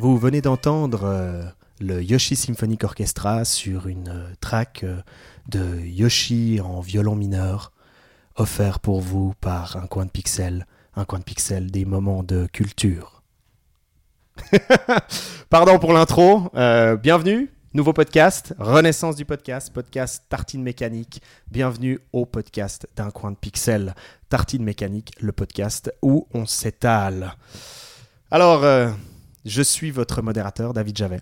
Vous venez d'entendre euh, le Yoshi Symphonic Orchestra sur une euh, track euh, de Yoshi en violon mineur, offert pour vous par un coin de pixel, un coin de pixel des moments de culture. Pardon pour l'intro, euh, bienvenue, nouveau podcast, renaissance du podcast, podcast Tartine Mécanique, bienvenue au podcast d'un coin de pixel, Tartine Mécanique, le podcast où on s'étale. Alors, euh, je suis votre modérateur, David Javet.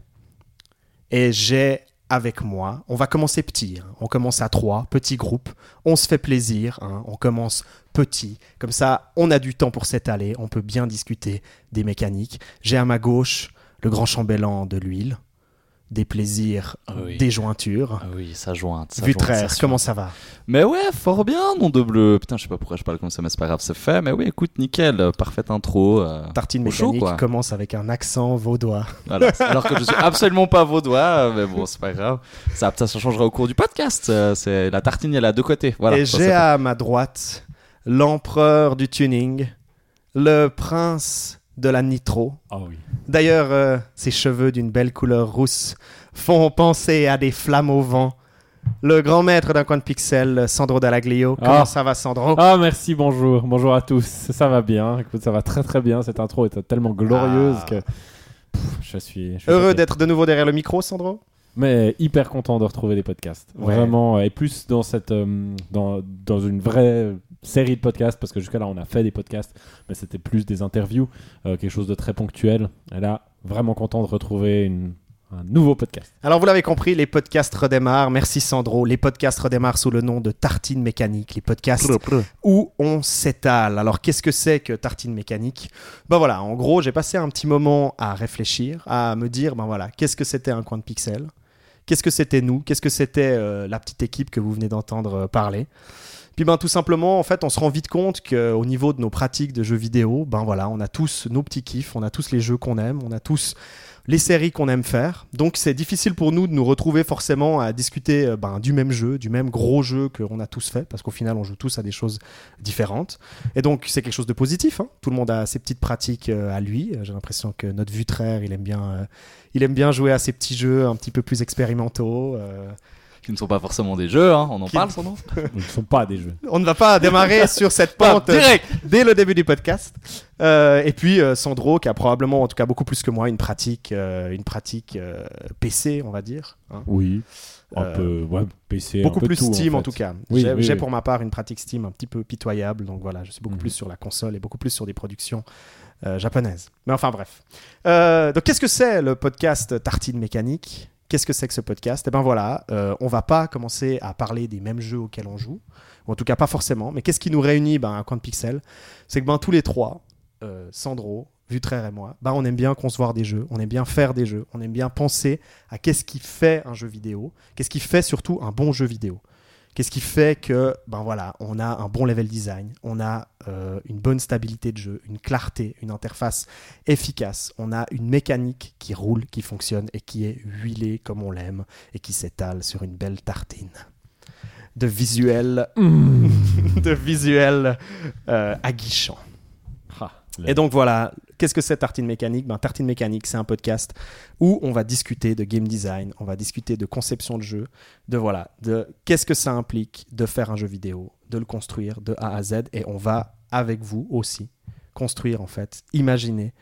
Et j'ai avec moi, on va commencer petit, hein. on commence à trois, petit groupe, on se fait plaisir, hein. on commence petit, comme ça on a du temps pour s'étaler, on peut bien discuter des mécaniques. J'ai à ma gauche le grand chambellan de l'huile, des plaisirs, Oui. des jointures. Ah oui, ça jointe. Ça Vutraire, jointe, ça comment ça va? Mais ouais, fort bien, nom de bleu. Putain, je sais pas pourquoi je parle comme ça, mais c'est pas grave, c'est fait. Mais oui, écoute, nickel, euh, parfaite intro. euh, Tartine au chaud, mécanique quoi. commence avec un accent vaudois. voilà. Alors que je suis absolument pas vaudois, euh, mais bon, c'est pas grave. Ça, ça, changera au cours du podcast. euh, C'est la tartine, elle a deux côtés. Voilà. Et j'ai à ma droite l'empereur du tuning, le prince de la nitro. Ah oui. D'ailleurs, euh, ses cheveux d'une belle couleur rousse font penser à des flammes au vent. Le grand maître d'un coin de pixel, Sandro Dallaglio. Comment Ah. ça va, Sandro? Ah merci, bonjour. Bonjour à tous. Ça va bien. Écoute, ça va très très bien. Cette intro est tellement glorieuse Ah. que pff, je suis, je suis Heureux d'être de nouveau derrière le micro, Sandro? Mais hyper content de retrouver les podcasts. Ouais. Vraiment, et plus dans cette euh, dans, dans une vraie série de podcasts parce que jusqu'à là on a fait des podcasts, mais c'était plus des interviews, euh, quelque chose de très ponctuel. Et là, vraiment content de retrouver une- un nouveau podcast. Alors, vous l'avez compris, les podcasts redémarrent. Merci, Sandro. Les podcasts redémarrent sous le nom de Tartine Mécanique. Les podcasts où on s'étale. Alors, qu'est-ce que c'est que Tartine Mécanique? Ben voilà, en gros, j'ai passé un petit moment à réfléchir, à me dire, ben voilà, qu'est-ce que c'était un coin de pixel? Qu'est-ce que c'était nous? Qu'est-ce que c'était euh, la petite équipe que vous venez d'entendre euh, parler? Puis ben tout simplement, en fait, on se rend vite compte qu'au niveau de nos pratiques de jeux vidéo, ben voilà, on a tous nos petits kiffs, on a tous les jeux qu'on aime, on a tous les séries qu'on aime faire. Donc c'est difficile pour nous de nous retrouver forcément à discuter euh, ben, du même jeu, du même gros jeu qu'on a tous fait, parce qu'au final on joue tous à des choses différentes. Et donc c'est quelque chose de positif. hein. Tout le monde a ses petites pratiques euh, à lui. J'ai l'impression que notre Vutraire, il aime bien, euh, il aime bien jouer à ces petits jeux un petit peu plus expérimentaux. Qui ne sont pas forcément des jeux, hein. on en Qui- parle, son nom Ce ne sont pas des jeux. On ne va pas démarrer sur cette pente euh, direct dès le début du podcast. Euh, et puis euh, Sandro, qui a probablement, en tout cas beaucoup plus que moi, une pratique, euh, une pratique euh, PC, on va dire. hein. Oui. Un Euh, peu, ouais, PC. beaucoup un peu plus tout, Steam en, fait. tout cas. Oui, j'ai oui, j'ai oui. pour ma part une pratique Steam un petit peu pitoyable, donc voilà, je suis beaucoup Mhm. plus sur la console et beaucoup plus sur des productions euh, japonaises. Mais enfin bref. Euh, donc qu'est-ce que c'est le podcast Tartine Mécanique? Qu'est-ce que c'est que ce podcast? Eh ben voilà, euh, on va pas commencer à parler des mêmes jeux auxquels on joue, ou en tout cas pas forcément. Mais qu'est-ce qui nous réunit? Ben, à Coin de Pixel C'est que ben tous les trois, euh, Sandro, Vutraire et moi, ben on aime bien concevoir des jeux, on aime bien faire des jeux, on aime bien penser à qu'est-ce qui fait un jeu vidéo, qu'est-ce qui fait surtout un bon jeu vidéo. Qu'est-ce qui fait que, ben voilà, on a un bon level design, on a euh, une bonne stabilité de jeu, une clarté, une interface efficace, on a une mécanique qui roule, qui fonctionne et qui est huilée comme on l'aime et qui s'étale sur une belle tartine de visuels, de visuels euh, aguichants. Et donc voilà, qu'est-ce que c'est Tartine Mécanique? Ben, Tartine Mécanique, c'est un podcast où on va discuter de game design, on va discuter de conception de jeu, de voilà, de qu'est-ce que ça implique de faire un jeu vidéo, de le construire de A à Z, et on va avec vous aussi construire en fait, imaginer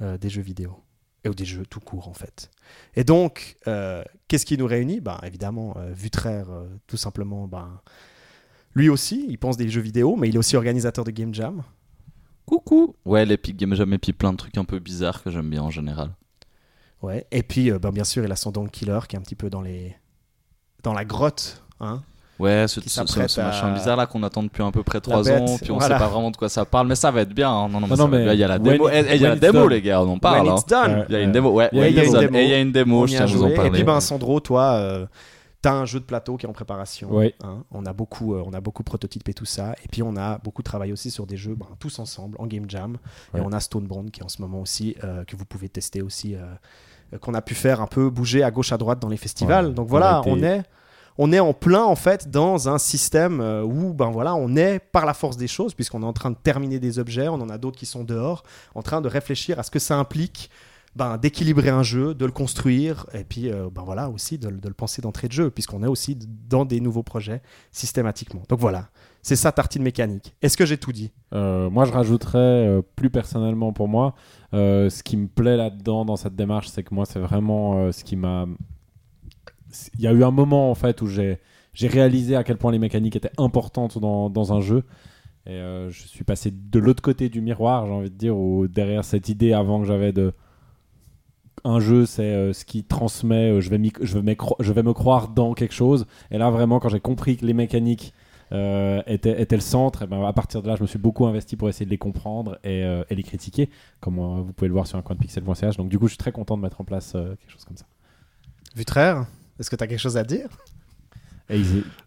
euh, des jeux vidéo et ou des jeux tout court en fait. Et donc, euh, qu'est-ce qui nous réunit? Ben évidemment, euh, Vutraire, euh, tout simplement, ben lui aussi, il pense des jeux vidéo, mais il est aussi organisateur de Game Jam. Coucou Ouais, l'Epic Game Jam et puis plein de trucs un peu bizarres que j'aime bien en général. Ouais. Et puis, euh, ben, bien sûr, il a son Don Killer qui est un petit peu dans les dans la grotte. Hein Ouais, ce, ce- ce- à- machin bizarre là qu'on attend depuis à peu près 3 bête, ans, puis on voilà. sait pas vraiment de quoi ça parle, mais ça va être bien. hein. Non, non, mais Non, il y a la démo, it- eh, eh, il y a la démo les gars, on en parle. When hein. it's done. Ouais. Il y a une démo, ouais, Il y a ouais, une il y a une démo. démo. Et il y a une démo, je tiens à vous en joué. Et parler. puis, ben, Sandro, toi, euh, t'as un jeu de plateau qui est en préparation. Hein. on, a beaucoup, euh, on a beaucoup prototypé tout ça. Et puis, on a beaucoup travaillé aussi sur des jeux ben, tous ensemble en Game Jam. Et on a Stonebrand qui est en ce moment aussi, euh, que vous pouvez tester aussi euh, qu'on a pu faire un peu bouger à gauche à droite dans les festivals. Ouais, Donc voilà, été- on est on est en plein en fait dans un système où ben voilà, on est par la force des choses puisqu'on est en train de terminer des objets, on en a d'autres qui sont dehors, en train de réfléchir à ce que ça implique ben, d'équilibrer un jeu, de le construire, et puis euh, ben voilà aussi de, le- penser d'entrée de jeu, puisqu'on est aussi dans des nouveaux projets systématiquement. Donc voilà, c'est ça Tartine Mécanique. Est-ce que j'ai tout dit? Euh, moi, je rajouterais euh, plus personnellement pour moi, ce qui me plaît là-dedans dans cette démarche, c'est que moi, c'est vraiment ce qui m'a. Il y a eu un moment en fait où j'ai réalisé à quel point les mécaniques étaient importantes dans, dans un jeu. Et je suis passé de l'autre côté du miroir, j'ai envie de dire, où derrière cette idée avant que j'avais de un jeu, c'est euh, ce qui transmet. euh, je, vais me croire dans quelque chose. Et là, vraiment, quand j'ai compris que les mécaniques euh, étaient, le centre, et ben, à partir de là, je me suis beaucoup investi pour essayer de les comprendre et, les critiquer, comme vous pouvez le voir sur un coin de pixel.ch. Donc, du coup, je suis très content de mettre en place quelque chose comme ça. Vutraire, est-ce que tu as quelque chose à dire?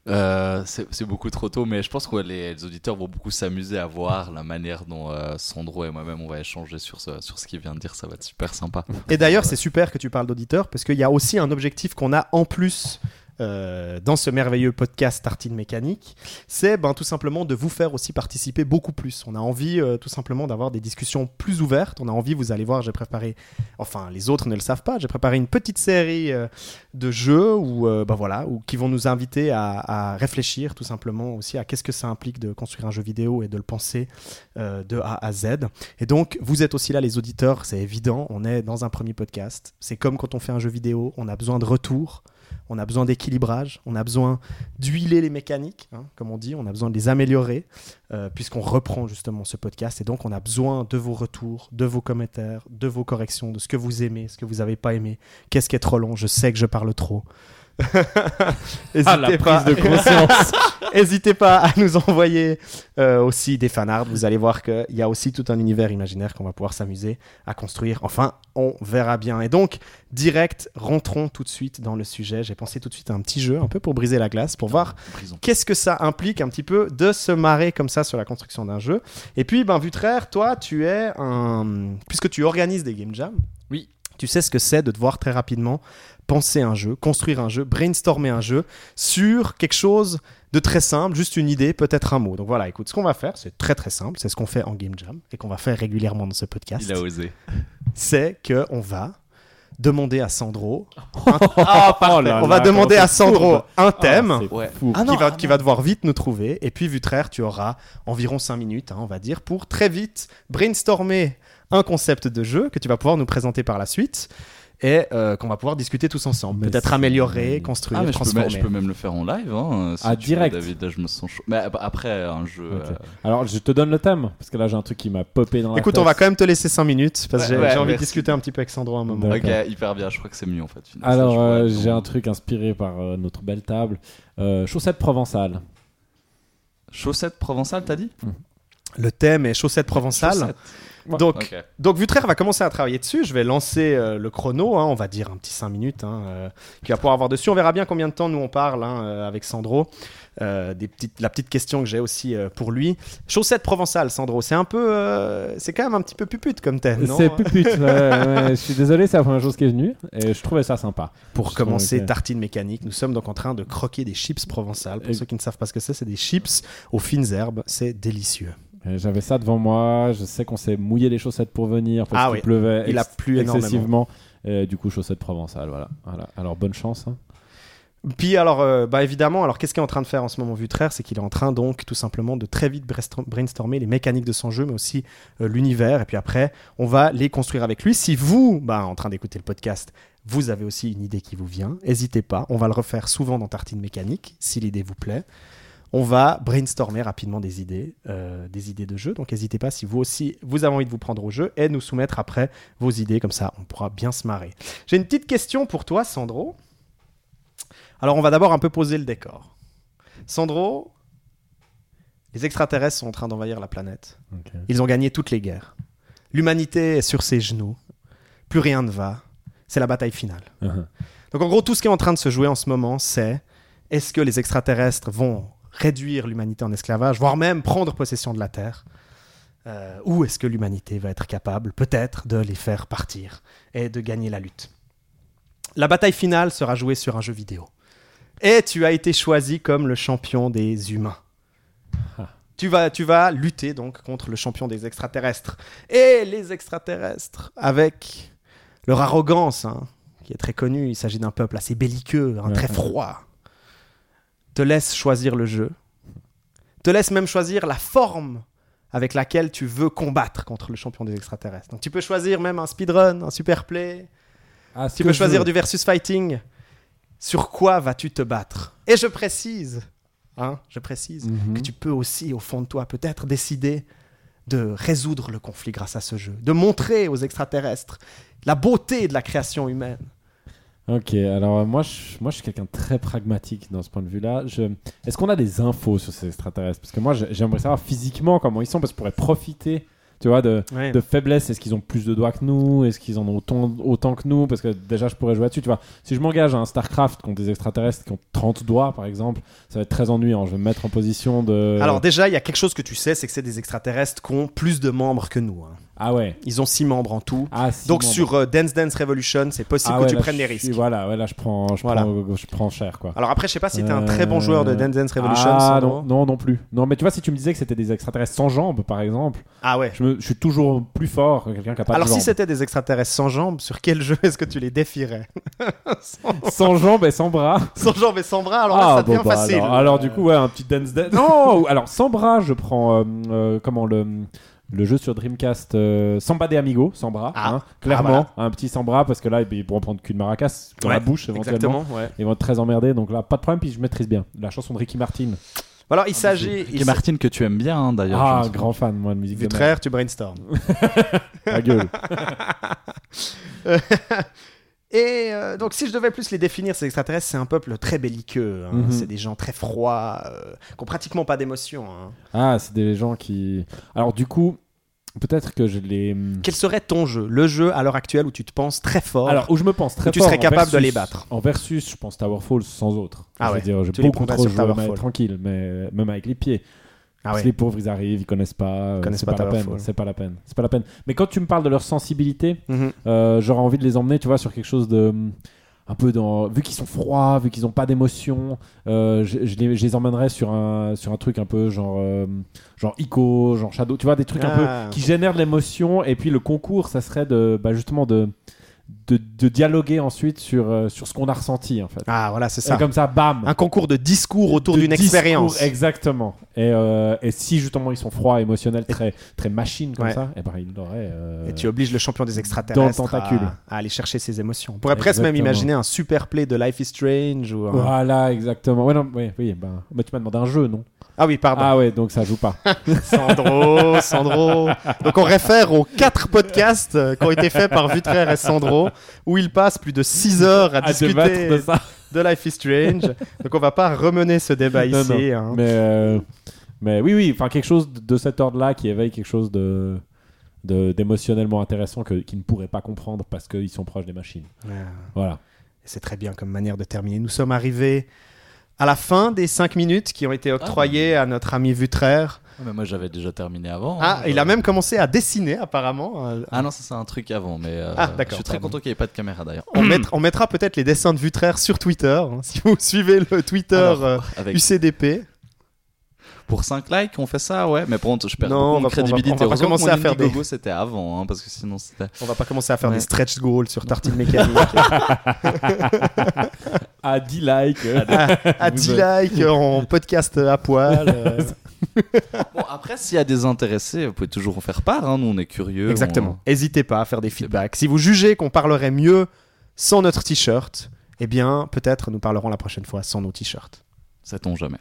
Euh, c'est beaucoup trop tôt, mais je pense que les, les auditeurs vont beaucoup s'amuser à voir la manière dont euh, Sandro et moi-même on va échanger sur ce, sur ce qu'il vient de dire. Ça va être super sympa. Et d'ailleurs, c'est super que tu parles d'auditeur, parce qu'il y a aussi un objectif qu'on a en plus euh, dans ce merveilleux podcast Tartine Mécanique, c'est ben, tout simplement de vous faire aussi participer beaucoup plus. On a envie euh, tout simplement d'avoir des discussions plus ouvertes. On a envie, vous allez voir, j'ai préparé, enfin les autres ne le savent pas, j'ai préparé une petite série euh, de jeux où, ben voilà, où, qui vont nous inviter à, à réfléchir tout simplement aussi à qu'est-ce que ça implique de construire un jeu vidéo et de le penser de A à Z. Et donc, vous êtes aussi là, les auditeurs, c'est évident. On est dans un premier podcast. C'est comme quand on fait un jeu vidéo, on a besoin de retour, on a besoin d'équilibrage, on a besoin d'huiler les mécaniques, hein, comme on dit, on a besoin de les améliorer, euh, puisqu'on reprend justement ce podcast. Et donc, on a besoin de vos retours, de vos commentaires, de vos corrections, de ce que vous aimez, ce que vous n'avez pas aimé. Qu'est-ce qui est trop long? Je sais que je parle trop. Ah, la pas- prise de conscience N'hésitez pas à nous envoyer euh, aussi des fanarts. Vous allez voir qu'il y a aussi tout un univers imaginaire qu'on va pouvoir s'amuser à construire. Enfin, on verra bien. Et donc, direct, rentrons tout de suite dans le sujet. J'ai pensé tout de suite à un petit jeu, un peu pour briser la glace, pour voir qu'est-ce que ça implique un petit peu de se marrer comme ça sur la construction d'un jeu. Et puis, ben, Vutraire, toi, tu es un. Puisque tu organises des game jams. Oui. Tu sais ce que c'est de devoir très rapidement penser un jeu, construire un jeu, brainstormer un jeu sur quelque chose de très simple, juste une idée, peut-être un mot. Donc voilà, écoute, ce qu'on va faire, c'est très très simple, c'est ce qu'on fait en game jam et qu'on va faire régulièrement dans ce podcast. Il a osé. C'est que on va demander à Sandro, Ah, parfait. on va demander à Sandro un thème Ouais. Ah qui, non, va, ah qui va devoir vite nous trouver. Et puis, Vutraire, tu auras environ 5 minutes, hein, on va dire, pour très vite brainstormer un concept de jeu que tu vas pouvoir nous présenter par la suite et euh, qu'on va pouvoir discuter tous ensemble. Mais Peut-être améliorer, construire, Ah, mais je peux, transformer. même, je peux même le faire en live. Hein, si Ah, direct. veux, David, là, je me sens chaud. Mais après, un jeu. Euh, Alors, je te donne le thème, parce que là, j'ai un truc qui m'a popé dans la Écoute, tête. on va quand même te laisser 5 minutes parce que Ouais, j'ai ouais, j'ai envie de discuter un petit peu avec Sandro un moment. D'accord. Ok, hyper bien. Je crois que c'est mieux en fait. finalement. Alors, euh, j'ai un truc inspiré par euh, notre belle table. Euh, chaussettes provençales. Chaussettes provençales, t'as dit? Le thème est chaussettes provençales. Chaussettes. Donc, Ok. donc Vutraire va commencer à travailler dessus. Je vais lancer euh, le chrono, hein, on va dire un petit 5 minutes, hein, euh, qu'il va pouvoir avoir dessus. On verra bien combien de temps nous on parle hein, euh, avec Sandro. Euh, des petites, la petite question que j'ai aussi euh, pour lui. Chaussettes provençales, Sandro, c'est un peu, euh, c'est quand même un petit peu pupute comme thème, non C'est pupute. ouais, ouais, je suis désolé, c'est la première chose qui est venue. Et je trouvais ça sympa. Pour Je commencer, que- tartine mécanique, nous sommes donc en train de croquer des chips provençales. Pour Et- ceux qui ne savent pas ce que c'est, c'est des chips aux fines herbes. C'est délicieux. J'avais ça devant moi. Je sais qu'on s'est mouillé les chaussettes pour venir parce Ah qu'il oui. pleuvait Il a plu excessivement. Et du coup, chaussettes provençales. Voilà. voilà. Alors, bonne chance. hein. Puis alors, euh, bah évidemment, alors qu'est-ce qu'il est en train de faire en ce moment Vutraire C'est qu'il est en train donc tout simplement de très vite brainstorm- brainstormer les mécaniques de son jeu, mais aussi euh, l'univers. Et puis après, on va les construire avec lui. Si vous, bah, en train d'écouter le podcast, vous avez aussi une idée qui vous vient, n'hésitez pas. On va le refaire souvent dans Tartine Mécanique, si l'idée vous plaît. On va brainstormer rapidement des idées, euh, des idées de jeu. Donc n'hésitez pas si vous aussi vous avez envie de vous prendre au jeu et nous soumettre après vos idées, comme ça on pourra bien se marrer. J'ai une petite question pour toi, Sandro. Alors on va d'abord un peu poser le décor. Sandro, les extraterrestres sont en train d'envahir la planète. Ils ont gagné toutes les guerres. L'humanité est sur ses genoux. Plus rien ne va. C'est la bataille finale. Uh-huh. Donc en gros, tout ce qui est en train de se jouer en ce moment, c'est est-ce que les extraterrestres vont réduire l'humanité en esclavage, voire même prendre possession de la Terre Euh, Ou est-ce que l'humanité va être capable, peut-être, de les faire partir et de gagner la lutte? La bataille finale sera jouée sur un jeu vidéo. Et tu as été choisi comme le champion des humains. Ah. Tu vas, tu vas lutter donc contre le champion des extraterrestres. Et les extraterrestres, avec leur arrogance, hein, qui est très connue, il s'agit d'un peuple assez belliqueux, hein, Ouais, très froid, te laisse choisir le jeu, te laisse même choisir la forme avec laquelle tu veux combattre contre le champion des extraterrestres. Donc tu peux choisir même un speedrun, un super play, Ah, tu peux choisir du versus fighting. Sur quoi vas-tu te battre? Et je précise, hein, je précise Mhm. que tu peux aussi, au fond de toi, peut-être décider de résoudre le conflit grâce à ce jeu, de montrer aux extraterrestres la beauté de la création humaine. Ok, alors euh, moi je, moi, je suis quelqu'un de très pragmatique dans ce point de vue-là. Je... Est-ce qu'on a des infos sur ces extraterrestres? Parce que moi j'ai- j'aimerais savoir physiquement comment ils sont, parce qu'on pourrait profiter tu vois, de, Ouais. de faiblesse. Est-ce qu'ils ont plus de doigts que nous? Est-ce qu'ils en ont autant, autant que nous? Parce que déjà je pourrais jouer là-dessus. Tu vois, si je m'engage à un StarCraft contre des extraterrestres qui ont 30 doigts par exemple, ça va être très ennuyant. Je vais me mettre en position de. Alors déjà, il y a quelque chose que tu sais, c'est que c'est des extraterrestres qui ont plus de membres que nous. hein. Ah ouais. Ils ont six membres en tout. Ah, si, Donc sur euh, Dance Dance Revolution, c'est possible ah que ouais, tu là, prennes des risques. Voilà, ouais, là je prends, je, Voilà. prends, je prends cher quoi. Alors après, je sais pas si t'es un très bon joueur de Euh, Dance Dance Revolution. Ah non, non, non plus. Non, mais tu vois, si tu me disais que c'était des extraterrestres sans jambes, par exemple, Ah ouais. je, me- je suis toujours plus fort que quelqu'un qui a pas Alors de si jambes. c'était des extraterrestres sans jambes, sur quel jeu est-ce que tu les défierais? Sans jambes et sans bras. Sans jambes et sans bras, alors là, ça bon, devient bah, facile. Alors, alors, du coup, ouais, un petit dance dance. Non, alors sans bras, je prends euh, euh, comment le le jeu sur Dreamcast euh, Samba de Amigo, sans bras, Ah. hein, clairement, Ah, un petit sans bras parce que là ils pourront prendre cul de maracas dans Ouais, la bouche éventuellement. Exactement, ouais. Ils vont être très emmerdés, donc là pas de problème. Puis je maîtrise bien la chanson de Ricky Martin. Alors il s'agit. Et Martine que tu aimes bien hein, d'ailleurs. Ah, grand fan moi de musique de merde. Vutraire, tu brainstorm. Ta gueule. Et euh, donc, si je devais plus les définir, ces extraterrestres, c'est un peuple très belliqueux. hein. Mhm. C'est des gens très froids, euh, qui ont pratiquement pas d'émotion. hein. Ah, c'est des gens qui. Alors du coup, peut-être que je les. Quel serait ton jeu Le jeu à l'heure actuelle où tu te penses très fort? Alors où je me pense très Où tu fort serais en capable de les battre? En versus, je pense Towerfall sans autre. Ah je ouais, veux dire, j'ai tu beaucoup trop joué, mais tranquille, mais même avec les pieds. Ah Parce ouais. que Les pauvres, ils arrivent, ils connaissent pas. euh, connaissent c'est pas pas, la peine. C'est pas la peine. C'est pas la peine. Mais quand tu me parles de leur sensibilité, Mhm. euh, j'aurais envie de les emmener, tu vois, sur quelque chose de un peu dans vu qu'ils sont froids, vu qu'ils ont pas d'émotion, euh, je, je les, je les emmènerais sur un sur un truc un peu genre euh, genre Ico, genre Shadow, tu vois des trucs un Ah. peu qui génèrent de l'émotion et puis le concours ça serait de bah, justement de, de de dialoguer ensuite sur euh, sur ce qu'on a ressenti en fait. Ah voilà, c'est Et ça. comme ça bam. Un concours de discours autour d'une expérience. Exactement. Et, euh, et si justement ils sont froids, émotionnels, très, très machines comme Ouais. ça, et ben ils l'auraient. euh, Et tu obliges le champion des extraterrestres Dans le tentacule. À, à aller chercher ses émotions. On pourrait presque même imaginer un super play de Life is Strange ou un- Voilà, exactement. Ouais, non, ouais, oui, ben, mais tu m'as demandé un jeu, non? Ah oui, pardon. Ah ouais, donc ça joue pas. Sandro, Sandro. Donc on réfère aux quatre podcasts euh, qui ont été faits par Vutraire et Sandro, où ils passent plus de 6 heures à, à discuter de ça. de Life is Strange. Donc on va pas remener ce débat Non, ici. non. hein. Mais, euh, mais oui, oui, enfin quelque chose de- cet ordre-là qui éveille quelque chose de d'émotionnellement intéressant que, qu'ils ne pourraient pas comprendre parce qu'ils sont proches des machines. Ouais. Voilà. C'est très bien comme manière de terminer. Nous sommes arrivés à la fin des 5 minutes qui ont été octroyées à notre ami Vutraire. Ouais, mais moi j'avais déjà terminé avant. Ah, hein. il a même commencé à dessiner apparemment. Euh, Ah non, ça c'est un truc avant, mais euh, Ah, je suis très pardon. content qu'il n'y ait pas de caméra d'ailleurs. On, mettra, on mettra peut-être les dessins de Vutraire sur Twitter. hein, si vous suivez le Twitter Alors, euh, avec, UCDP. Pour 5 likes, on fait ça, ouais, mais contre, je perds Non, beaucoup on de va- on va- crédibilité. on va pas commencer à faire des- Indiegogo, c'était avant, hein, parce que sinon c'était. On va pas commencer à faire Ouais. des stretch goals sur tartine mécanique. À 10 likes. à Vous 10 likes en podcast à poil. euh. Bon, après, s'il y a des intéressés, vous pouvez toujours en faire part, hein, nous on est curieux. Exactement. N'hésitez pas à faire des feedbacks. Si vous jugez qu'on parlerait mieux sans notre t-shirt, eh bien, peut-être nous parlerons la prochaine fois sans nos t-shirts. on- Sait-on jamais.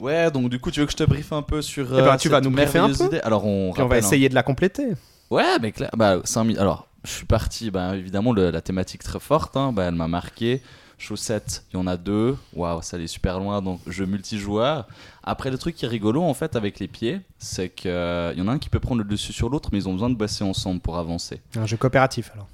Ouais, donc du coup, tu veux que je te briefe un peu sur. Eh ben, euh, tu vas nous briefer un peu. idée? Alors, on, Puis on va hein. essayer de la compléter. Ouais, mais clair. Bah, 5000. Alors, je suis parti. Bah, évidemment, le- la thématique très forte. hein, bah, elle m'a marqué. Chaussettes, il y en a deux. Waouh, ça allait super loin. Donc, jeu multijoueur. Après, le truc qui est rigolo, en fait, avec les pieds, c'est qu'il y en a un qui peut prendre le dessus sur l'autre, mais ils ont besoin de bosser ensemble pour avancer. Un jeu coopératif alors.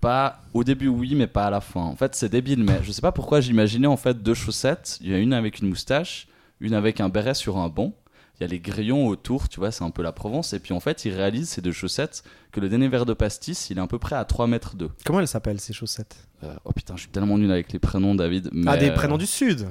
Pas au début, oui, mais pas à la fin. En fait, c'est débile, mais je sais pas pourquoi j'imaginais en fait deux chaussettes. Il y a une avec une moustache, une avec un béret sur un banc. il y a les grillons autour, tu vois, c'est un peu la Provence. Et puis en fait, il réalise ces deux chaussettes que le dernier verre de pastis, il est à peu près à 3 mètres 2. Comment elles s'appellent ces chaussettes? Oh putain, je suis tellement nul avec les prénoms, David. Ah, des mais- prénoms du Sud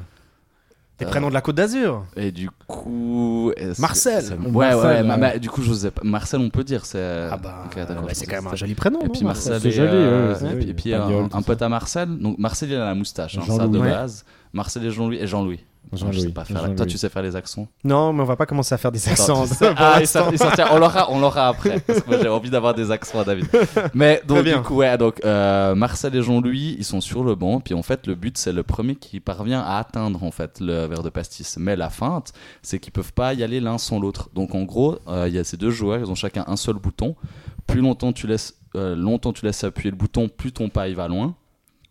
Des Euh, prénoms de la Côte d'Azur Et du coup. que- Marcel. ça- Ouais, ouais, ma- ma- du coup, je sais pas. Marcel, on peut dire. C'est... Ah bah, je c'est quand même un joli prénom. Et puis Marcel, C'est joli, euh, ouais, et puis, et puis Pagnol, un, pote à Marcel. Donc Marcel, il a la moustache, hein, ça Jean-Louis. de base. Marcel et Jean-Louis. Et Jean-Louis. Jean-Louis. Je sais pas faire. la- Toi, Jean-Louis. tu sais faire les accents Non, mais on va pas commencer à faire des Attends, accents. tu sais- pour Ah, ils sortent- on l'aura, on l'aura après. Parce que moi, j'ai envie d'avoir des accents à David. Mais donc, du coup, ouais, donc, euh, Marcel et Jean-Louis, ils sont sur le banc. Puis en fait, le but, c'est le premier qui parvient à atteindre en fait le verre de pastis. Mais la feinte, c'est qu'ils peuvent pas y aller l'un sans l'autre. Donc en gros, euh, il y a ces deux joueurs, ils ont chacun un seul bouton. Plus longtemps tu laisses, euh, longtemps tu laisses appuyer le bouton, plus ton pas il va loin.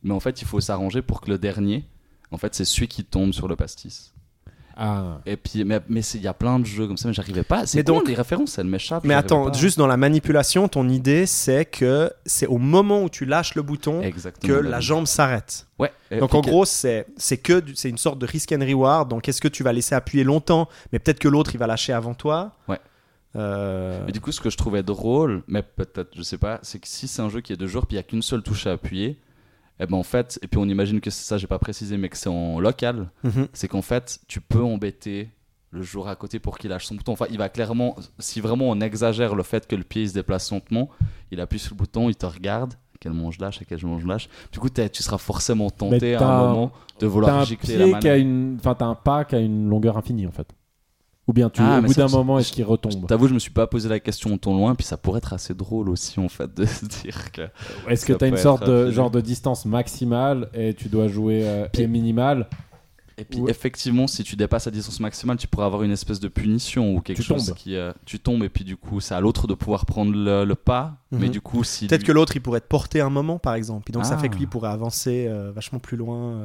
Mais en fait, il faut s'arranger pour que le dernier, en fait, c'est celui qui tombe sur le pastis. Ah. Et puis, mais il y a plein de jeux comme ça, mais j'arrivais pas. C'est donc les références, elles m'échappent. Mais attends, pas. juste dans la manipulation, ton idée, c'est que c'est au moment où tu lâches le bouton que Exactement. la David. jambe s'arrête. Ouais. Donc en que- gros, c'est c'est que c'est une sorte de risk and reward. Donc est-ce que tu vas laisser appuyer longtemps, mais peut-être que l'autre il va lâcher avant toi? Ouais. Euh, Mais du coup, ce que je trouvais drôle, mais peut-être, je sais pas, c'est que si c'est un jeu qui est deux joueurs, puis il y a qu'une seule touche à appuyer, et ben en fait, et puis on imagine que c'est ça, j'ai pas précisé, mais que c'est en local, mhm. c'est qu'en fait, tu peux embêter le joueur à côté pour qu'il lâche son bouton. Enfin, il va clairement, si vraiment on exagère le fait que le pied il se déplace lentement, il appuie sur le bouton, il te regarde. Quel je lâche, à quel moment je lâche. Du coup, tu seras forcément tenté à un moment de vouloir gicler la pied manette. t'as un pas qui a une longueur infinie en fait. Ou bien tu, Ah, au bout d'un moment, est-ce qu'il retombe? T'avoue, je me suis pas posé la question ton loin, puis ça pourrait être assez drôle aussi en fait de se dire que. Est-ce que t'as une sorte de genre de distance maximale et tu dois jouer euh, et minimale? Et puis Ouais. effectivement, si tu dépasses la distance maximale, tu pourrais avoir une espèce de punition ou quelque Tu chose tombes. qui euh, tu tombes et puis du coup c'est à l'autre de pouvoir prendre le, le pas. Mhm. Mais du coup si Peut-être lui- que l'autre il pourrait te porter un moment par exemple. Et donc ça Ah. fait que lui pourrait avancer euh, vachement plus loin.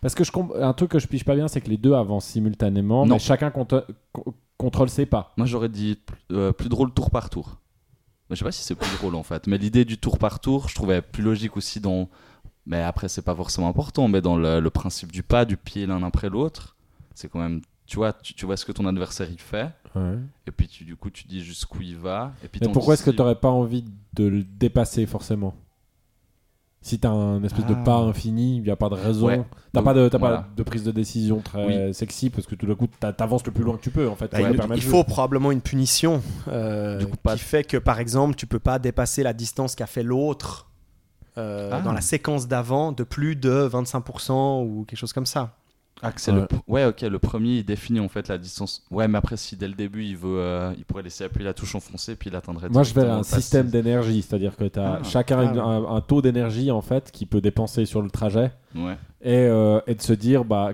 Parce que je comp- un truc que je pige pas bien, c'est que les deux avancent simultanément, Non. mais chacun conto- contrôle ses pas. moi j'aurais dit euh, plus drôle tour par tour. Mais je sais pas si c'est plus drôle en fait. Mais l'idée du tour par tour, je trouvais plus logique aussi dans. Mais après c'est pas forcément important, mais dans le, le principe du pas, du pied l'un après l'autre, c'est quand même. Tu vois, tu, tu vois ce que ton adversaire il fait, et puis tu, du coup tu dis jusqu'où il va. Et puis Mais pourquoi est-ce que si- t'aurais pas envie de le dépasser forcément? Si t'as un espèce de Ah. pas infini, il n'y a pas de raison. Ouais. T'as pas, de, t'as voilà. pas de prise de décision très sexy parce que tout d'un coup t'a- t'avances le plus loin que tu peux en fait. Bah, il, faut probablement une punition euh, Du coup, pas- qui fait que par exemple tu peux pas dépasser la distance qu'a fait l'autre euh, Ah. dans la séquence d'avant de plus de 25% ou quelque chose comme ça. Ah, c'est Ouais. le. pr- Ouais, ok, le premier il définit en fait la distance. Ouais, mais après, si dès le début il veut. euh, il pourrait laisser appuyer la touche enfoncée puis il atteindrait. Moi, je verrais directement un système d'énergie, c'est-à-dire que tu as Ah. chacun Ah, une- un, un taux d'énergie en fait qui peut dépenser sur le trajet Ouais. et, euh, et de se dire bah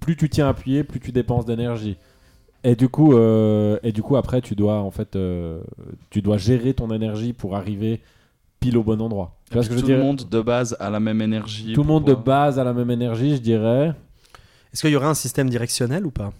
plus tu tiens appuyé, plus tu dépenses d'énergie. Et du coup, euh, et du coup après tu dois en fait euh, tu dois gérer ton énergie pour arriver pile au bon endroit. Tu vois ce que je tout le monde de base a la même énergie. Tout le monde de base a la même énergie, je dirais. Est-ce qu'il y aurait un système directionnel ou pas?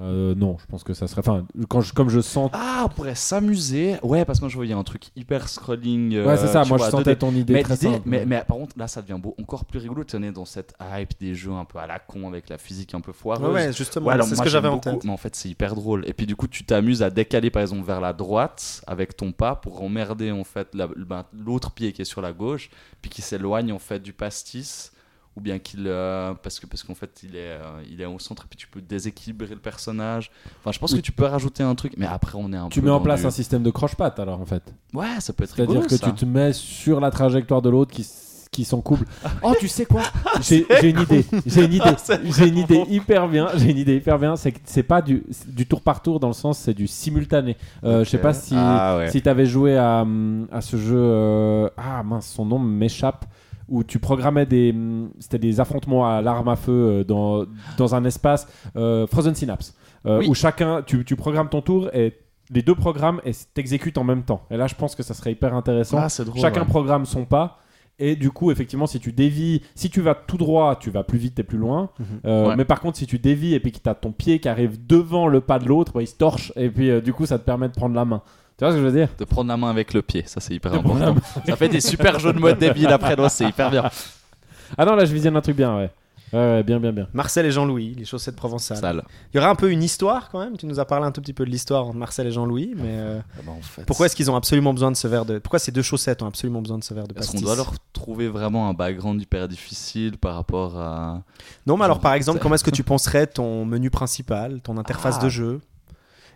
Euh, non, je pense que ça serait. Enfin, quand je, comme je sens. Ah, on pourrait s'amuser. Ouais, parce que moi je voyais un truc hyper scrolling. euh, ouais, c'est ça. tu Moi, vois, je sentais 2D. ton idée Mais, très simple. mais, mais par contre, là, ça devient beau, encore plus rigolo. Tu es dans cette hype des jeux un peu à la con avec la physique un peu foireuse. Ouais, ouais, justement, Ouais, alors c'est ce que j'avais en tête. Mais en fait, c'est hyper drôle. Et puis, du coup, tu t'amuses à décaler, par exemple, vers la droite avec ton pas pour emmerder, en fait, la- ben, l'autre pied qui est sur la gauche, puis qui s'éloigne, en fait, du pastis. Ou bien qu'il. euh, parce que parce qu'en fait, il est, euh, il est au centre, et puis tu peux déséquilibrer le personnage. Enfin, je pense que tu peux rajouter un truc, mais après, on est un tu peu. mets en place du- un système de croche-patte alors en fait. Ouais, ça peut être C'est-à-dire rigolo. que ça. tu te mets sur la trajectoire de l'autre qui, qui sont couple. Oh, tu sais quoi? J'ai une idée. J'ai une idée. J'ai une idée hyper bien. J'ai une idée hyper bien. C'est que c'est pas du, c'est du tour par tour dans le sens c'est du simultané. Euh, Je sais pas si Ah ouais. si t'avais joué à, hum, à ce jeu. euh, ah mince, son nom m'échappe. Où tu programmais des, hum, c'était des affrontements à l'arme à feu euh, dans, dans un espace euh, Frozen Synapse, euh, Oui. où chacun, tu, tu programmes ton tour et les deux programmes et t'exécutes en même temps. Et là, je pense que ça serait hyper intéressant. Ah, drôle. Chacun ouais. programme son pas. Et du coup, effectivement, si tu dévis, si tu vas tout droit, tu vas plus vite et plus loin. Mhm. Euh, Ouais. Mais par contre, si tu dévis et puis que tu as ton pied qui arrive devant le pas de l'autre, bah, il se torche. Et puis, euh, du coup, ça te permet de prendre la main. Tu vois ce que je veux dire? De prendre la main avec le pied, ça c'est hyper De important. Ça fait des super jeux de mode débiles après, donc c'est hyper bien. Ah non, là, je visionne un truc bien, ouais. Ouais, ouais, bien, bien, bien. Marcel et Jean-Louis, les chaussettes provençales. Sale. Il y aura un peu une histoire quand même. Tu nous as parlé un tout petit peu de l'histoire entre Marcel et Jean-Louis, mais euh, Ah bah, en fait, pourquoi est-ce qu'ils ont absolument besoin de ce verre de Pourquoi ces deux chaussettes ont absolument besoin de ce verre de Est-ce pastis qu'on doit leur trouver vraiment un background hyper difficile par rapport à. Non, mais alors par exemple, comment est-ce que tu penserais ton menu principal, ton interface Ah. de jeu?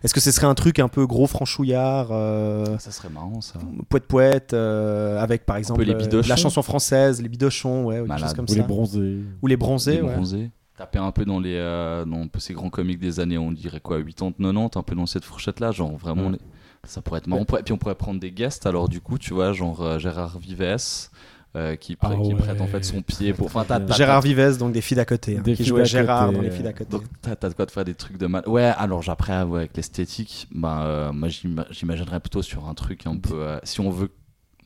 Est-ce que ce serait un truc un peu gros franchouillard euh, Ça serait marrant ça. poète poète euh, avec par exemple les euh, la chanson française, les bidochons, ouais, ou quelque Malade. chose comme Ou ça. les bronzés. Ou les bronzés, Les ouais. bronzés. Taper un peu dans les euh, dans ces grands comiques des années, on dirait quoi, 80, 90, un peu dans cette fourchette là, genre vraiment. Ouais. les- Ça pourrait être marrant. Pourrait- Puis on pourrait prendre des guests, alors du coup, tu vois, genre euh, Gérard Vives, euh, qui, Ah prête- qui ouais. prête en fait son pied pour. Enfin, Gérard Vives, donc des filles d'à côté, hein, Des qui jouait Gérard côté, dans les euh, filles d'à côté. Donc t'as de quoi te faire des trucs de mal. Ouais, alors après avec l'esthétique, bah euh, moi j'imaginerais plutôt sur un truc un peu. euh, si on veut,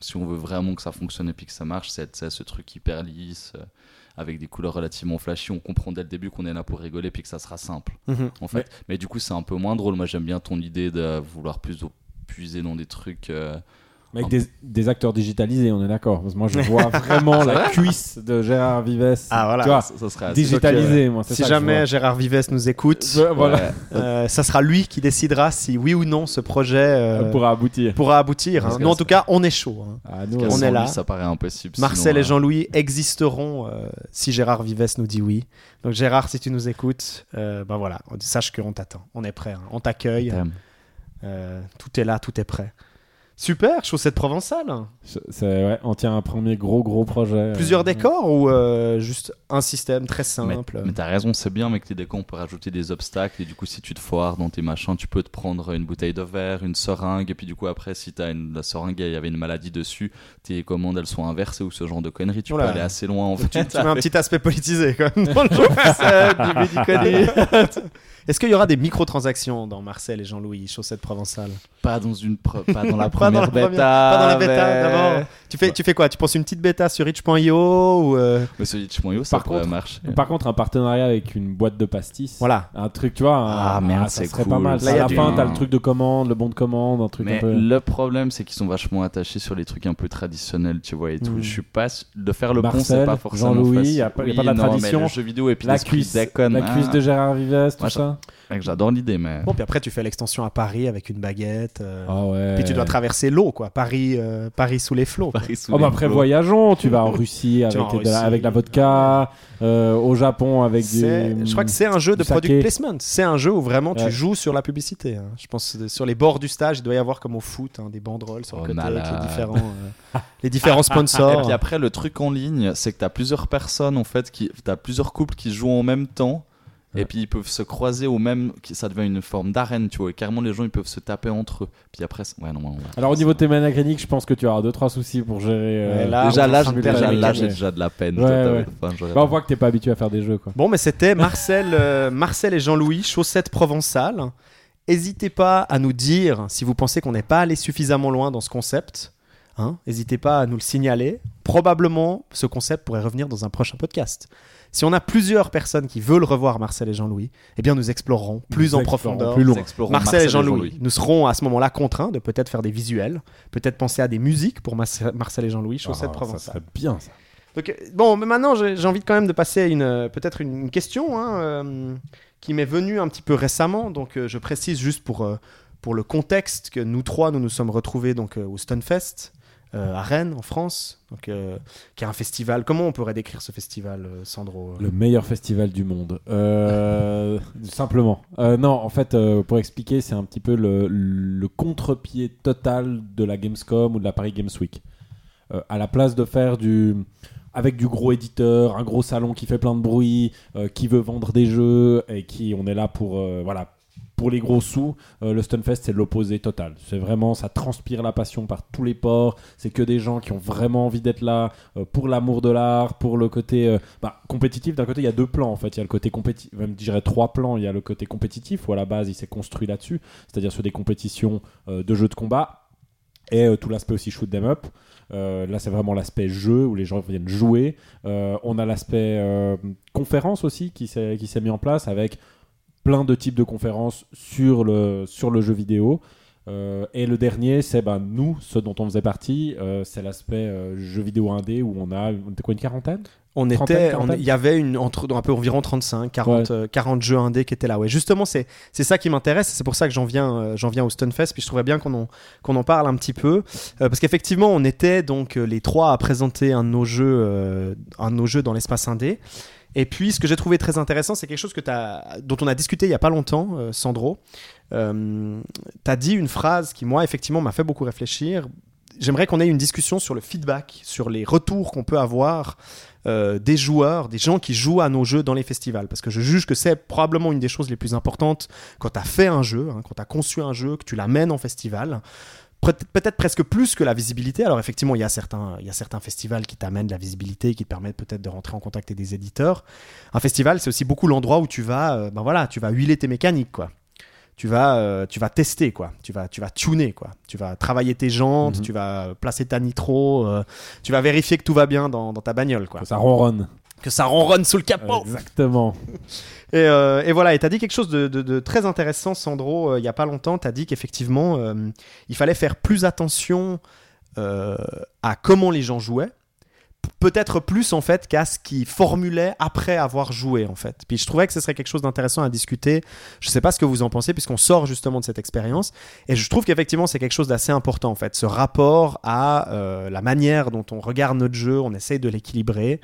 si on veut vraiment que ça fonctionne et puis que ça marche, c'est c'est ce truc hyper lisse. euh, avec des couleurs relativement flashy, on comprend dès le début qu'on est là pour rigoler puis que ça sera simple Mhm. en fait. Mais, du coup, c'est un peu moins drôle. Moi, j'aime bien ton idée de vouloir plus puiser dans des trucs. euh, Mais Avec des, des acteurs digitalisés, on est d'accord. Parce que Moi, je vois vraiment la cuisse de Gérard Vives. Ah, voilà. Tu vois, ça, ça serait assez- digitalisé, moi. c'est Si que jamais. Gérard Vives nous écoute, voilà. Euh, ça sera lui qui décidera si oui ou non ce projet euh, Pour aboutir. pourra aboutir. hein. Que Nous, en tout cas, on est chaud. hein. Ah, nous, On que est là. lui, ça paraît impossible. Marcel sinon, et euh, Jean-Louis existeront euh, si Gérard Vives nous dit oui. Donc Gérard, si tu nous écoutes, euh, ben voilà, sache qu'on t'attend. On est prêt, hein. on t'accueille. Euh, tout est là, tout est prêt. Super, chaussette provençale. Je- c'est- ouais, on tient un premier gros, gros projet. Plusieurs Euh, décors ou euh, juste un système très simple? mais t'as raison, c'est bien, mais que les décors, on peut rajouter des obstacles. Et du coup, si tu te foires dans tes machins, tu peux te prendre une bouteille de verre, une seringue. Et puis, du coup, après, si t'as une, la seringue, il y avait une maladie dessus, tes commandes, elles sont inversées ou ce genre de conneries. Tu Oula. peux aller assez loin, en fait. tu, tu mets un petit aspect politisé quand même dans le jeu. Est-ce qu'il y aura des microtransactions dans Marcel et Jean-Louis, chaussette provençale Pas dans, une pas dans la Pas dans première la première- bêta. Pas dans bêtas mais- d'abord. Tu fais, tu fais quoi? Tu penses une petite bêta sur itch.io ou euh, Mais sur itch.io, ça Par pourrait contre- marcher. Par contre, un partenariat avec une boîte de pastastis. Voilà. Un truc, tu vois. un- Ah, merde, ça c'est serait cool. pas mal. Là, à il y a la du- fin, t'as le truc de commande, le bon de commande, un truc Mais un peu. le problème, c'est qu'ils sont vachement attachés sur les trucs un peu traditionnels, tu vois, et tout. Hmm. Je suis pas sûr- de faire le pont, Marcel, c'est pas forcément Jean-Louis, facile. y a pas- de la tradition. Mais le jeu vidéo et puis La cuisse, la cuisse Ah, de Gérard Vives, tout ça. Mec, J'adore l'idée, mais Bon, puis après, tu fais l'extension à Paris avec une baguette. euh, Ah ouais. Puis tu dois traverser l'eau, quoi. Paris, euh, Paris sous les flots. Paris sous Oh les bah après flots. voyageons, tu vas en Russie avec, en la, Russie. avec la vodka, euh, au Japon avec C'est- du. Je crois que c'est un jeu de saké. product placement. C'est un jeu où vraiment tu Ouais. joues sur la publicité. hein. Je pense que sur les bords du stage, il doit y avoir comme au foot hein, des banderoles sur le Oh, côté avec les différents, euh, les différents Et sponsors. puis après, le truc en ligne, c'est que t'as plusieurs personnes, en fait, qui, t'as plusieurs couples qui jouent en même temps. Et puis ils peuvent se croiser au même. Ça devient une forme d'arène, tu vois. Et carrément, les gens, ils peuvent se taper entre eux. Puis après, c'est- ouais, non, ouais. Alors au niveau de tes je pense que tu auras deux trois soucis pour gérer. euh, là, déjà, là, j'ai- déjà, de la peine. Enfin, Bah, on voit que t'es pas habitué à faire des jeux quoi. Bon, mais c'était Marcel, euh, Marcel et Jean-Louis, chaussettes provençales. N'hésitez pas à nous dire si vous pensez qu'on n'est pas allé suffisamment loin dans ce concept. Hein N'hésitez pas à nous le signaler. Probablement, ce concept pourrait revenir dans un prochain podcast. Si on a plusieurs personnes qui veulent revoir Marcel et Jean-Louis, eh bien, nous explorerons plus Nous en profondeur plus loin. Marcel, et Jean-Louis. Nous serons à ce moment-là contraints de peut-être faire des visuels, peut-être penser à des musiques pour Marcel et Jean-Louis, chaussettes Ah, ça serait bien ça. Donc, euh, bon, mais maintenant, j'ai envie quand même de passer à une, euh, peut-être une, une question hein, euh, qui m'est venue un petit peu récemment. Donc, euh, je précise juste pour, euh, pour le contexte que nous trois, nous nous sommes retrouvés donc, euh, au Stunfest euh, à Rennes, en France, donc, euh, qui est un festival. Comment on pourrait décrire ce festival, euh, Sandro Le meilleur festival du monde. Simplement. Non, en fait, pour expliquer, c'est un petit peu le, le contre-pied total de la Gamescom ou de la Paris Games Week. À la place de faire du avec du gros éditeur, un gros salon qui fait plein de bruit, qui veut vendre des jeux et qui on est là pour voilà pour les gros sous, euh, le Stunfest c'est l'opposé total. C'est vraiment ça transpire la passion par tous les ports. C'est que des gens qui ont vraiment envie d'être là euh, pour l'amour de l'art, pour le côté euh, bah, compétitif. D'un côté il y a deux plans en fait. Il y a le côté compétitif, même je dirais trois plans. Il y a le côté compétitif où à la base il s'est construit là-dessus, c'est-à-dire sur des compétitions de jeux de combat et tout l'aspect aussi shoot them up. Là, c'est vraiment l'aspect jeu où les gens viennent jouer. On a l'aspect conférence aussi qui s'est mis en place avec plein de types de conférences sur le, sur le jeu vidéo. Euh, et le dernier, c'est ben, nous, ceux dont on faisait partie, euh, c'est l'aspect euh, jeu vidéo indé où on a on était quoi, une quarantaine? On était, il y avait une, entre, un peu environ 35, 40, euh, 40 jeux indés qui étaient là. Ouais, justement, c'est, c'est ça qui m'intéresse. C'est pour ça que j'en viens, euh, j'en viens au Stunfest. Puis je trouvais bien qu'on en, qu'on en parle un petit peu. Euh, parce qu'effectivement, on était donc les trois à présenter un de nos jeux, un de nos jeux dans l'espace indé. Et puis, ce que j'ai trouvé très intéressant, c'est quelque chose dont on a discuté il y a pas longtemps, euh, Sandro. Euh, tu as dit une phrase qui, moi, effectivement, m'a fait beaucoup réfléchir. J'aimerais qu'on ait une discussion sur le feedback, sur les retours qu'on peut avoir euh, des joueurs, des gens qui jouent à nos jeux dans les festivals. Parce que je juge que c'est probablement une des choses les plus importantes quand tu as fait un jeu, hein, quand tu as conçu un jeu, que tu l'amènes en festival. Peut- Peut-être presque plus que la visibilité. Alors effectivement, il y a certains, il y a certains festivals qui t'amènent de la visibilité, qui te permettent peut-être de rentrer en contact avec des éditeurs. Un festival, c'est aussi beaucoup l'endroit où tu vas, euh, ben voilà, tu vas huiler tes mécaniques, quoi. Tu vas, euh, tu vas tester, quoi. Tu vas, tu vas tuner, quoi. Tu vas travailler tes jantes, Mhm. tu vas placer ta nitro, euh, tu vas vérifier que tout va bien dans, dans ta bagnole, quoi. Ça ronronne. Que ça ronronne sous le capot. Exactement. Et, euh, et voilà, et t'as dit quelque chose de, de- de très intéressant, Sandro, euh, il y a pas longtemps. T'as dit qu'effectivement, euh, il fallait faire plus attention euh, à comment les gens jouaient. Peut-être plus en fait qu'à ce qu'ils formulaient après avoir joué en fait. Puis je trouvais que ce serait quelque chose d'intéressant à discuter. Je sais pas ce que vous en pensez puisqu'on sort justement de cette expérience. Et je trouve qu'effectivement c'est quelque chose d'assez important en fait. Ce rapport à euh, la manière dont on regarde notre jeu, on essaye de l'équilibrer.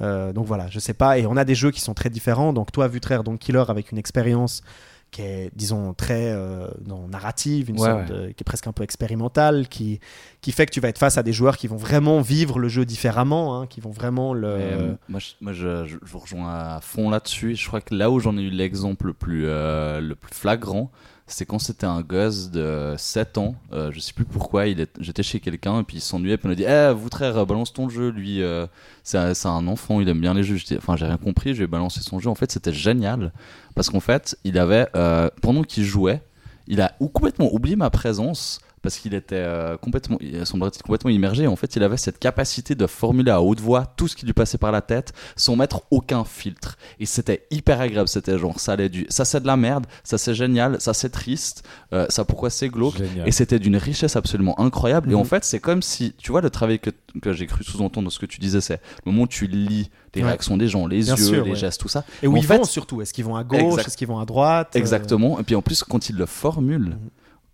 Euh, donc voilà, je sais pas. Et on a des jeux qui sont très différents. Donc toi, Vutraire, donc Killer avec une expérience qui est, disons, très euh, non, narrative, une Ouais, sorte de- qui est presque un peu expérimentale, qui, qui fait que tu vas être face à des joueurs qui vont vraiment vivre le jeu différemment, hein, qui vont vraiment le. Euh, moi, je, moi je, je- je vous rejoins à fond là-dessus. Je crois que là où j'en ai eu l'exemple le plus, euh, le plus flagrant, c'est quand c'était un gosse de 7 ans. Euh, je sais plus pourquoi. Il est, j'étais chez quelqu'un et puis il s'ennuyait. Puis on a dit Eh, vous, frère, balance ton jeu. Lui, euh, c'est, un- un enfant, il aime bien les jeux. Enfin, j'ai rien compris. J'ai balancé son jeu. En fait, c'était génial. Parce qu'en fait, il avait, euh, pendant qu'il jouait, il a complètement oublié ma présence parce qu'il était euh, complètement, il semblerait-il complètement immergé. En fait, il avait cette capacité de formuler à haute voix tout ce qui lui passait par la tête sans mettre aucun filtre. Et c'était hyper agréable. C'était genre, ça allait du, ça c'est de la merde, ça c'est génial, ça c'est triste, euh, ça pourquoi c'est glauque? Génial. Et c'était d'une richesse absolument incroyable. Et en Mhm. fait, c'est comme si, tu vois, le travail que, que j'ai cru sous-entendre dans ce que tu disais, c'est le moment où tu lis les Ouais. réactions des gens, les Bien yeux, sûr, les ouais. gestes, tout ça. Et où En ils fait- vont surtout Est-ce qu'ils vont à gauche? Est-ce qu'ils vont à droite? Euh, Exactement. Et puis en plus, quand il le formule, Mhm.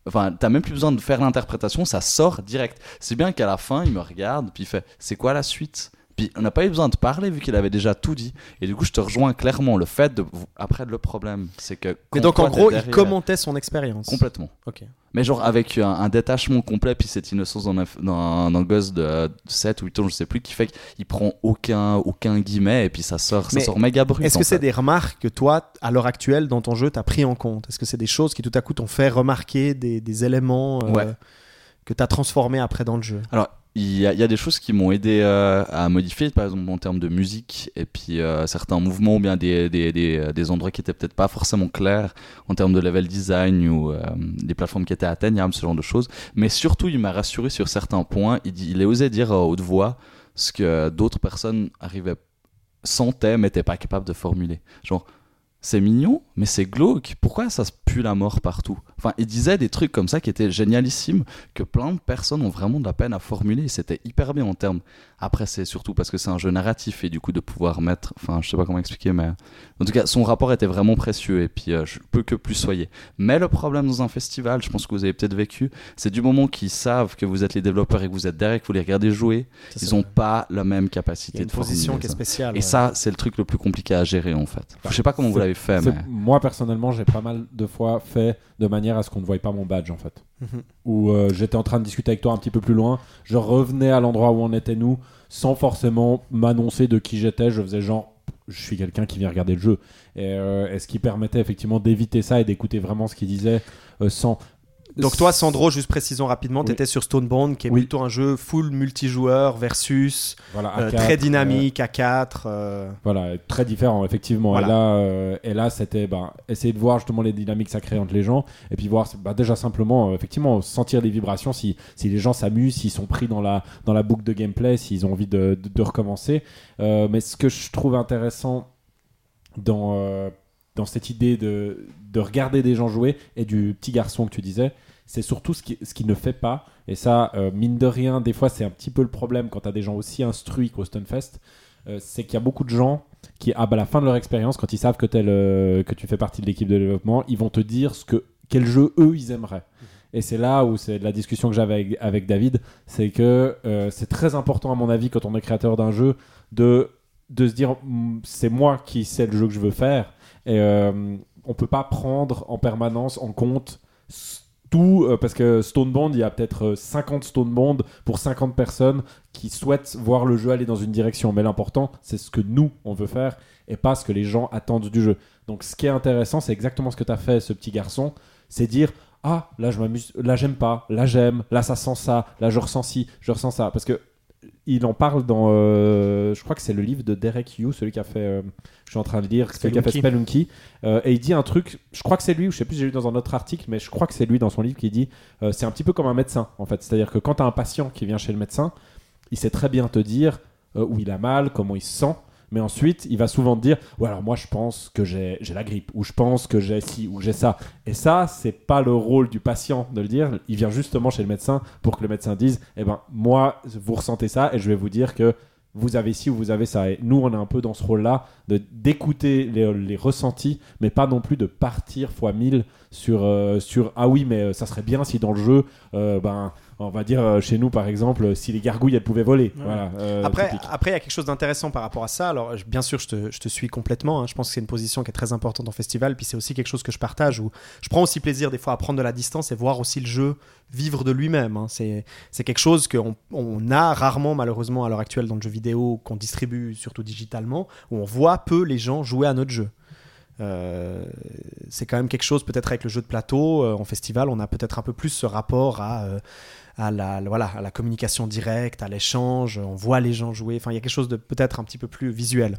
Enfin, t'as même plus besoin de faire l'interprétation, ça sort direct. C'est bien qu'à la fin, il me regarde, puis il fait C'est quoi la suite? Puis on n'a pas eu besoin de parler vu qu'il avait déjà tout dit. Et du coup, je te rejoins clairement. Le fait de. Après, le problème, c'est que. Mais donc en gros, il commentait son expérience. Complètement. Ok. Mais genre avec un, un détachement complet, puis cette innocence dans un, dans un- dans un gosse de 7 ou 8 ans, je sais plus, qui fait qu'il prend aucun, aucun guillemet, et puis ça sort, Mais ça sort méga brut. Est-ce que c'est des remarques que toi, à l'heure actuelle, dans ton jeu, t'as pris en compte? Est-ce que c'est des choses qui tout à coup t'ont fait remarquer des, des éléments euh, Ouais. que t'as transformés après dans le jeu? Alors, il y, a, des choses qui m'ont aidé euh, à modifier, par exemple en termes de musique, et puis euh, certains mouvements ou bien des, des, des, euh, des endroits qui étaient peut-être pas forcément clairs en termes de level design ou des plateformes qui étaient atteignables, ce genre de choses. Mais surtout, il m'a rassuré sur certains points. Il, a osé dire à haute voix ce que d'autres personnes arrivaient, sentaient, mais n'étaient pas capables de formuler. C'est mignon, mais c'est glauque. Pourquoi ça se pue la mort partout? Enfin, il disait des trucs comme ça qui étaient génialissimes, que plein de personnes ont vraiment de la peine à formuler. C'était hyper bien en termes. Après, c'est surtout parce que c'est un jeu narratif et du coup de pouvoir mettre. Enfin, je sais pas comment expliquer, mais en tout cas, son rapport était vraiment précieux et puis euh, je peux que plus soyez. Mais le problème dans un festival, je pense que vous avez peut-être vécu, c'est du moment qu'ils savent que vous êtes les développeurs et que vous êtes derrière, que vous les regardez jouer, Ça, ils c'est ont vrai. pas la même Il y capacité a une de position qui est spéciale. Et ouais. ça, c'est le truc le plus compliqué à gérer en fait. Je sais pas comment vous l'avez fait, mais. Moi, personnellement, j'ai pas mal de fois fait de manière à ce qu'on ne voie pas mon badge, en fait. Mhm. Où euh, j'étais en train de discuter avec toi un petit peu plus loin, je revenais à l'endroit où on était nous, sans forcément m'annoncer de qui j'étais, je faisais genre, je suis quelqu'un qui vient regarder le jeu. Et, euh, ce qui permettait effectivement d'éviter ça et d'écouter vraiment ce qu'il disait euh, sans... Donc toi, Sandro, juste précisons rapidement, Oui. t'étais sur Stonebound, qui est Oui. plutôt un jeu full multijoueur versus Voilà, euh, A4, très euh, dynamique à 4. euh, Voilà, très différent, effectivement. Voilà. Et là, euh, et là c'était ben, essayer de voir justement les dynamiques crée entre les gens, et puis voir bah, déjà simplement, euh, effectivement, sentir les vibrations, si, si les gens s'amusent, s'ils sont pris dans la, dans la boucle de gameplay, s'ils ont envie de, de, de recommencer. Euh, mais ce que je trouve intéressant dans, euh, dans cette idée de, de regarder des gens jouer, et du petit garçon que tu disais, c'est surtout ce qui, ce qui ne fait pas. Et ça, euh, mine de rien, des fois, c'est un petit peu le problème quand tu as des gens aussi instruits qu'au Stunfest. euh, c'est qu'il y a beaucoup de gens qui, à la fin de leur expérience, quand ils savent que, le- que tu fais partie de l'équipe de développement, ils vont te dire ce que, quel jeu eux ils aimeraient. Et c'est là où c'est la discussion que j'avais avec, avec David, c'est que euh, c'est très important à mon avis quand on est créateur d'un jeu de, de se dire Hmm, c'est moi qui sais le jeu que je veux faire et euh, on peut pas prendre en permanence en compte tout euh, parce que Stone Bond il y a peut-être euh, 50 Stone Bond pour 50 personnes qui souhaitent voir le jeu aller dans une direction. Mais l'important c'est ce que nous on veut faire et pas ce que les gens attendent du jeu. Donc ce qui est intéressant c'est exactement ce que tu as fait ce petit garçon. C'est dire ah là je m'amuse là j'aime pas. Là j'aime. Là ça sent ça. Là je ressens ci je ressens ça parce que il en parle dans euh, je crois que c'est le livre de Derek Hughes celui qui a fait euh, je suis en train de lire celui qui a fait Spelunky. Euh, et il dit un truc je crois que c'est lui ou je sais plus si j'ai lu dans un autre article mais je crois que c'est lui dans son livre qui dit c'est un petit peu comme un médecin en fait c'est à dire que quand tu as un patient qui vient chez le médecin il sait très bien te dire où il a mal comment il se sent mais ensuite, il va souvent dire Ouais, alors moi, je pense que j'ai la grippe, ou je pense que j'ai ci, ou j'ai ça. Et ça, c'est pas le rôle du patient de le dire. Il vient justement chez le médecin pour que le médecin dise Eh ben, moi, vous ressentez ça, et je vais vous dire que vous avez ci ou vous avez ça. Et nous, on est un peu dans ce rôle-là d'écouter les, les ressentis, mais pas non plus de partir fois 1000 sur, euh, sur Ah oui, mais euh, ça serait bien si dans le jeu, euh, ben, on va dire euh, chez nous par exemple, si les gargouilles elles pouvaient voler. Ouais. Voilà, euh, Après, typique. après, il y a quelque chose d'intéressant par rapport à ça. Alors, je- bien sûr, je te, je te suis complètement. hein. Je pense que c'est une position qui est très importante en festival. Puis c'est aussi quelque chose que je partage où je prends aussi plaisir des fois à prendre de la distance et voir aussi le jeu vivre de lui-même. hein. C'est c'est quelque chose qu'on on a rarement, malheureusement, à l'heure actuelle dans le jeu vidéo qu'on distribue surtout digitalement, où on voit peu les gens jouer à notre jeu. Euh, c'est quand même quelque chose, peut-être avec le jeu de plateau, euh, en festival, on a peut-être un peu plus ce rapport à, euh, à, la, voilà, à la communication directe, à l'échange, on voit les gens jouer, enfin il y a quelque chose de peut-être un petit peu plus visuel.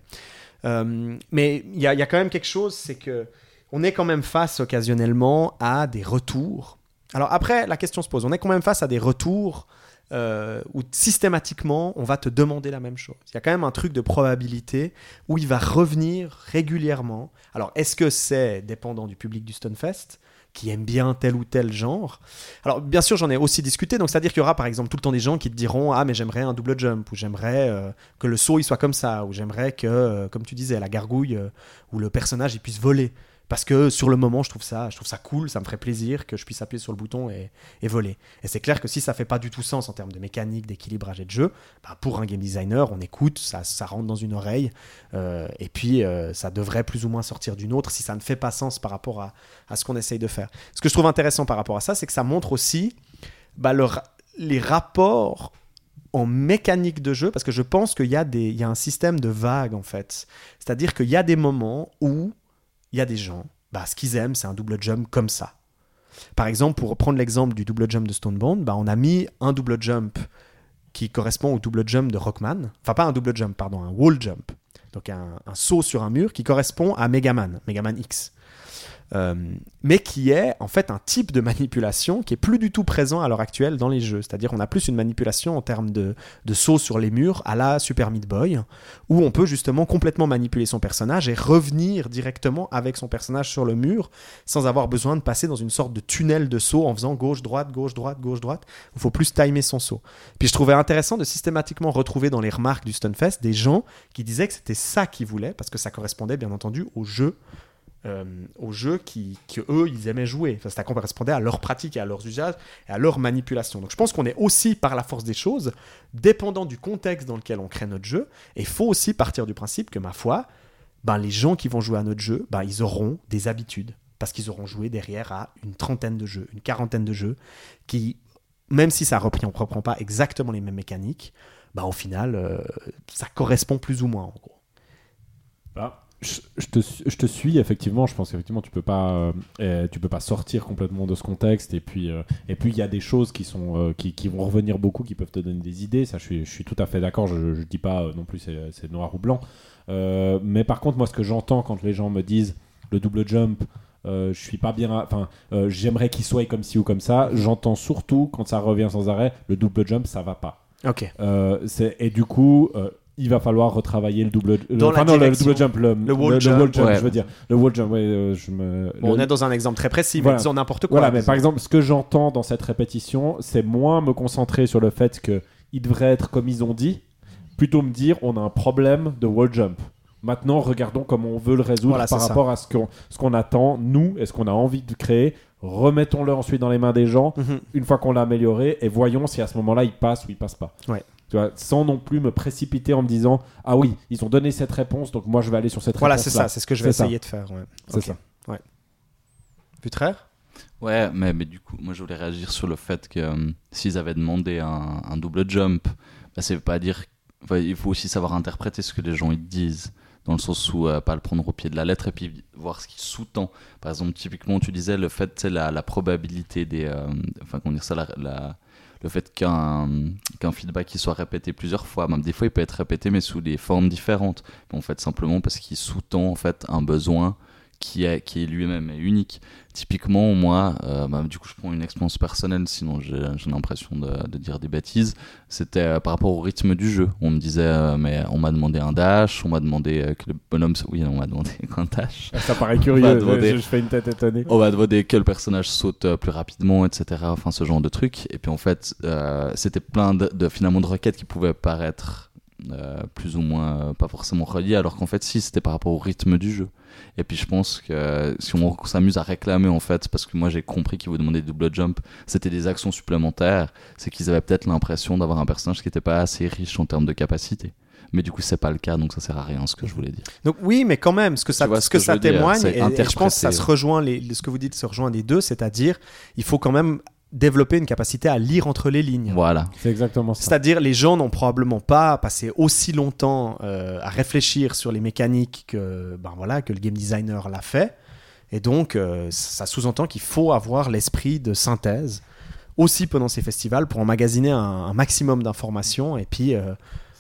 Euh, mais il y, a- quand même quelque chose, c'est que on est quand même face occasionnellement à des retours. Alors après, la question se pose, on est quand même face à des retours euh, où systématiquement on va te demander la même chose. Il y a quand même un truc de probabilité où il va revenir régulièrement. Alors est-ce que c'est dépendant du public du Stunfest? Qui aime bien tel ou tel genre. Alors bien sûr j'en ai aussi discuté, donc c'est-à-dire qu'il y aura par exemple tout le temps des gens qui te diront ah mais j'aimerais un double jump ou j'aimerais euh, que le saut il soit comme ça ou j'aimerais que euh, comme tu disais la gargouille euh, ou le personnage il puisse voler parce que sur le moment je trouve ça je trouve ça cool ça me ferait plaisir que je puisse appuyer sur le bouton et, voler et c'est clair que si ça fait pas du tout sens en termes de mécanique d'équilibrage et de jeu bah, pour un game designer on écoute ça, rentre dans une oreille euh, et puis euh, ça devrait plus ou moins sortir d'une autre si ça ne fait pas sens par rapport à, ce qu'on essaye de faire ce que je trouve intéressant par rapport à ça c'est que ça montre aussi bah, les rapports en mécanique de jeu, parce que je pense qu'il y a un système de vagues en fait. C'est-à-dire qu'il y a des moments où il y a des gens, bah, ce qu'ils aiment, c'est un double jump comme ça. Par exemple, pour prendre l'exemple du double jump de Stonebound, bah, on a mis un double jump qui correspond au double jump de Rockman. Enfin, pas un double jump, pardon, un wall jump. Donc un, un saut sur un mur qui correspond à Megaman, Megaman X. Euh, mais qui est en fait un type de manipulation qui est plus du tout présent à l'heure actuelle dans les jeux. C'est-à-dire qu'on a plus une manipulation en termes de, de saut sur les murs à la Super Meat Boy, où on peut justement complètement manipuler son personnage et revenir directement avec son personnage sur le mur sans avoir besoin de passer dans une sorte de tunnel de saut en faisant gauche-droite, gauche-droite, gauche-droite. Il faut plus timer son saut. Puis je trouvais intéressant de systématiquement retrouver dans les remarques du Stunfest des gens qui disaient que c'était ça qu'ils voulaient, parce que ça correspondait bien entendu au jeu euh, aux jeux qui, eux ils aimaient jouer. Enfin, ça correspondait à leur pratique et à leurs usages et à leur manipulation. Donc je pense qu'on est aussi par la force des choses dépendant du contexte dans lequel on crée notre jeu. Et il faut aussi partir du principe que ma foi, ben, les gens qui vont jouer à notre jeu, ben, ils auront des habitudes parce qu'ils auront joué derrière à une trentaine de jeux, une quarantaine de jeux qui, même si ça ne reprend, reprend pas exactement les mêmes mécaniques, ben, au final, euh, ça correspond plus ou moins en gros. Je, te, su- je te suis effectivement. Je pense qu'effectivement tu peux pas, euh, tu peux pas sortir complètement de ce contexte. Et puis, euh, et puis il y a des choses qui sont, euh, qui, qui vont revenir beaucoup, qui peuvent te donner des idées. Ça, je suis, je suis tout à fait d'accord. Je, je dis pas non plus c'est, c'est noir ou blanc. Mais par contre, moi, ce que j'entends quand les gens me disent le double jump. euh, je suis pas bien, enfin, euh, j'aimerais qu'il soit comme ci ou comme ça. J'entends surtout quand ça revient sans arrêt, le double jump, ça va pas. Ok. Euh, et du coup, il va falloir retravailler le double, le, Dans la enfin, non, le double jump, le, Le wall jump. Ouais. je veux dire, le wall jump. Ouais, euh, je me. Bon, le- on est dans un exemple très précis, mais Voilà. disons n'importe quoi. Voilà, mais par exemple, ce que j'entends dans cette répétition, c'est moins me concentrer sur le fait que il devrait être comme ils ont dit, plutôt me dire on a un problème de wall jump. Maintenant, regardons comment on veut le résoudre Voilà, par ça. rapport à ce qu'on ce qu'on attend, nous, et ce qu'on a envie de créer. Remettons-le ensuite dans les mains des gens, Mhm. une fois qu'on l'a amélioré, et voyons si à ce moment-là, il passe ou il passe pas. Ouais. Tu vois, sans non plus me précipiter en me disant Ah oui, ils ont donné cette réponse, donc moi je vais aller sur cette Voilà, réponse. c'est ça, c'est ce que je vais C'est ça. essayer de faire. Ouais. C'est Ok. ça. Putraire Ouais, mais, mais du coup, moi je voulais réagir sur le fait que euh, s'ils avaient demandé un, un double jump, bah, veut pas dire. enfin, il faut aussi savoir interpréter ce que les gens ils disent, dans le sens où euh, pas le prendre au pied de la lettre et puis voir ce qui sous-tend. Par exemple, typiquement, tu disais le fait, tu sais, la, la probabilité des. euh, enfin, comment dire ça, la- la- le fait qu'un qu'un feedback il soit répété plusieurs fois, même des fois il peut être répété mais sous des formes différentes. En fait, simplement parce qu'il sous-tend en fait un besoin qui est, qui est lui-même unique. Typiquement, moi, euh, bah, du coup, je prends une expérience personnelle, sinon j'ai j'ai l'impression de, de dire des bêtises. C'était euh, par rapport au rythme du jeu. On me disait, euh, mais on m'a demandé un dash, on m'a demandé que le bonhomme. Oui, on m'a demandé un dash. Ça paraît curieux, va je, je fais une tête étonnée. On va demander que le personnage saute plus rapidement, etc. Enfin, ce genre de trucs. Et puis en fait, euh, c'était plein de, de- finalement de requêtes qui pouvaient paraître plus ou moins euh, pas forcément reliées, alors qu'en fait, si, c'était par rapport au rythme du jeu. Et puis je pense que si on s'amuse à réclamer en fait, parce que moi j'ai compris qu'ils vous demandaient des double jump, c'était des actions supplémentaires, c'est qu'ils avaient peut-être l'impression d'avoir un personnage qui n'était pas assez riche en termes de capacité. Mais du coup, c'est pas le cas, donc ça sert à rien ce que je voulais dire. Donc oui, mais quand même, ce que ça, ce ce que ça témoigne, et, et je pense que ça se rejoint, les, ce que vous dites se rejoint les deux, c'est-à-dire il faut quand même développer une capacité à lire entre les lignes. Voilà. C'est exactement ça. C'est-à-dire les gens n'ont probablement pas passé aussi longtemps euh, à réfléchir sur les mécaniques que, ben voilà, que le game designer l'a fait. Et donc, euh, ça sous-entend qu'il faut avoir l'esprit de synthèse aussi pendant ces festivals pour emmagasiner un, un maximum d'informations et puis euh,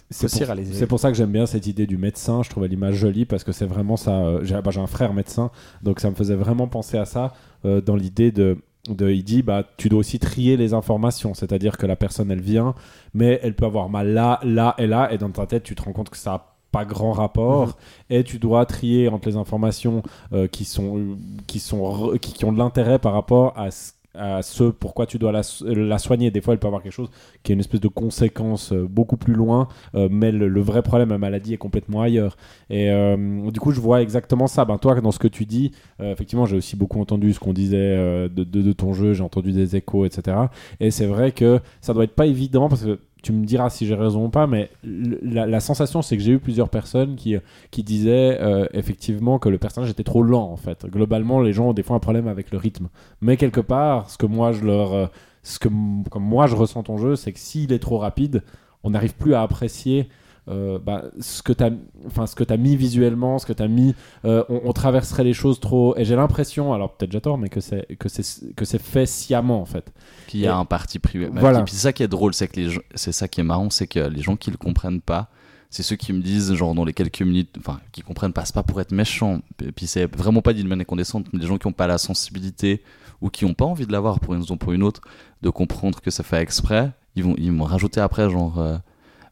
C'est pour, les- ça que j'aime bien cette idée du médecin. Je trouvais l'image jolie parce que c'est vraiment ça. euh, J'ai bah, j'ai un frère médecin, donc ça me faisait vraiment penser à ça euh, dans l'idée de, de. Il dit bah tu dois aussi trier les informations, c'est-à-dire que la personne elle vient, mais elle peut avoir mal là, là et là, et dans ta tête tu te rends compte que ça a pas grand rapport Mhm. et tu dois trier entre les informations euh, qui sont qui sont qui, qui ont de l'intérêt par rapport à ce à ce pourquoi tu dois la, la soigner. Des fois, elle peut avoir quelque chose qui est une espèce de conséquence euh, beaucoup plus loin, euh, mais le, vrai problème, la maladie est complètement ailleurs. Et euh, du coup, je vois exactement ça. Ben, toi, dans ce que tu dis, euh, effectivement, j'ai aussi beaucoup entendu ce qu'on disait euh, de, de- de ton jeu, j'ai entendu des échos, etc. Et c'est vrai que ça doit être pas évident parce que tu me diras si j'ai raison ou pas, mais la, sensation, c'est que j'ai eu plusieurs personnes qui, qui disaient euh, effectivement que le personnage était trop lent, en fait. Globalement, les gens ont des fois un problème avec le rythme. Mais quelque part, ce que moi je leur, euh, ce que comme moi je ressens ton jeu, c'est que s'il est trop rapide, on n'arrive plus à apprécier euh, bah, ce que tu as enfin ce que tu mis visuellement ce que tu as mis euh, on, on traverserait les choses trop et j'ai l'impression alors peut-être j'ai tort mais que c'est que c'est que c'est fait sciemment en fait qu'il y a Et- un parti privé. Bah, Voilà. Et puis c'est ça qui est drôle, c'est que c'est ça qui est marrant, c'est que les gens qui le comprennent pas, c'est ceux qui me disent, genre dans les quelques minutes, enfin, qui comprennent pas, c'est pas pour être méchant. Et puis c'est vraiment pas de manière condescendante, mais les gens qui ont pas la sensibilité ou qui ont pas envie de l'avoir pour une raison ou pour une autre, de comprendre que ça fait exprès, ils vont, ils vont rajouter après, genre, euh,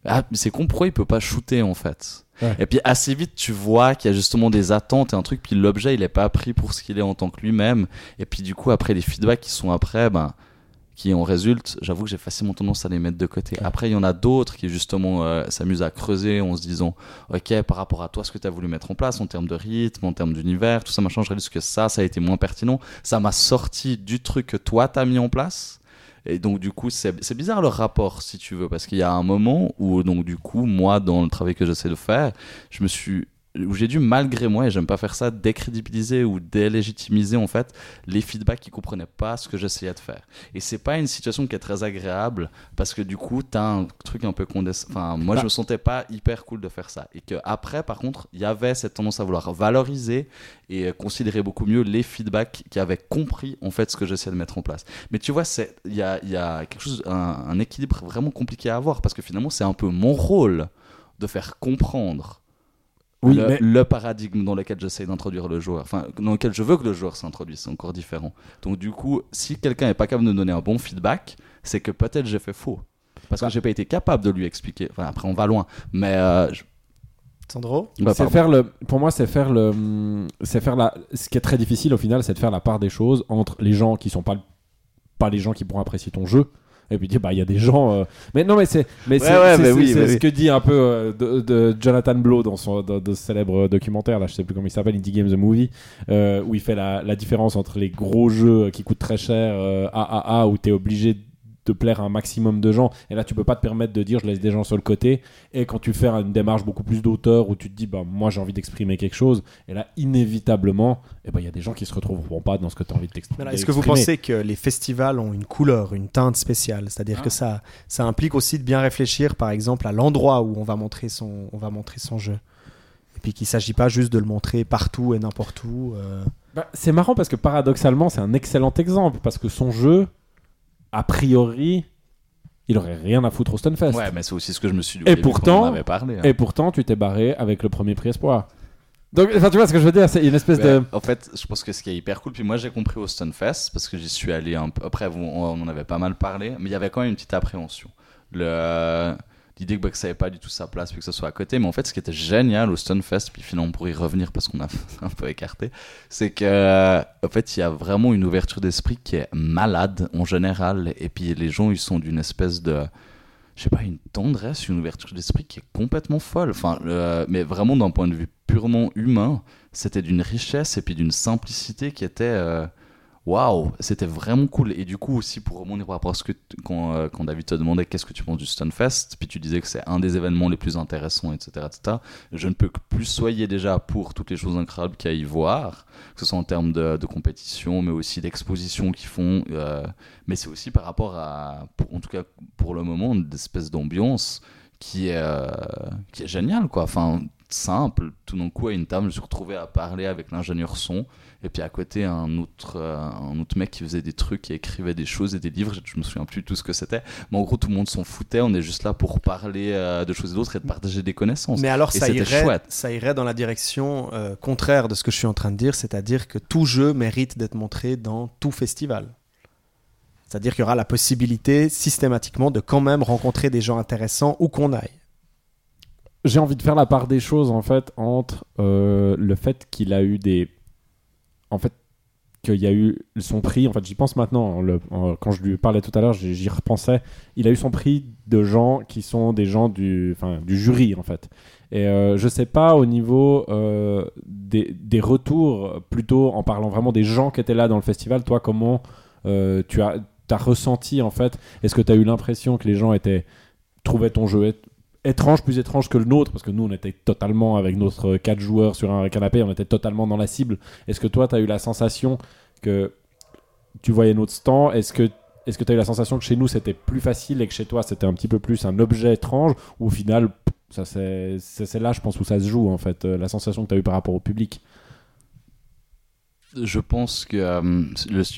ah, mais c'est con, pourquoi il peut pas shooter en fait? Ouais. Et puis assez vite, tu vois qu'il y a justement des attentes et un truc, puis l'objet il est pas pris pour ce qu'il est en tant que lui-même. Et puis du coup, après les feedbacks qui sont après, ben, qui en résultent, j'avoue que j'ai facilement tendance à les mettre de côté. Après, il y en a d'autres qui justement euh, s'amusent à creuser en se disant, ok, par rapport à toi, ce que tu as voulu mettre en place en termes de rythme, en termes d'univers, tout ça, machin, je réalise que ça, ça a été moins pertinent. Ça m'a sorti du truc que toi, t'as mis en place. Et donc, du coup, c'est bizarre le rapport, si tu veux, parce qu'il y a un moment où, donc, du coup, moi, dans le travail que j'essaie de faire, je me suis où j'ai dû malgré moi et j'aime pas faire ça décrédibiliser ou délégitimiser en fait les feedbacks qui comprenaient pas ce que j'essayais de faire et c'est pas une situation qui est très agréable parce que du coup t'as un truc un peu condescendant enfin moi Bah. je me sentais pas hyper cool de faire ça et que après par contre il y avait cette tendance à vouloir valoriser et considérer beaucoup mieux les feedbacks qui avaient compris en fait ce que j'essayais de mettre en place mais tu vois c'est il y a, il y a quelque chose un, un équilibre vraiment compliqué à avoir parce que finalement c'est un peu mon rôle de faire comprendre Oui, le, mais- le paradigme dans lequel j'essaie d'introduire le joueur, enfin dans lequel je veux que le joueur s'introduise, c'est encore différent. Donc du coup, si quelqu'un n'est pas capable de me donner un bon feedback, c'est que peut-être j'ai fait faux. parce Bah. que j'ai pas été capable de lui expliquer. Enfin, après, on va loin, mais euh, je- Sandro? Bah, c'est faire le, pour moi, c'est faire le, c'est faire la. Ce qui est très difficile au final, c'est de faire la part des choses entre les gens qui sont pas, pas les gens qui pourront apprécier ton jeu. Et puis dire bah il y a des gens. euh, Mais non mais c'est, mais c'est, ce que dit un peu euh, de, de Jonathan Blow dans son de ce célèbre documentaire là, je sais plus comment il s'appelle, Indie Game the Movie, euh, où il fait la, la différence entre les gros jeux qui coûtent très cher euh, AAA où t'es obligé de plaire à un maximum de gens et là tu peux pas te permettre de dire je laisse des gens sur le côté et quand tu fais une démarche beaucoup plus d'auteur où tu te dis bah moi j'ai envie d'exprimer quelque chose et là inévitablement eh ben il y a des gens qui se retrouveront pas dans ce que tu as envie de t'exprimer. Alors, Est-ce que vous pensez que les festivals ont une couleur, une teinte spéciale? C'est-à-dire Ah. que ça, ça implique aussi de bien réfléchir, par exemple, à l'endroit où on va montrer son, on va montrer son jeu. Et puis qu'il ne s'agit pas juste de le montrer partout et n'importe où. euh. Bah, c'est marrant parce que paradoxalement, c'est un excellent exemple parce que son jeu, a priori, il aurait rien à foutre au Stunfest. Ouais, mais c'est aussi ce que je me suis dit. Et pourtant- avait parlé. hein. Et pourtant, tu t'es barré avec le premier prix espoir. Donc, enfin, tu vois ce que je veux dire, c'est une espèce Ouais, de. En fait, je pense que ce qui est hyper cool, puis moi j'ai compris au Stunfest, parce que j'y suis allé un peu. Après, on en avait pas mal parlé, mais il y avait quand même une petite appréhension. Le- L'idée que, ça n'avait pas du tout sa place, puis que ce soit à côté. Mais en fait, ce qui était génial au Stunfest, puis finalement pour y revenir parce qu'on a un peu écarté, c'est que en fait, il y a vraiment une ouverture d'esprit qui est malade en général. Et puis les gens, ils sont d'une espèce de je sais pas, une tendresse, une ouverture d'esprit qui est complètement folle. Enfin, euh, mais vraiment d'un point de vue purement humain, c'était d'une richesse et puis d'une simplicité qui était euh, waouh, c'était vraiment cool. Et du coup aussi pour rebondir par rapport à ce que quand, euh, quand David te demandait qu'est-ce que tu penses du Stunfest, puis tu disais que c'est un des événements les plus intéressants, etc., etc. Je ne peux que plus soyer déjà pour toutes les choses incroyables qu'il y a à y voir, que ce soit en termes de, compétition, mais aussi d'exposition qu'ils font. euh, mais c'est aussi par rapport à, en tout cas pour le moment, une espèce d'ambiance qui est, euh, qui est géniale, quoi. Enfin, simple. Tout d'un coup, à une table, je me suis retrouvé à parler avec l'ingénieur son, et puis à côté, un autre, euh, un autre mec qui faisait des trucs, qui écrivait des choses et des livres. Je, me souviens plus de tout ce que c'était. Mais en gros, tout le monde s'en foutait. On est juste là pour parler euh, de choses et d'autres et de partager des connaissances. Mais alors, Et ça irait, chouette. ça irait dans la direction euh, contraire de ce que je suis en train de dire, c'est-à-dire que tout jeu mérite d'être montré dans tout festival. C'est-à-dire qu'il y aura la possibilité systématiquement de quand même rencontrer des gens intéressants où qu'on aille. J'ai envie de faire la part des choses en fait entre euh, le fait qu'il a eu des. En fait, qu'il y a eu son prix. En fait, j'y pense maintenant. quand je lui parlais tout à l'heure, j'y repensais. Il a eu son prix de gens qui sont des gens du, enfin, du jury en fait. Et euh, je sais pas au niveau euh, des, des retours, plutôt en parlant vraiment des gens qui étaient là dans le festival, toi, comment euh, tu as, as ressenti en fait Est-ce que tu as eu l'impression que les gens étaient trouvaient ton jeu étrange, plus étrange que le nôtre Parce que nous, on était totalement, avec notre 4 joueurs sur un canapé, on était totalement dans la cible. Est-ce que toi, tu as eu la sensation que tu voyais notre stand? Est-ce que est-ce que tu as eu la sensation que chez nous c'était plus facile et que chez toi c'était un petit peu plus un objet étrange? Ou au final c'est là je pense où ça se joue en fait euh, la sensation que tu as eu par rapport au public. Je pense que euh,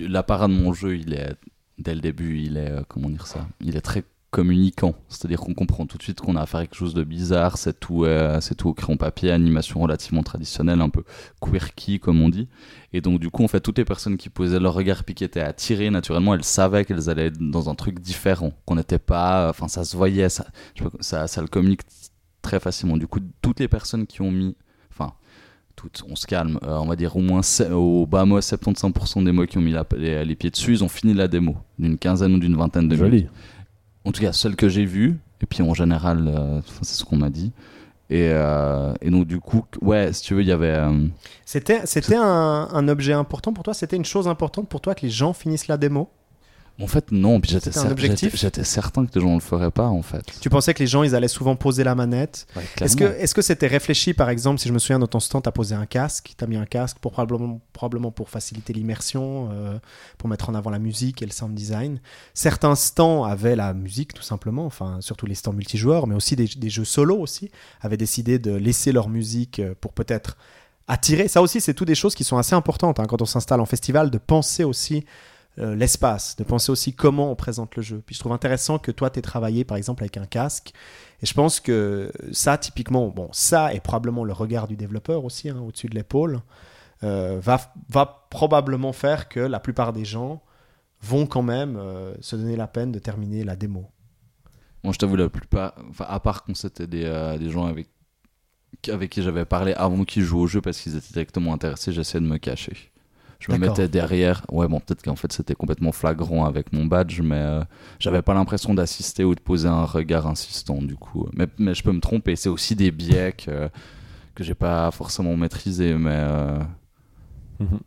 l'apparat de mon jeu, il est dès le début, il est euh, comment dire ça? Il est très communicant, c'est-à-dire qu'on comprend tout de suite qu'on a affaire à quelque chose de bizarre. C'est tout, euh, c'est tout au crayon papier, animation relativement traditionnelle, un peu quirky comme on dit. Et donc du coup, en fait, toutes les personnes qui posaient leur regard puis qui étaient attirées naturellement, elles savaient qu'elles allaient être dans un truc différent, qu'on n'était pas, enfin ça se voyait, ça, je sais pas, ça, ça le communique très facilement. Du coup, toutes les personnes qui ont mis, enfin toutes, on se calme, euh, on va dire au moins au bas mot 75% des mots qui ont mis la- les, les pieds dessus, ils ont fini la démo d'une quinzaine ou d'une vingtaine de minutes. En tout cas, celle que j'ai vue, et puis en général, euh, c'est ce qu'on m'a dit. Et, euh, et donc du coup, ouais, si tu veux, il y avait... euh, C'était, c'était un, un objet important pour toi? C'était une chose importante pour toi que les gens finissent la démo? En fait, non, puis j'étais cer- certain que les gens ne le feraient pas, en fait. Tu pensais que les gens, ils allaient souvent poser la manette Ouais, Est-ce que, est-ce que c'était réfléchi, par exemple, si je me souviens, dans ton stand, tu as posé un casque, tu as mis un casque pour probablement, probablement pour faciliter l'immersion, euh, pour mettre en avant la musique et le sound design. Certains stands avaient la musique, tout simplement, enfin, surtout les stands multijoueurs, mais aussi des, des jeux solo aussi, avaient décidé de laisser leur musique euh, pour peut-être attirer. Ça aussi, c'est toutes des choses qui sont assez importantes hein, quand on s'installe en festival, de penser aussi euh, l'espace, de penser aussi comment on présente le jeu. Puis je trouve intéressant que toi, tu aies travaillé, par exemple, avec un casque. Et je pense que ça, typiquement, bon, ça est probablement le regard du développeur aussi, hein, au-dessus de l'épaule, euh, va, va probablement faire que la plupart des gens vont quand même euh, se donner la peine de terminer la démo. Moi, je t'avoue, la plupart, enfin, à part quand c'était des, des gens avec, avec qui j'avais parlé avant qu'ils jouent au jeu parce qu'ils étaient directement intéressés, j'essayais de me cacher. Je me mettais derrière. Ouais, bon, peut-être qu'en fait c'était complètement flagrant avec mon badge, mais euh, j'avais pas l'impression d'assister ou de poser un regard insistant du coup. Mais, mais je peux me tromper. C'est aussi des biais que, que j'ai pas forcément maîtrisé, mais. euh, Mhm.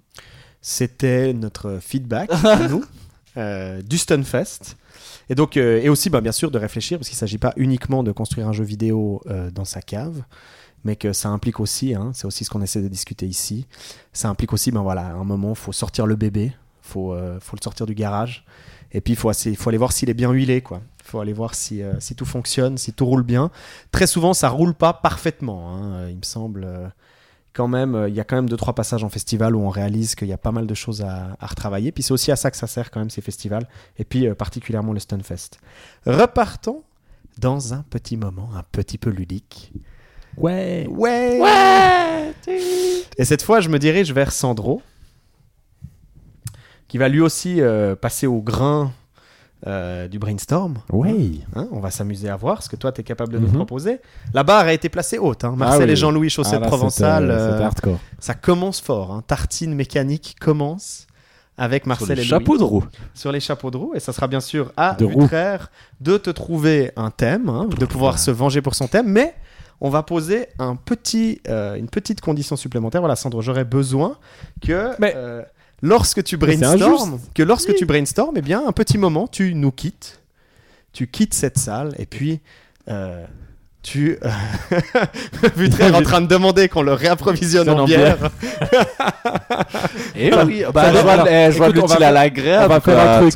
C'était notre feedback à nous euh, du Stunfest. Et donc, euh, et aussi, bah, bien sûr, de réfléchir, parce qu'il ne s'agit pas uniquement de construire un jeu vidéo euh, dans sa cave, mais que ça implique aussi, hein, c'est aussi ce qu'on essaie de discuter ici, ça implique aussi, ben voilà, à un moment, il faut sortir le bébé, il faut, euh, faut le sortir du garage, et puis il faut, aller voir s'il est bien huilé, quoi. Il faut aller voir si, euh, si tout fonctionne, si tout roule bien. Très souvent, ça roule pas parfaitement, hein, il me semble. euh, quand même, euh, il y a quand même deux trois passages en festival où on réalise qu'il y a pas mal de choses à, à retravailler. Puis c'est aussi à ça que ça sert quand même ces festivals. Et puis euh, particulièrement le Stunfest. Repartons dans un petit moment un petit peu ludique. Ouais. Ouais. Et cette fois, je me dirige vers Sandro, qui va lui aussi euh, passer au grain euh, du brainstorm. Ouais. Hein, on va s'amuser à voir ce que toi tu es capable de nous Mhm. proposer. La barre a été placée haute. hein. Marcel Ah oui. et Jean-Louis Chaussette Ah, là, Provençal. c'était- c'était euh, hardcore. ça commence fort. hein. Tartine mécanique commence avec sur Marcel les et chapeaux Louis de roue. sur les chapeaux de roue. Et ça sera bien sûr à. Vutraire de te trouver un thème, hein, de pouvoir se venger pour son thème. Mais on va poser un petit, euh, une petite condition supplémentaire. Voilà, Sandro, j'aurais besoin que Mais- euh, lorsque tu brainstormes, que lorsque tu brainstormes, eh bien, un petit moment, tu nous quittes. Tu quittes cette salle et puis. euh, tu. Vutraire est en train de demander qu'on le réapprovisionne en En bière. Et Ça- oui, ça bah, je vois, eh, je vois Écoute, on va l'utile à faire- l'agréable. on va faire un truc.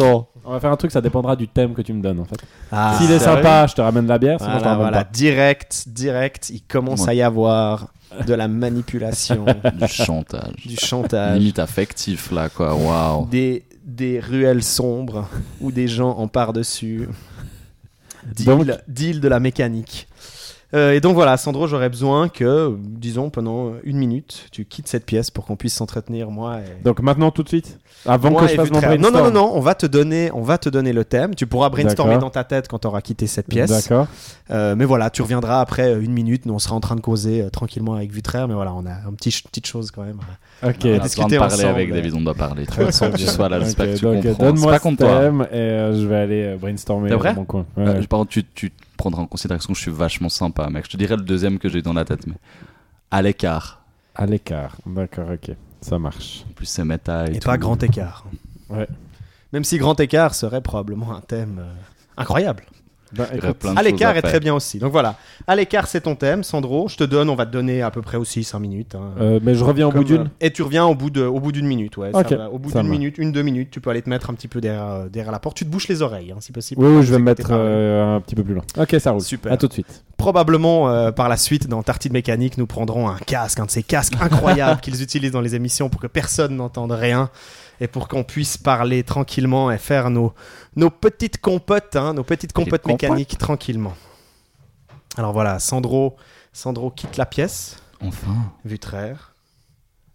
On va faire un truc, ça dépendra du thème que tu me donnes en fait. Ah, S'il est sympa, je te ramène de la bière, sinon je te Voilà, ramène voilà, pas. direct, direct, il commence Ouais. à y avoir de la manipulation, Du chantage. du chantage, Limite affectif là, quoi. Waouh. des, des ruelles sombres où des gens en par-dessus. Deal, Donc- deal de la mécanique. Euh, et donc voilà, Sandro, j'aurais besoin que, disons, pendant une minute, tu quittes cette pièce pour qu'on puisse s'entretenir, moi et. Donc maintenant, tout de suite Avant moi que je fasse mon brainstorm non, non, non, on va te donner, on va te donner le thème. Tu pourras brainstormer dans ta tête quand tu auras quitté cette pièce. D'accord. Euh, mais voilà, tu reviendras après euh, une minute. Nous, on sera en train de causer euh, tranquillement avec Vutraire. Mais voilà, on a un petit petite chose quand même. Ok. On discuter de parler ensemble, avec David, on doit parler. Tu vois, sans que tu sois là, j'espère que tu donc, comprends. Donne-moi ce thème et euh, je vais aller brainstormer dans mon coin. Ouais. Euh, par contre, tu, tu prendras en considération que je suis vachement sympa, mec. Je te dirais le deuxième que j'ai dans la tête, mais à l'écart. À l'écart. D'accord, ok. Ça marche. En plus, c'est méta et, Et tout. pas grand écart. Ouais. Même si grand écart serait probablement un thème euh, incroyable. Écoute, de À l'écart est très bien aussi. Donc voilà, à l'écart c'est ton thème, Sandro. Je te donne, on va te donner à peu près aussi 5 minutes. hein. euh, mais je reviens au bout d'une. euh, Et tu reviens au bout de, au bout d'une minute, ouais. ça Ok, va. Au bout d'une minute, une deux minutes, tu peux aller te mettre un petit peu derrière, euh, derrière la porte. Tu te bouches les oreilles, hein, si possible. Oui, oui, je vais me mettre euh, un petit peu plus loin. Ok, ça roule. Super. À tout de suite. Probablement euh, par la suite dans Tartine Mécanique, nous prendrons un casque, un de ces casques incroyables qu'ils utilisent dans les émissions pour que personne n'entende rien et pour qu'on puisse parler tranquillement et faire nos, nos petites compotes, hein, nos petites compotes mécaniques tranquillement. Alors voilà, Sandro, Sandro quitte la pièce, Enfin. Vutraire.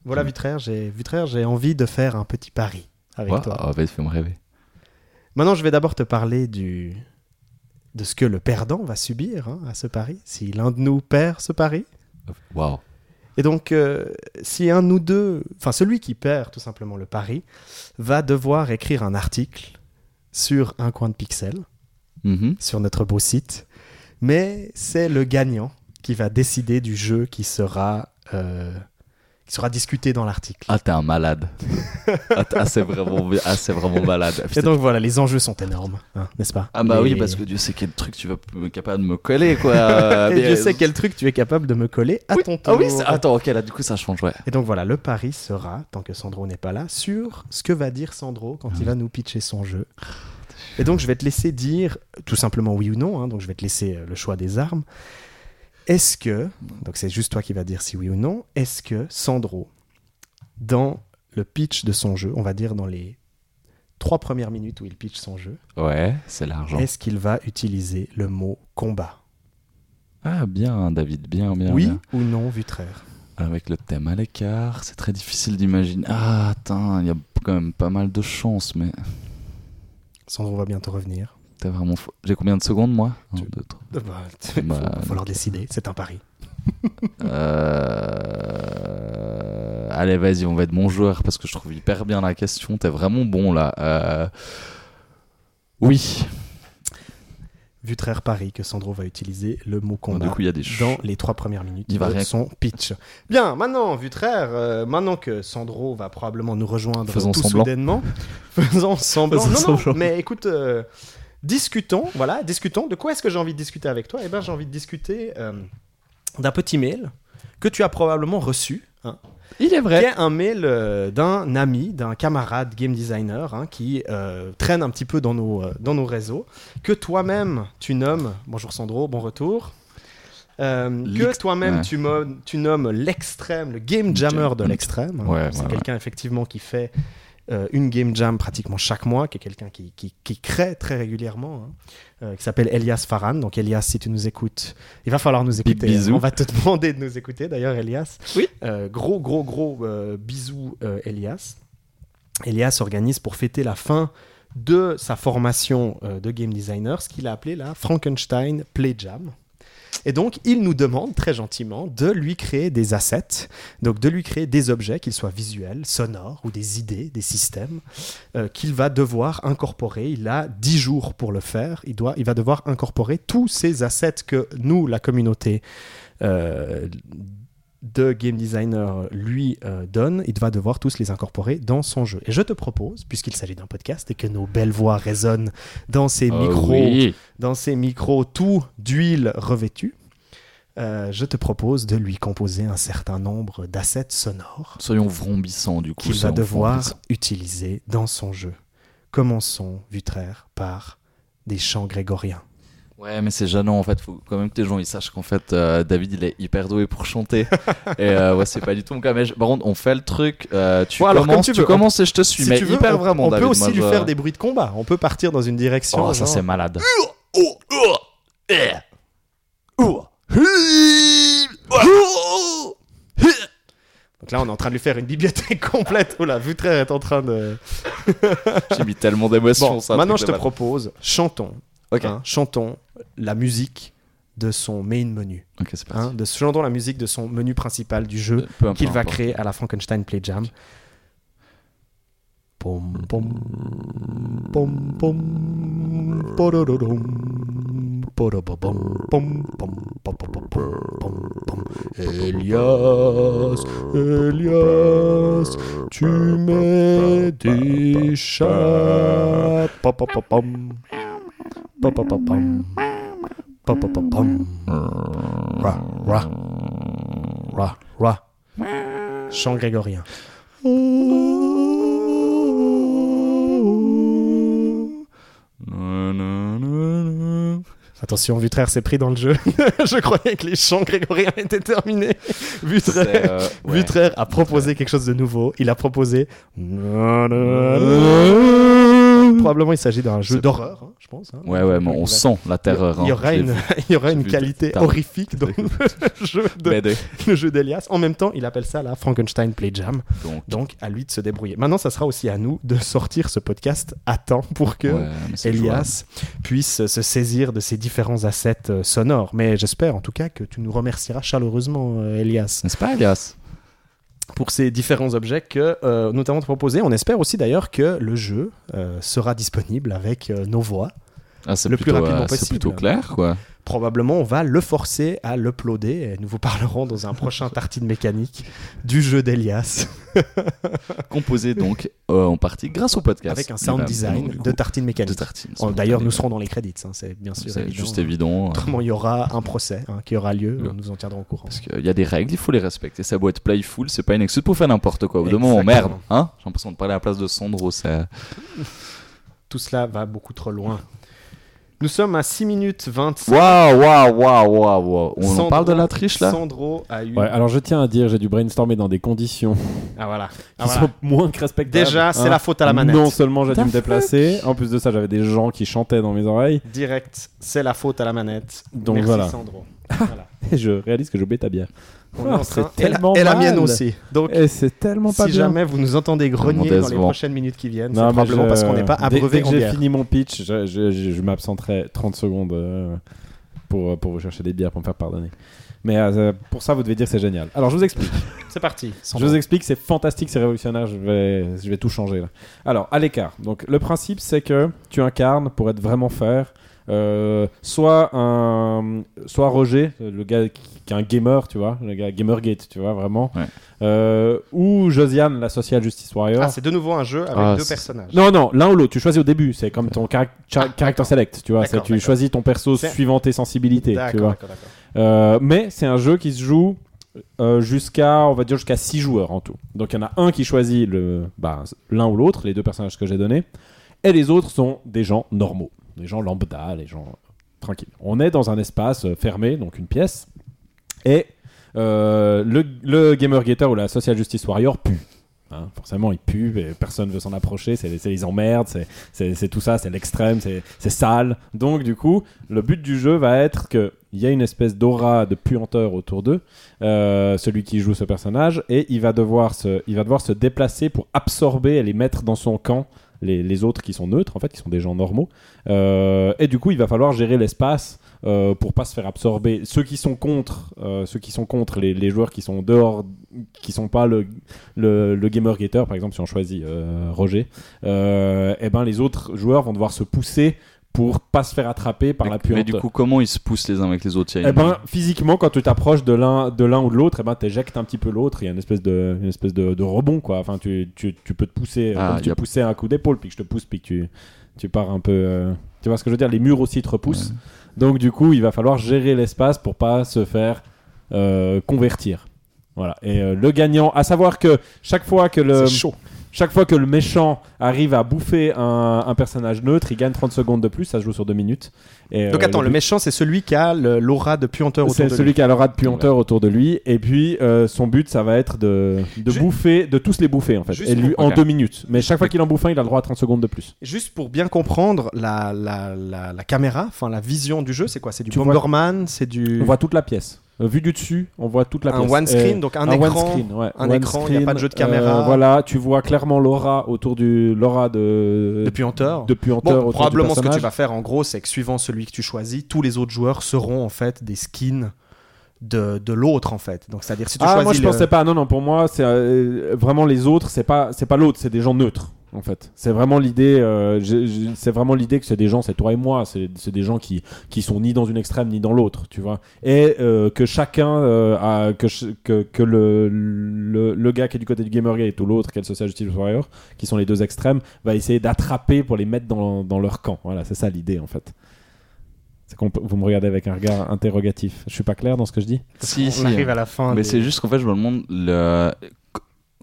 Voilà Vutraire, j'ai Vutraire, j'ai envie de faire un petit pari avec toi. ah, vas-y, fais-moi rêver. Maintenant, je vais d'abord te parler du de ce que le perdant va subir hein, à ce pari, si l'un de nous perd ce pari. Waouh. Et donc, euh, si un nous deux, enfin celui qui perd tout simplement le pari, va devoir écrire un article sur un coin de pixel, Mhm. sur notre beau site, mais c'est le gagnant qui va décider du jeu qui sera, euh, sera discuté dans l'article. Ah, t'es un malade. ah, ah, c'est vraiment, ah, vraiment malade. Et donc voilà, les enjeux sont énormes, hein, n'est-ce pas? Ah bah Les- oui, parce que Dieu sait quel truc tu vas capable de me coller, quoi. Euh, Et mais- je sais quel truc tu es capable de me coller à Oui. ton tour. Ah oui, attends, ok, là, du coup, ça change, ouais. Et donc voilà, le pari sera, tant que Sandro n'est pas là, sur ce que va dire Sandro quand il va nous pitcher son jeu. Et donc je vais te laisser dire tout simplement oui ou non, hein, donc je vais te laisser euh, le choix des armes. Est-ce que, donc c'est juste toi qui vas dire si oui ou non, est-ce que Sandro, dans le pitch de son jeu, on va dire dans les trois premières minutes où il pitch son jeu, Ouais, c'est l'argent. est-ce qu'il va utiliser le mot combat? Ah, bien, David, bien, bien. Oui bien. ou non, Vutraire Avec le thème à l'écart, c'est très difficile d'imaginer. Ah, attends, il y a quand même pas mal de chance, mais. Sandro va bientôt revenir. T'as vraiment. fou- J'ai combien de secondes, moi Tu- deux, trois. Bah, faut, Bah, falloir décider, c'est un pari. Euh, Allez, vas-y, on va être mon joueur parce que je trouve hyper bien la question. T'es vraiment bon là. Euh, Oui. Vu très pari que Sandro va utiliser le mot a coup, il y a des dans les trois premières minutes Il va de son pitch. Bien, maintenant, Vutraire, euh, maintenant que Sandro va probablement nous rejoindre Faisons tout semblant. soudainement, faisons semblant. Faisons non, non, semblant. mais écoute, euh, discutons, voilà, discutons. De quoi est-ce que j'ai envie de discuter avec toi Eh bien, j'ai envie de discuter euh, d'un petit mail que tu as probablement reçu. hein, Il est qui vrai. est un mail euh, d'un ami, d'un camarade game designer hein, qui euh, traîne un petit peu dans nos, euh, dans nos réseaux, que toi-même tu nommes, bonjour Sandro, bon retour, euh, que toi-même ouais. tu, tu nommes l'extrême, le game jammer de l'extrême. hein. Ouais, C'est ouais, quelqu'un effectivement qui fait euh, une game jam pratiquement chaque mois, qui est quelqu'un qui, qui, qui crée très régulièrement, hein, euh, qui s'appelle Elias Farhan. Donc Elias, si tu nous écoutes, il va falloir nous écouter. bisous. On va te demander de nous écouter d'ailleurs, Elias. Oui. Euh, gros, gros, gros bisous, Elias. Elias organise pour fêter la fin de sa formation de game designer ce qu'il a appelé la Frankenstein Play Jam. Et donc, il nous demande très gentiment de lui créer des assets, donc de lui créer des objets, qu'ils soient visuels, sonores ou des idées, des systèmes, euh, qu'il va devoir incorporer. Il a 10 jours pour le faire. Il, doit, il va devoir incorporer tous ces assets que nous, la communauté euh, de game designer, lui euh, donne. Il va devoir tous les incorporer dans son jeu. Et je te propose, puisqu'il s'agit d'un podcast et que nos belles voix résonnent dans ces Euh, micros oui. dans ces micros tout d'huile revêtus, euh, je te propose de lui composer un certain nombre d'assets sonores Soyons vrombissants du coup. qu'il va devoir utiliser dans son jeu. Commençons, Vutraire, par des chants grégoriens. Ouais, mais c'est gênant en fait. Faut quand même que les gens ils sachent qu'en fait euh, David il est hyper doué pour chanter. et euh, ouais, c'est pas du tout mon cas. Mais je- par contre, on fait le truc. euh, tu Bon, alors, commences, comme tu commences et je te suis. Si mais tu veux, hyper on, vraiment. on David, peut aussi moi, lui je- faire des bruits de combat. On peut partir dans une direction. Oh, ça c'est malade. Donc là, on est en train de lui faire une bibliothèque complète. Oh là, Vutraire est en train de. J'ai mis tellement d'émotions. Bon, maintenant, je te propose, chantons. Ok. hein, chantons la musique de son main menu. Okay, hein, la musique de son menu principal du jeu qu'il va créer à la Frankenstein Play Jam. Elias, Elias, tu. Pom, pom, pom, pom. Ra, ra, ra, ra. Chant grégorien. Attention, Vutraire s'est pris dans le jeu. Je croyais que les chants grégoriens étaient terminés. Vutraire, euh, ouais. Vutraire a proposé quelque chose de nouveau. Il a proposé. Probablement, il s'agit d'un jeu d'horreur, hein, je pense. hein. Ouais, ouais, mais on sent la terreur. Il y hein. aura une, vu. il y aura J'ai une vu qualité ta- horrifique dans le jeu de- Mais de- le jeu d'Elias. En même temps, il appelle ça la Frankenstein Play Jam. Donc, Donc, à lui de se débrouiller. Maintenant, ça sera aussi à nous de sortir ce podcast à temps pour que ouais, jouable. Elias puisse se saisir de ces différents assets euh, sonores. Mais j'espère en tout cas que tu nous remercieras chaleureusement, euh, Elias, N'est-ce pas, Elias? Pour ces différents objets que euh, nous t'avons proposés. On espère aussi d'ailleurs que le jeu euh, sera disponible avec euh, nos voix. Ah, c'est Le plus rapidement euh, C'est possible. plutôt clair, quoi. Probablement, on va le forcer à l'uploader et nous vous parlerons dans un prochain tartine mécanique du jeu d'Elias Composé donc euh, en partie grâce au podcast. avec un sound design de tartine mécanique. D'ailleurs, nous serons dans les crédits, hein, c'est bien sûr C'est juste évident. euh, Autrement, il y aura un procès hein, qui aura lieu. Ouais. Nous en tiendrons au courant. Parce qu'il y a des règles, il faut les respecter. Ça doit être playful, c'est pas une excuse pour faire n'importe quoi. Au bout d'un moment, merde, hein J'ai l'impression de parler à la place de Sandro, c'est. Tout cela va beaucoup trop loin. Nous sommes à 6 minutes 25. Waouh, waouh, waouh, waouh, waouh. On Sandro- parle de la triche là Sandro a eu. Ouais, alors je tiens à dire, j'ai dû brainstormer dans des conditions Ah voilà. qui Ah, voilà. sont moins que respectables. Déjà, c'est hein. la faute à la manette. Non seulement j'ai dû me déplacer, en plus de ça, j'avais des gens qui chantaient dans mes oreilles. Direct, c'est la faute à la manette. Donc Merci voilà. Sandro. Voilà. Et je réalise que j'ai oublié ta bière. On Oh, est en c'est train- et la- tellement et la, mienne aussi. Donc, Et c'est tellement pas si bien. jamais vous nous entendez grogner dans les prochaines minutes qui viennent, c'est probablement je- parce qu'on n'est pas dès- abreuvé Dès que en j'ai fini mon pitch, je, je- je- je m'absenterai 30 secondes euh, pour, pour vous chercher des bières pour me faire pardonner. Mais euh, pour ça, vous devez dire que c'est génial. Alors, je vous explique. C'est parti. Je vous explique, c'est fantastique, c'est révolutionnaire. Je vais, je vais tout changer là. Alors, à l'écart. Donc, le principe, c'est que tu incarnes pour être vraiment faire. Euh, soit un soit Roger le gars qui, qui est un gamer tu vois le gars Gamergate tu vois vraiment Ouais. Euh, ou Josiane la social justice warrior Ah, c'est de nouveau un jeu avec Ah, deux personnages. non, non, l'un ou l'autre. Tu choisis au début. C'est comme ton cha- character select. Tu vois, tu choisis ton perso suivant tes sensibilités. Tu vois. Euh, mais c'est un jeu qui se joue euh, jusqu'à, on va dire, jusqu'à 6 joueurs en tout. Donc il y en a un qui choisit le, bah, l'un ou l'autre, les deux personnages que j'ai donnés, et les autres sont des gens normaux, des gens lambda, les gens tranquilles. On est dans un espace euh, fermé, donc une pièce, et euh, le, Gamer Gator ou la Social Justice Warrior pue. Hein, forcément, il pue et personne veut s'en approcher. C'est les c'est- tout ça, c'est l'extrême, c'est sale. Donc, du coup, le but du jeu va être qu'il y a une espèce d'aura de puanteur autour d'eux, euh, celui qui joue ce personnage, et il va devoir se, il va devoir se déplacer pour absorber et les mettre dans son camp. Les, autres qui sont neutres, en fait, qui sont des gens normaux. Euh, et du coup, il va falloir gérer l'espace euh, pour pas se faire absorber. Ceux qui sont contre, euh, ceux qui sont contre les, les joueurs qui sont dehors, qui sont pas le, le, gamer gator, par exemple, si on choisit euh, Roger, et ben les autres joueurs vont devoir se pousser pour pas se faire attraper par mais, la mais puanteur. du coup, comment ils se poussent les uns avec les autres Eh ben, physiquement, quand tu t'approches de l'un, de l'un ou de l'autre, eh ben, t'éjectes un petit peu l'autre. Il y a une espèce de, une espèce de, de rebond, quoi. Enfin, tu, tu, tu peux te pousser, Ah, comme tu a- poussais un coup d'épaule, puis que je te pousse, puis que tu, tu pars un peu. euh, Tu vois ce que je veux dire Les murs aussi te repoussent. Donc, du coup, il va falloir gérer l'espace pour pas se faire euh, convertir. Voilà. Et euh, le gagnant, à savoir que chaque fois que le, C'est chaud. Chaque fois que le méchant arrive à bouffer un, un personnage neutre, il gagne 30 secondes de plus. Ça se joue sur 2 minutes. Et, Donc euh, attends, le, but- méchant, c'est celui qui a le- l'aura de puanteur autour c'est de celui lui. qui a l'aura de puanteur autour de lui. Et puis, euh, son but, ça va être de, de Ju- bouffer, de tous les bouffer, en fait. Juste Et lui, pour- en ok. deux minutes. Mais chaque fois qu'il en bouffe un, il a le droit à 30 secondes de plus. Juste pour bien comprendre la, la, la, la caméra, enfin la vision du jeu, c'est quoi? C'est du Tu vois- Bomberman, c'est du On voit toute la pièce. Euh, vu du dessus, on voit toute la un pièce. one screen, donc un, un écran. one screen, ouais. un One écran, il y a pas de jeu de caméra. euh, voilà, tu vois clairement l'aura autour du l'aura de de puanteur. de puanteur Bon, autour probablement du ce que tu vas faire en gros, c'est que suivant celui que tu choisis, tous les autres joueurs seront en fait des skins de, de l'autre en fait. Donc c'est-à-dire si tu Ah, choisis moi je le- pensais pas. Non, non, pour moi, c'est euh, vraiment les autres. C'est pas, c'est pas l'autre. C'est des gens neutres. En fait, c'est vraiment l'idée. euh, c'est vraiment l'idée que c'est des gens, c'est toi et moi. C'est des gens qui qui sont ni dans une extrême ni dans l'autre, tu vois. Et euh, que chacun euh, a que que, que le, le le gars qui est du côté du Gamergate ou l'autre qui est le Social Justice Warrior, qui sont les deux extrêmes, va essayer d'attraper pour les mettre dans dans leur camp. Voilà, c'est ça l'idée en fait. C'est vous me regardez avec un regard interrogatif. Je suis pas clair dans ce que je dis? Si, on si. arrive à la fin. Mais des- c'est juste qu'en fait, je me demande le...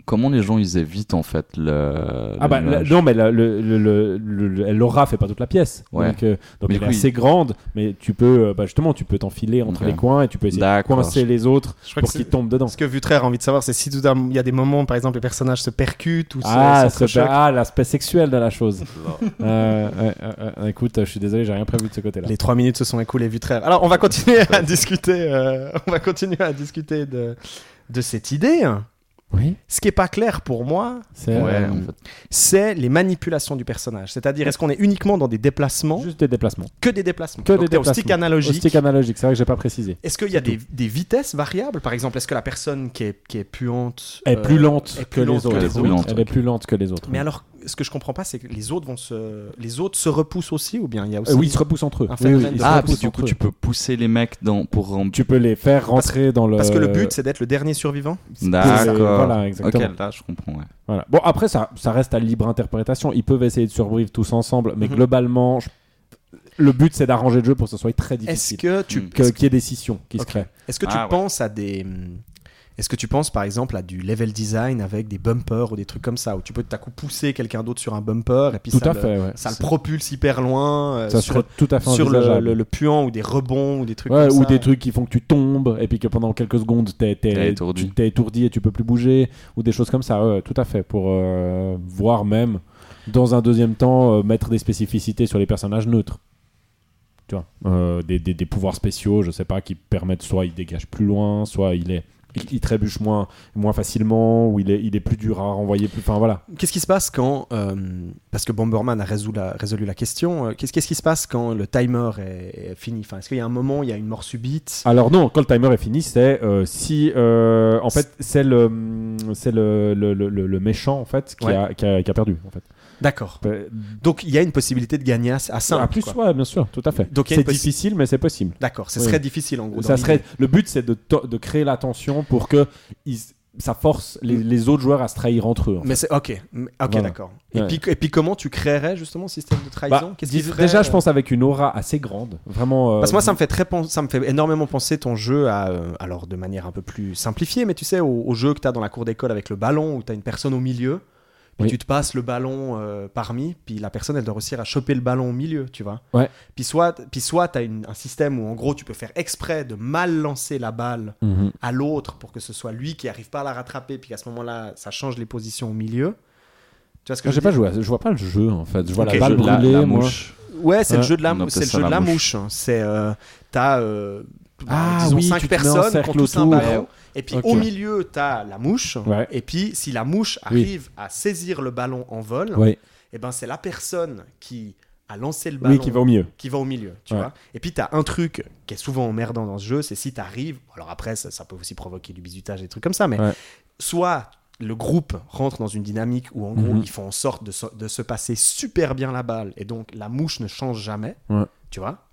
comment les gens ils évitent en fait le. Ah bah la- non mais la- le, le, le, le- le- l'aura fait pas toute la pièce Ouais. donc, euh, donc elle est assez grande mais tu peux euh, bah, justement tu peux t'enfiler entre les coins et tu peux essayer de D'accord. coincer les autres Je crois pour que qu'ils tombent dedans Ce que Vutraire a envie de savoir, c'est si tout il y a des moments, par exemple, les personnages se percutent ou se- ah, s'entrechoquent. ah, l'aspect sexuel de la chose Euh, euh, euh, euh, écoute je suis désolé j'ai rien prévu de ce côté là Les trois minutes se sont écoulées, Vutraire. Alors, on va continuer à discuter. euh, on va continuer à discuter de de cette idée. Oui. Ce qui est pas clair pour moi, c'est Ouais, euh, en fait. c'est les manipulations du personnage. C'est-à-dire, est-ce qu'on est uniquement dans des déplacements, juste des déplacements. Que des déplacements. Que Donc, des t'es au déplacements. stick analogique. Au stick analogique c'est vrai que j'ai pas précisé. Est-ce qu'il y a des, des vitesses variables? Par exemple, est-ce que la personne qui est, qui est puante est euh, plus lente est que plus lente les autres? que les Oui, autres, elle est plus lente que les autres Mais alors, ce que je comprends pas, c'est que les autres vont se, les autres se repoussent aussi, ou bien il y a aussi Euh, oui ils se repoussent entre eux un Oui, oui, Ah, puis du entre coup, eux. tu peux pousser les mecs dans... pour tu peux les faire rentrer dans le Parce que le but, c'est d'être le dernier survivant. D'accord. Voilà, exactement. Ok, là, je comprends. Ouais. Voilà. Bon, après, ça, ça reste à libre interprétation. Ils peuvent essayer de survivre tous ensemble, mais Mhm. globalement, je- le but, c'est d'arranger le jeu pour que ce soit très Est-ce difficile. que tu, Qu'il y ait des scissions qui Ok. se créent. est-ce que tu Ah, ouais. penses à des, est-ce que tu penses par exemple à du level design avec des bumpers ou des trucs comme ça, où tu peux tout à coup pousser quelqu'un d'autre sur un bumper et puis Tout ça, à le, fait, ouais. ça le propulse hyper loin euh, Ça sur, tout à fait sur le, envisageable. le, le puant ou des rebonds ou des trucs Ouais, comme ou ça. des trucs qui font que tu tombes et puis que pendant quelques secondes t'es t'es- T'es étourdi. étourdi et tu peux plus bouger ou des choses comme ça ouais, tout à fait pour euh, voir même dans un deuxième temps euh, mettre des spécificités sur les personnages neutres Tu vois, Euh, des, des- des pouvoirs spéciaux, je sais pas, qui permettent soit il dégage plus loin, soit il est il, il trébuche moins, moins facilement, ou il est, il est plus dur à renvoyer plus. Enfin voilà. Qu'est-ce qui se passe quand, euh, parce que Bomberman a résolu la, résolu la question, euh, qu'est-ce qu'est-ce qui se passe quand le timer est, est fini? Enfin, Est-ce qu'il y a un moment, il y a une mort subite? Alors non, quand le timer est fini, c'est euh, si en fait c'est le c'est le, le, le, le- le méchant en fait qui, Ouais. a, qui, a, qui a perdu en fait. D'accord. Euh, Donc il y a une possibilité de gagner à, à simple. à plus, quoi. ouais, bien sûr, tout à fait. Donc, c'est difficile, mais c'est possible. D'accord, ce Oui. serait difficile en gros. Ça serait le but, c'est de, créer la tension pour que ils- ça force les, les autres joueurs à se trahir entre eux. en. Mais c'est ok, ok, Voilà. d'accord. Et, puis, et puis comment tu créerais justement ce système de trahison? Bah, ferait, déjà, euh, je pense avec une aura assez grande, vraiment. euh, Parce que moi, ça me fait très, ça me fait énormément penser ton jeu à, euh, alors de manière un peu plus simplifiée, mais tu sais, au, au jeu que tu as dans la cour d'école avec le ballon où tu as une personne au milieu, Oui. tu te passes le ballon euh, parmi, puis la personne elle doit réussir à choper le ballon au milieu, tu vois. Ouais. Puis soit, puis soit tu as un système où en gros tu peux faire exprès de mal lancer la balle mhm. à l'autre pour que ce soit lui qui arrive pas à la rattraper, puis qu'à ce moment-là ça change les positions au milieu. Tu vois ce que je veux pas dire? joué, à- je vois pas le jeu en fait. Je vois la balle Je- la- moi. mouche. Ouais, c'est le Ouais. jeu de la, c'est le jeu de la mouche. mouche. C'est euh, t'as euh, Ah disons oui, cinq tu te mets en personnes qui ont tous un ballon. Et puis au milieu, t'as la mouche. Ouais. Et puis si la mouche Oui. arrive à saisir le ballon en vol, Oui, et ben c'est la personne qui a lancé le ballon oui, qui va au mieux. qui va au milieu, tu Ouais. vois. Et puis tu as un truc qui est souvent emmerdant dans ce jeu, c'est si tu arrives, alors après ça, ça peut aussi provoquer du bisutage et des trucs comme ça, mais Ouais. soit le groupe rentre dans une dynamique où en gros Mhm. ils font en sorte de se, de se passer super bien la balle et donc la mouche ne change jamais, tu vois.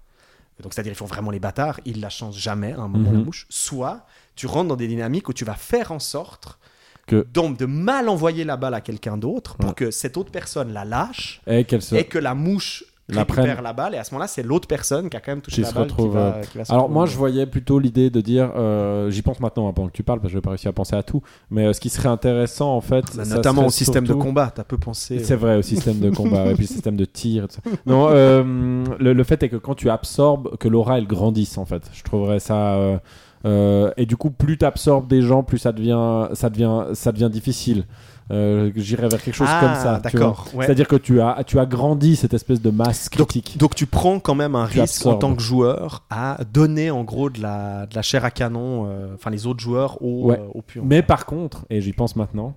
Donc c'est-à-dire ils font vraiment les bâtards, ils la changent jamais à un moment Mhm. la mouche. Soit tu rentres dans des dynamiques où tu vas faire en sorte Que- donc de mal envoyer la balle à quelqu'un d'autre pour Ouais. que cette autre personne la lâche Et se. et que la mouche La récupère prenne. la balle et à ce moment-là c'est l'autre personne qui a quand même touché Qui la se balle retrouve, qui va, qui va se Alors moi, je voyais plutôt l'idée de dire, euh, j'y pense maintenant hein, pendant que tu parles, parce que je n'ai pas réussi à penser à tout, mais euh, ce qui serait intéressant en fait, Bah, notamment au système surtout- de combat t'as peu pensé C'est vrai, au système de combat et puis le système de tir. Et tout ça. Non, euh, le, le fait est que quand tu absorbes, que l'aura elle grandisse en fait. Je trouverais ça. Euh, et du coup, plus tu absorbes des gens, plus ça devient, ça devient, ça devient difficile. Euh, J'irais vers quelque chose Ah, comme ça. d'accord ouais. C'est-à-dire que tu as, tu as grandi cette espèce de masse critique. donc tu prends quand même un Tu risque en tant que joueur à donner en gros de la, de la chair à canon euh, enfin les autres joueurs au, Ouais. au pion Mais par contre, et j'y pense maintenant,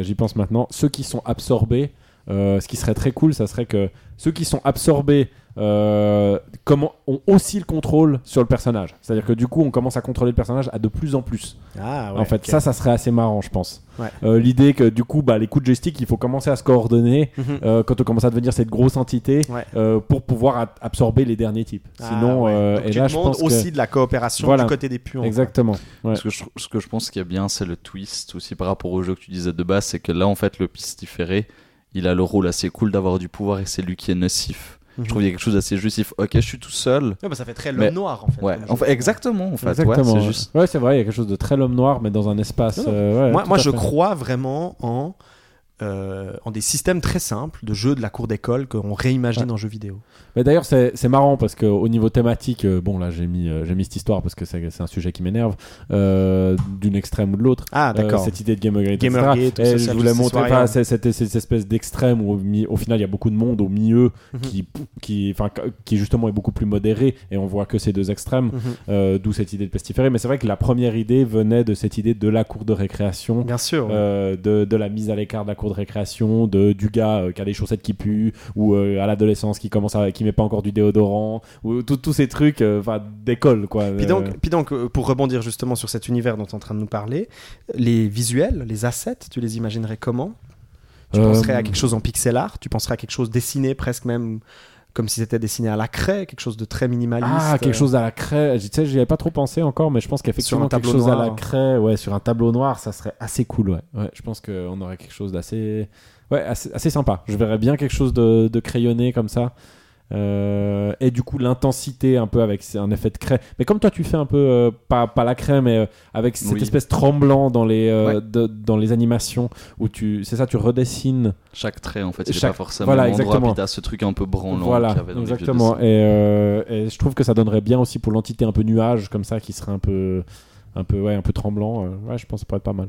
j'y pense maintenant, ceux qui sont absorbés, ce qui serait très cool, ça serait que ceux qui sont absorbés euh, comment, ont aussi le contrôle sur le personnage. C'est-à-dire que du coup, on commence à contrôler le personnage à de plus en plus. ah, ouais, en fait, ça, ça serait assez marrant, je pense. Ouais. Euh, L'idée que du coup, bah, les coups de joystick, il faut commencer à se coordonner Mhm. euh, quand on commence à devenir cette grosse entité Ouais. euh, pour pouvoir a- absorber les derniers types. Ah, Sinon, ouais. euh, Donc et tu là, je pense que aussi de la coopération Voilà. du côté des pions exactement. Ouais. Ce, que je, ce que je pense qui est bien, c'est le twist aussi par rapport au jeu que tu disais de base, c'est que là, en fait, le pistiféré, il a le rôle assez cool d'avoir du pouvoir et c'est lui qui est nocif. Mhm. Je trouve qu'il y a quelque chose d'assez justif. Ok, je suis tout seul. Ouais, bah, ça fait très Mais- l'homme noir en fait Ouais, en fait, exactement, en fait. Exactement. Ouais, ouais. c'est juste. Ouais, c'est vrai, il y a quelque chose de très l'homme noir, mais dans un espace. Non, non. euh, ouais, moi, moi je fait. crois vraiment en euh, en des systèmes très simples de jeux de la cour d'école qu'on réimagine Ouais. en jeux vidéo Mais d'ailleurs, c'est c'est marrant parce qu'au niveau thématique, euh, bon, là, j'ai mis, euh, j'ai mis cette histoire parce que c'est c'est un sujet qui m'énerve, euh, d'une extrême ou de l'autre. ah Euh, d'accord cette idée de Gamergate, Gamergate, etc. Et je voulais montrer pas cette, cette- espèce d'extrême où au, final il y a beaucoup de monde au milieu Mhm. qui, qui, enfin, qui justement est beaucoup plus modéré et on voit que ces deux extrêmes, Mhm. euh, d'où cette idée de pestiféré. Mais c'est vrai que la première idée venait de cette idée de la cour de récréation. bien sûr ouais. Euh, de, de la mise à l'écart de la cour de récréation, de, du gars euh, qui a les chaussettes qui puent, ou euh, à l'adolescence qui commence à, qui met pas encore du déodorant, ou tous ces trucs euh, d'école quoi. Puis donc, puis donc, pour rebondir justement sur cet univers dont tu es en train de nous parler, les visuels, les assets, tu les imaginerais comment? Tu penserais à quelque chose en pixel art? Tu penserais à quelque chose dessiné presque même comme si c'était dessiné à la craie, quelque chose de très minimaliste Ah, quelque euh, chose à la craie. Tu sais, j'y avais pas trop pensé encore, mais je pense qu'effectivement, quelque chose à la craie, ouais, sur un tableau noir, ça serait assez cool, ouais. ouais je pense qu'on aurait quelque chose d'assez. Ouais, assez, assez sympa. Je verrais bien quelque chose de, de crayonné comme ça. Euh, et du coup, l'intensité un peu avec un effet de craie. Mais comme toi, tu fais un peu, euh, pas, pas la craie, mais euh, avec cette Oui. espèce tremblant dans les, Ouais. de- dans les animations, où tu, c'est ça, tu redessines. Chaque trait, en fait, il est Chaque- pas forcément voilà, exactement. Puis ce truc un peu branlant voilà, avait dans exactement. Et, et je trouve que ça donnerait bien aussi pour l'entité un peu nuage, comme ça, qui serait un peu, un peu, ouais, un peu tremblant. Ouais, je pense que ça pourrait être pas mal.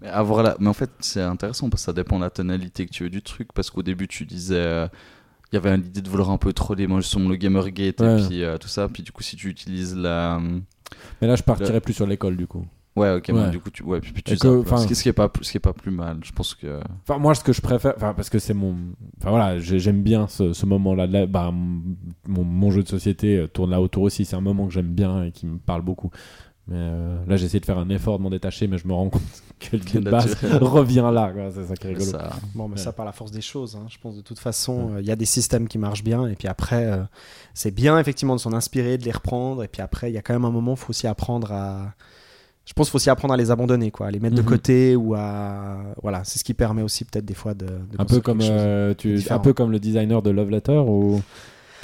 Mais, avoir la- mais en fait, c'est intéressant parce que ça dépend de la tonalité que tu veux du truc. Parce qu'au début, tu disais. Euh, il y avait l'idée de vouloir un peu troller moi sur le Gamergate Ouais. et puis euh, tout ça. Puis du coup, si tu utilises la. Mais là, je partirais plus sur l'école du coup. Ouais, ok, Ouais. du coup, tu, ouais, puis, puis tu que, ce, qui, est pas, ce qui est pas plus mal. Je pense que. Enfin, moi, ce que je préfère, enfin, parce que c'est mon. Enfin, voilà, j'ai- j'aime bien ce, ce moment-là. Là, bah, mon, mon jeu de société euh, tourne là autour aussi. C'est un moment que j'aime bien et qui me parle beaucoup. Mais euh, là, j'essaie de faire un effort de m'en détacher, mais je me rends compte que l'idée de base revient là. C'est ça qui est rigolo. Ça, Bon, mais Ouais. ça par la force des choses. hein. Je pense de toute façon, euh, il y a des systèmes qui marchent bien, et puis après, euh, c'est bien effectivement de s'en inspirer, de les reprendre, et puis après, il y a quand même un moment, il faut aussi apprendre à. Je pense qu'il faut aussi apprendre à les abandonner, quoi, à les mettre de Mhm. côté ou à. Voilà, c'est ce qui permet aussi peut-être des fois de. de un peu comme euh, tu, un peu comme le designer de Love Letter ou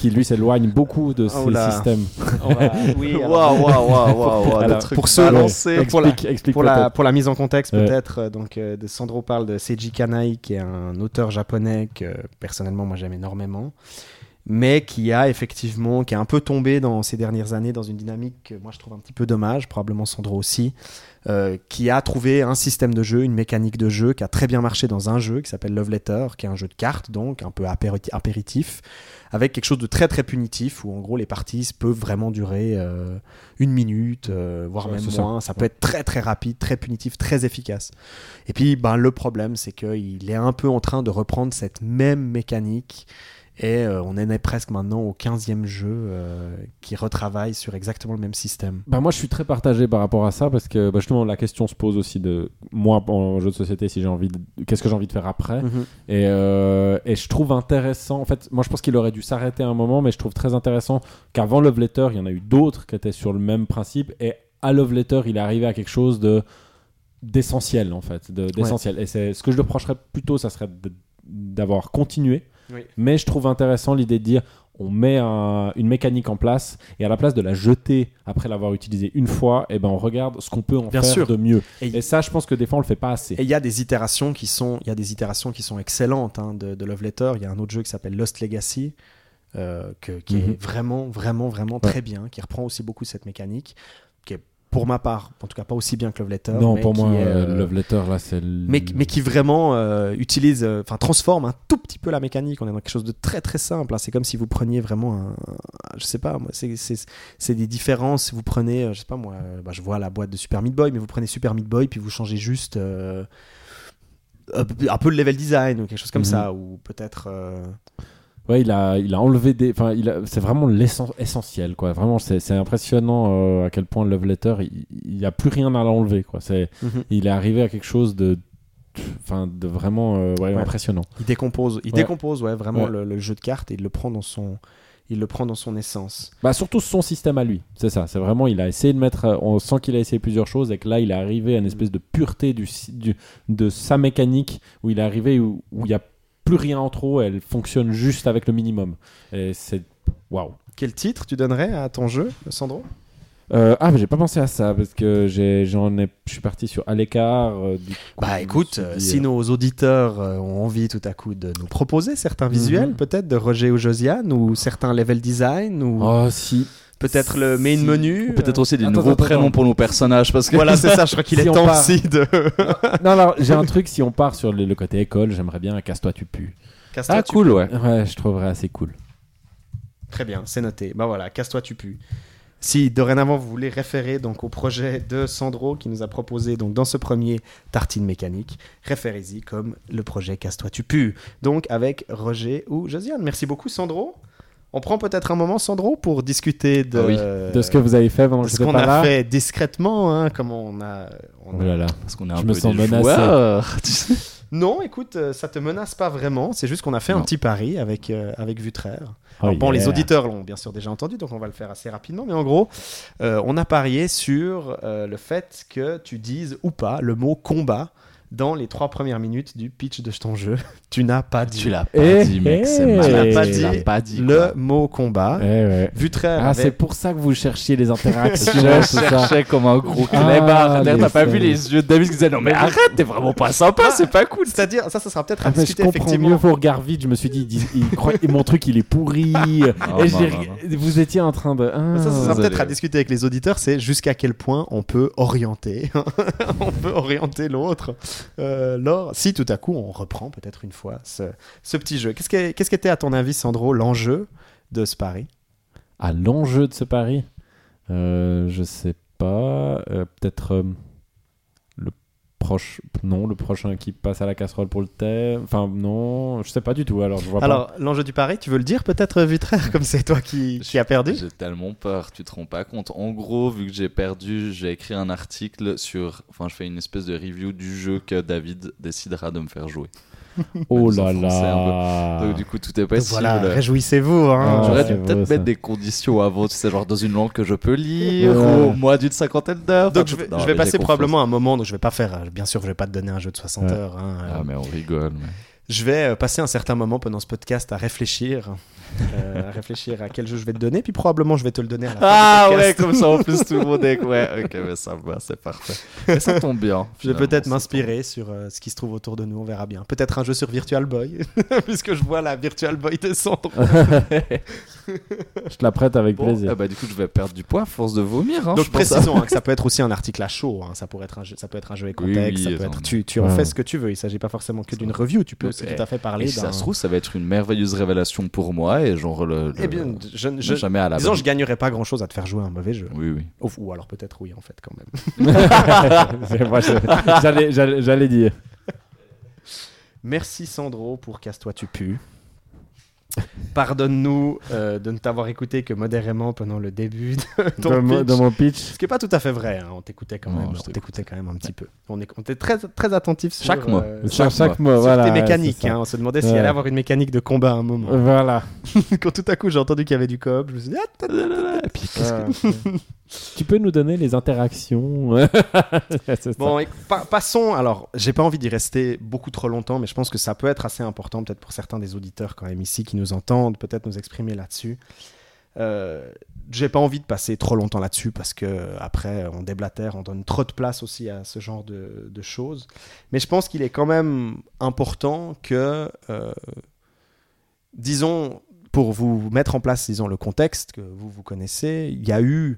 qui lui s'éloigne beaucoup de Oh ces systèmes. oui, alors, Alors, pour ceux- balancés. pour la- explique, explique pour la, pour la mise en contexte, Ouais. peut-être, euh, donc euh, de Sandro parle de Seiji Kanai, qui est un auteur japonais que personnellement moi j'aime énormément, mais qui a effectivement, qui est un peu tombé dans ces dernières années dans une dynamique que moi je trouve un petit peu dommage, probablement Sandro aussi, euh, qui a trouvé un système de jeu, une mécanique de jeu qui a très bien marché dans un jeu qui s'appelle Love Letter, qui est un jeu de cartes donc un peu apéri- apéritif, avec quelque chose de très très punitif où en gros les parties peuvent vraiment durer euh, une minute, euh, voire Ouais, même ça. moins. Ça, peut être très très rapide, très punitif, très efficace. Et puis ben, le problème c'est qu'il est un peu en train de reprendre cette même mécanique. Et euh, on en est presque maintenant au 15e jeu euh, qui retravaille sur exactement le même système. Bah moi je suis très partagé par rapport à ça parce que bah, justement la question se pose aussi de moi en jeu de société si j'ai envie de qu'est-ce que j'ai envie de faire après? Et, euh, et je trouve intéressant en fait moi je pense qu'il aurait dû s'arrêter un moment mais je trouve très intéressant qu'avant Love Letter il y en a eu d'autres qui étaient sur le même principe et à Love Letter il est arrivé à quelque chose de d'essentiel en fait de- d'essentiel. Et c'est ce que je le reprocherais plutôt ça serait d'avoir continué Oui. mais je trouve intéressant l'idée de dire on met un- une mécanique en place et à la place de la jeter après l'avoir utilisée une fois, et ben on regarde ce qu'on peut en Bien faire sûr. de mieux. Et- Et, ça, je pense que des fois on le fait pas assez. Et il y a des itérations qui sont, il y a des itérations qui sont excellentes hein, de, de Love Letter. Il y a un autre jeu qui s'appelle Lost Legacy, euh, que- qui Mhm. est vraiment, vraiment, vraiment Ouais. très bien, qui reprend aussi beaucoup cette mécanique, qui est pour ma part, en tout cas pas aussi bien que Love Letter. non, mais pour qui moi, est, euh, euh, Love Letter là, c'est. le- mais, mais qui vraiment euh, utilise, euh, enfin transforme un tout petit peu la mécanique. On est dans quelque chose de très très simple. hein. C'est comme si vous preniez vraiment un, un- je sais pas, moi, c'est- des différences. Vous prenez, je sais pas moi, bah, je vois la boîte de Super Meat Boy, mais vous prenez Super Meat Boy puis vous changez juste un peu- le level design ou quelque chose comme Mhm. ça, ou peut-être. Ouais, il a, il a enlevé des. Enfin, c'est vraiment l'essentiel, quoi. Vraiment, c'est impressionnant euh, à quel point Love Letter, il- n'y a plus rien à l'enlever, quoi. C'est, il est arrivé à quelque chose de, enfin, de vraiment, euh, ouais, Ouais. impressionnant. Il décompose, il Ouais. décompose, ouais, vraiment. Le, le jeu de cartes et il le prend dans son, il le prend dans son essence. Bah surtout son système à lui, c'est ça. C'est vraiment, il a essayé de mettre, euh, on sent qu'il a essayé plusieurs choses et que là, il est arrivé à une espèce de pureté du, de sa mécanique où il est arrivé où où il n'y a plus rien en trop, elle fonctionne juste avec le minimum. Et c'est waouh. Quel titre tu donnerais à ton jeu, Sandro? Euh, ah, mais j'ai pas pensé à ça parce que j'ai, j'en ai, je suis parti sur à l'écart. euh, du coup, je Bah écoute, euh, dit, si euh, nos auditeurs euh, ont envie tout à coup de nous proposer certains visuels, Mhm. peut-être de Roger ou Josiane, ou certains level design, ou Oh si. Peut-être le main si- menu. Ou peut-être aussi des Attends, nouveaux attends, prénoms attends. pour nos personnages parce que Voilà, c'est ça, je crois qu'il Si est on temps part- aussi de. non, alors j'ai un truc. Si on part sur le, le côté école, j'aimerais bien un casse-toi tu pues. Casse-toi, Ah tu cool ouais. Ouais, je trouverais assez cool. Très bien, c'est noté. Bah voilà, casse-toi, tu pues. Si dorénavant vous voulez référer donc au projet de Sandro qui nous a proposé donc dans ce premier tartine mécanique, référez-y comme le projet Casse-toi, tu pues. Donc avec Roger ou Josiane. Merci beaucoup Sandro. On prend peut-être un moment Sandro pour discuter de, Ah oui, De ce que vous avez fait pendant que qu'on a là. fait discrètement, hein, comment on a, on Oh a- là là. Parce qu'on est un Je peu me sens des menacé. joueurs, tu sais. Non, écoute, euh, ça te menace pas vraiment. C'est juste qu'on a fait un petit pari avec euh, avec Vutraire. Oh Alors, bon, les auditeurs l'ont bien sûr déjà entendu, donc on va le faire assez rapidement. Mais en gros, euh, on a parié sur euh, le fait que tu dises ou pas le mot combat dans les trois premières minutes du pitch de ton jeu. tu n'as pas dit Tu l'as pas Eh, dit mec, c'est eh. Tu l'as pas dit pas dit le mot combat. Eh ouais. Vutraire Ah, c'est avait... pour ça que vous cherchiez les interactions, Je cherchais comme un gros Ah, clébard. T'as pas vu les yeux de David qui disaient non mais arrête, t'es vraiment pas sympa, c'est pas cool. C'est-à-dire, ça, ça sera peut-être à Ah, je comprends effectivement. mieux vos regards vides. Je me suis dit, il, il croit- mon truc il est pourri. Non, Et non, j'ai- non, vous étiez en train de. Ah, Ça, ça sera peut-être à discuter avec les auditeurs, c'est jusqu'à quel point on peut orienter, on peut orienter l'autre. Euh, si tout à coup on reprend peut-être une fois ce, petit jeu. Qu'est-ce qu'est- qu'est-ce qu'était à ton avis, Sandro, l'enjeu de ce pari? À l'enjeu de ce pari, euh, je sais pas. euh, Peut-être euh, proche. Non, le prochain qui passe à la casserole pour le thé. Enfin, non, je sais pas du tout. Alors, je vois Alors, l'enjeu du pari, tu veux le dire peut-être, Vitraire, comme c'est toi qui, qui a perdu? J'ai tellement peur, tu te rends pas compte. En gros, vu que j'ai perdu, j'ai écrit un article sur. Enfin, je fais une espèce de review du jeu que David décidera de me faire jouer. Oh là là. Donc, du coup, tout est possible. Voilà, réjouissez-vous. Hein. Ah, J'aurais dû peut-être mettre des conditions avant, tu sais, genre dans une langue que je peux lire, Ouais. ou moins d'une cinquantaine d'heures. Donc Enfin, je vais, non, je vais mais passer probablement un moment, donc je vais pas faire, bien sûr, je vais pas te donner un jeu de 60 Ouais. heures. hein, euh, Ah, mais on rigole. mais- Je vais euh, passer un certain moment pendant ce podcast à réfléchir, euh, à réfléchir à quel jeu je vais te donner, puis probablement je vais te le donner à la fin Ah du ouais, comme ça en plus tout le monde est. Ouais, ok, mais ça va, c'est parfait. Mais ça tombe bien. Je vais peut-être m'inspirer sur euh, ce qui se trouve autour de nous, on verra bien. Peut-être un jeu sur Virtual Boy, puisque je vois la Virtual Boy descendre. Je te la prête avec Bon, plaisir. ah bah, du coup, je vais perdre du poids à force de vomir. Hein, Donc je pense. précisons hein, que ça peut être aussi un article à chaud, hein, ça, pourrait être un jeu, ça peut être un jeu et Oui, contexte, oui, ça peut attends, être, tu, tu en Ouais. fais ce que tu veux, il ne s'agit pas forcément que d'une review, tu peux aussi eh, tout à fait Et parler si ça se trouve, ça va être une merveilleuse révélation pour moi et genre le. le- Eh bien, je, je- jamais à la disons, bonne- je gagnerais pas grand-chose à te faire jouer un mauvais jeu. Oui, oui. Ou, ou alors peut-être oui, en fait, quand même. J'allais dire. Merci Sandro pour Casse-toi tu pues. Pardonne-nous euh, de ne t'avoir écouté que modérément pendant le début de ton pitch. mon pitch. Ce qui est pas tout à fait vrai, hein, on t'écoutait quand Non, même, on t'écoutait quand même un petit peu. On est, on était très très attentif sur, Chaque mois. euh, Chaque, chaque chaque mois, sur voilà. tes mécaniques. hein. on se demandait s'il Ouais. allait avoir une mécanique de combat à un moment. Voilà. Quand tout à coup j'ai entendu qu'il y avait du coop, je me suis dit ah. Et puis. tu peux nous donner les interactions? Bon, et pa- passons. Alors, j'ai pas envie d'y rester beaucoup trop longtemps, mais je pense que ça peut être assez important, peut-être pour certains des auditeurs quand même ici qui nous entendent, peut-être nous exprimer là-dessus. Euh, j'ai pas envie de passer trop longtemps là-dessus parce que après on déblatère, on donne trop de place aussi à ce genre de, de choses. Mais je pense qu'il est quand même important que, euh, disons, pour vous mettre en place, disons, le contexte que vous vous connaissez, il y a eu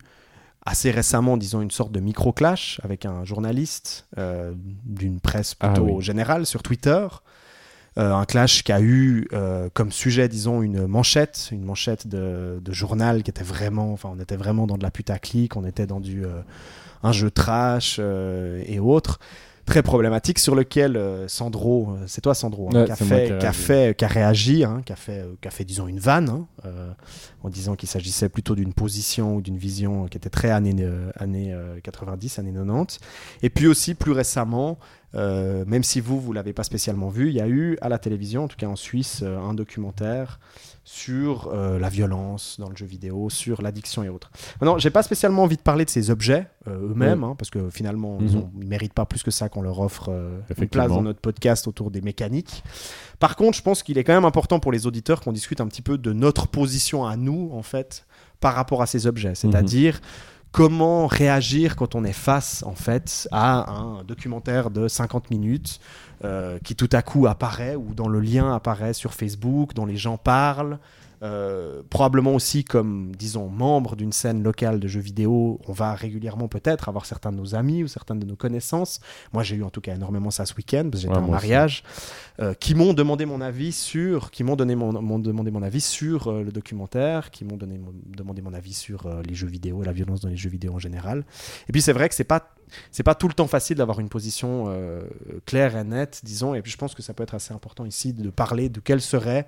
assez récemment, disons, une sorte de micro-clash avec un journaliste euh, d'une presse Ah plutôt oui. générale sur Twitter. Euh, un clash qui a eu euh, comme sujet, disons, une manchette, une manchette de, de journal qui était vraiment, enfin, on était vraiment dans de la putaclic, on était dans du un jeu trash et autres, très problématique sur lequel euh, Sandro, euh, c'est toi Sandro, hein, Ouais, qui a fait, qui a réagi. fait, qui a réagi, hein, qui a fait, euh, qui a fait, disons, une vanne, hein, euh, en disant qu'il s'agissait plutôt d'une position ou d'une vision qui était très années, euh, années euh, 90, années 90. Et puis aussi, plus récemment, euh, même si vous, vous l'avez pas spécialement vu, il y a eu à la télévision, en tout cas en Suisse, euh, un documentaire sur euh, la violence dans le jeu vidéo, sur l'addiction et autres. Maintenant, j'ai pas spécialement envie de parler de ces objets euh, eux-mêmes, hein, parce que finalement, ils, Mhm. ils méritent pas plus que ça qu'on leur offre euh, une place dans notre podcast autour des mécaniques. Par contre, je pense qu'il est quand même important pour les auditeurs qu'on discute un petit peu de notre position à nous, en fait, par rapport à ces objets. C'est-à-dire comment réagir quand on est face, en fait, à un documentaire de 50 minutes euh, qui tout à coup apparaît ou dans le lien apparaît sur Facebook, dont les gens parlent. Euh, probablement aussi comme, disons, membre d'une scène locale de jeux vidéo, on va régulièrement peut-être avoir certains de nos amis ou certaines de nos connaissances. Moi, j'ai eu en tout cas énormément ça ce week-end parce que j'étais Ouais, en mariage, euh, qui m'ont demandé mon avis sur, qui m'ont donné mon, m'ont demandé mon avis sur euh, le documentaire, qui m'ont donné mon- demandé mon avis sur les jeux vidéo et la violence dans les jeux vidéo en général. Et puis c'est vrai que c'est pas c'est pas tout le temps facile d'avoir une position euh, claire et nette, disons. Et puis je pense que ça peut être assez important ici de parler de quelle serait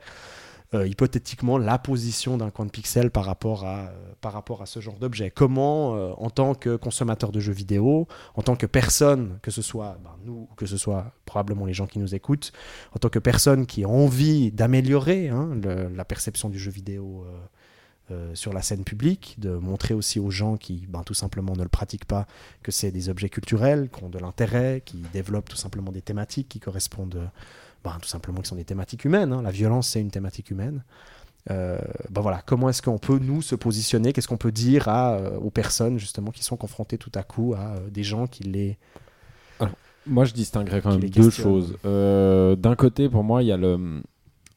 euh, hypothétiquement la position d'un coin de pixel par rapport à, euh, par rapport à ce genre d'objet. Comment, euh, en tant que consommateur de jeux vidéo, en tant que personne, que ce soit ben, nous ou que ce soit probablement les gens qui nous écoutent, en tant que personne qui a envie d'améliorer hein, la perception du jeu vidéo sur la scène publique, de montrer aussi aux gens qui ben, tout simplement ne le pratiquent pas que c'est des objets culturels, qui ont de l'intérêt, qui développent tout simplement des thématiques qui correspondent, ben, tout simplement qui sont des thématiques humaines. hein. La violence, c'est une thématique humaine. Euh, ben voilà, comment est-ce qu'on peut nous se positionner? Qu'est-ce qu'on peut dire à, euh, aux personnes justement qui sont confrontées tout à coup à euh, des gens qui les Moi, je distinguerais quand même deux questionne. choses. D'un côté, pour moi, il y a le,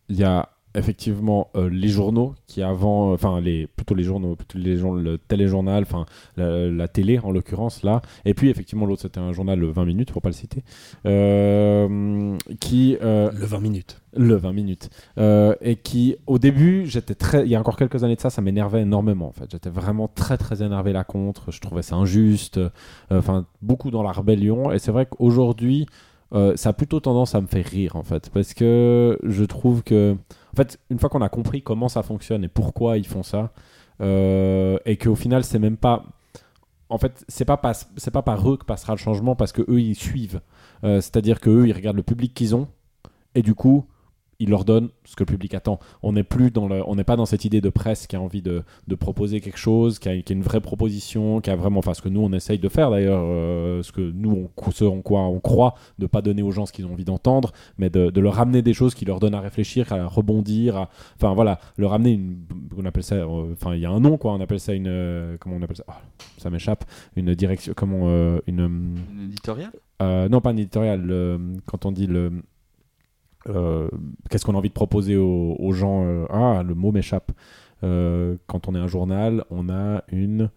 il y a effectivement euh, les journaux qui avant, enfin les plutôt les journaux, plutôt les journaux, le téléjournal, enfin la, la télé en l'occurrence là. Et puis effectivement l'autre c'était un journal le 20 minutes pour pas le citer, euh, qui euh, Le 20 minutes. le 20 minutes. Euh, et qui au début j'étais très il y a encore quelques années de ça ça m'énervait énormément en fait. J'étais vraiment très très énervé là contre. Je trouvais ça injuste. Euh, enfin beaucoup dans la rébellion. Et c'est vrai qu'aujourd'hui euh, ça a plutôt tendance à me faire rire en fait. Parce que je trouve que fait une fois qu'on a compris comment ça fonctionne et pourquoi ils font ça euh, et qu'au final c'est même pas en fait c'est pas par eux que passera le changement parce que eux ils suivent. Euh, c'est-à-dire que eux ils regardent le public qu'ils ont et du coup ils leur donnent ce que le public attend. On n'est plus dans le, on n'est pas dans cette idée de presse qui a envie de, de proposer quelque chose, qui a, qui a une vraie proposition, qui a vraiment, enfin ce que nous on essaye de faire d'ailleurs, euh, ce que nous on, ce en quoi on croit, de pas donner aux gens ce qu'ils ont envie d'entendre, mais de, de leur ramener des choses qui leur donnent à réfléchir, à rebondir, à- enfin voilà, leur ramener une, on appelle ça, euh, enfin il y a un nom quoi, on appelle ça une, euh, comment on appelle ça, Ah, ça m'échappe, une direction, comment, une Une éditoriale? non, pas un éditorial. le- quand on dit le. Euh, Qu'est-ce qu'on a envie de proposer aux, aux gens euh, Ah, le mot m'échappe. Euh, quand on est un journal, on a une.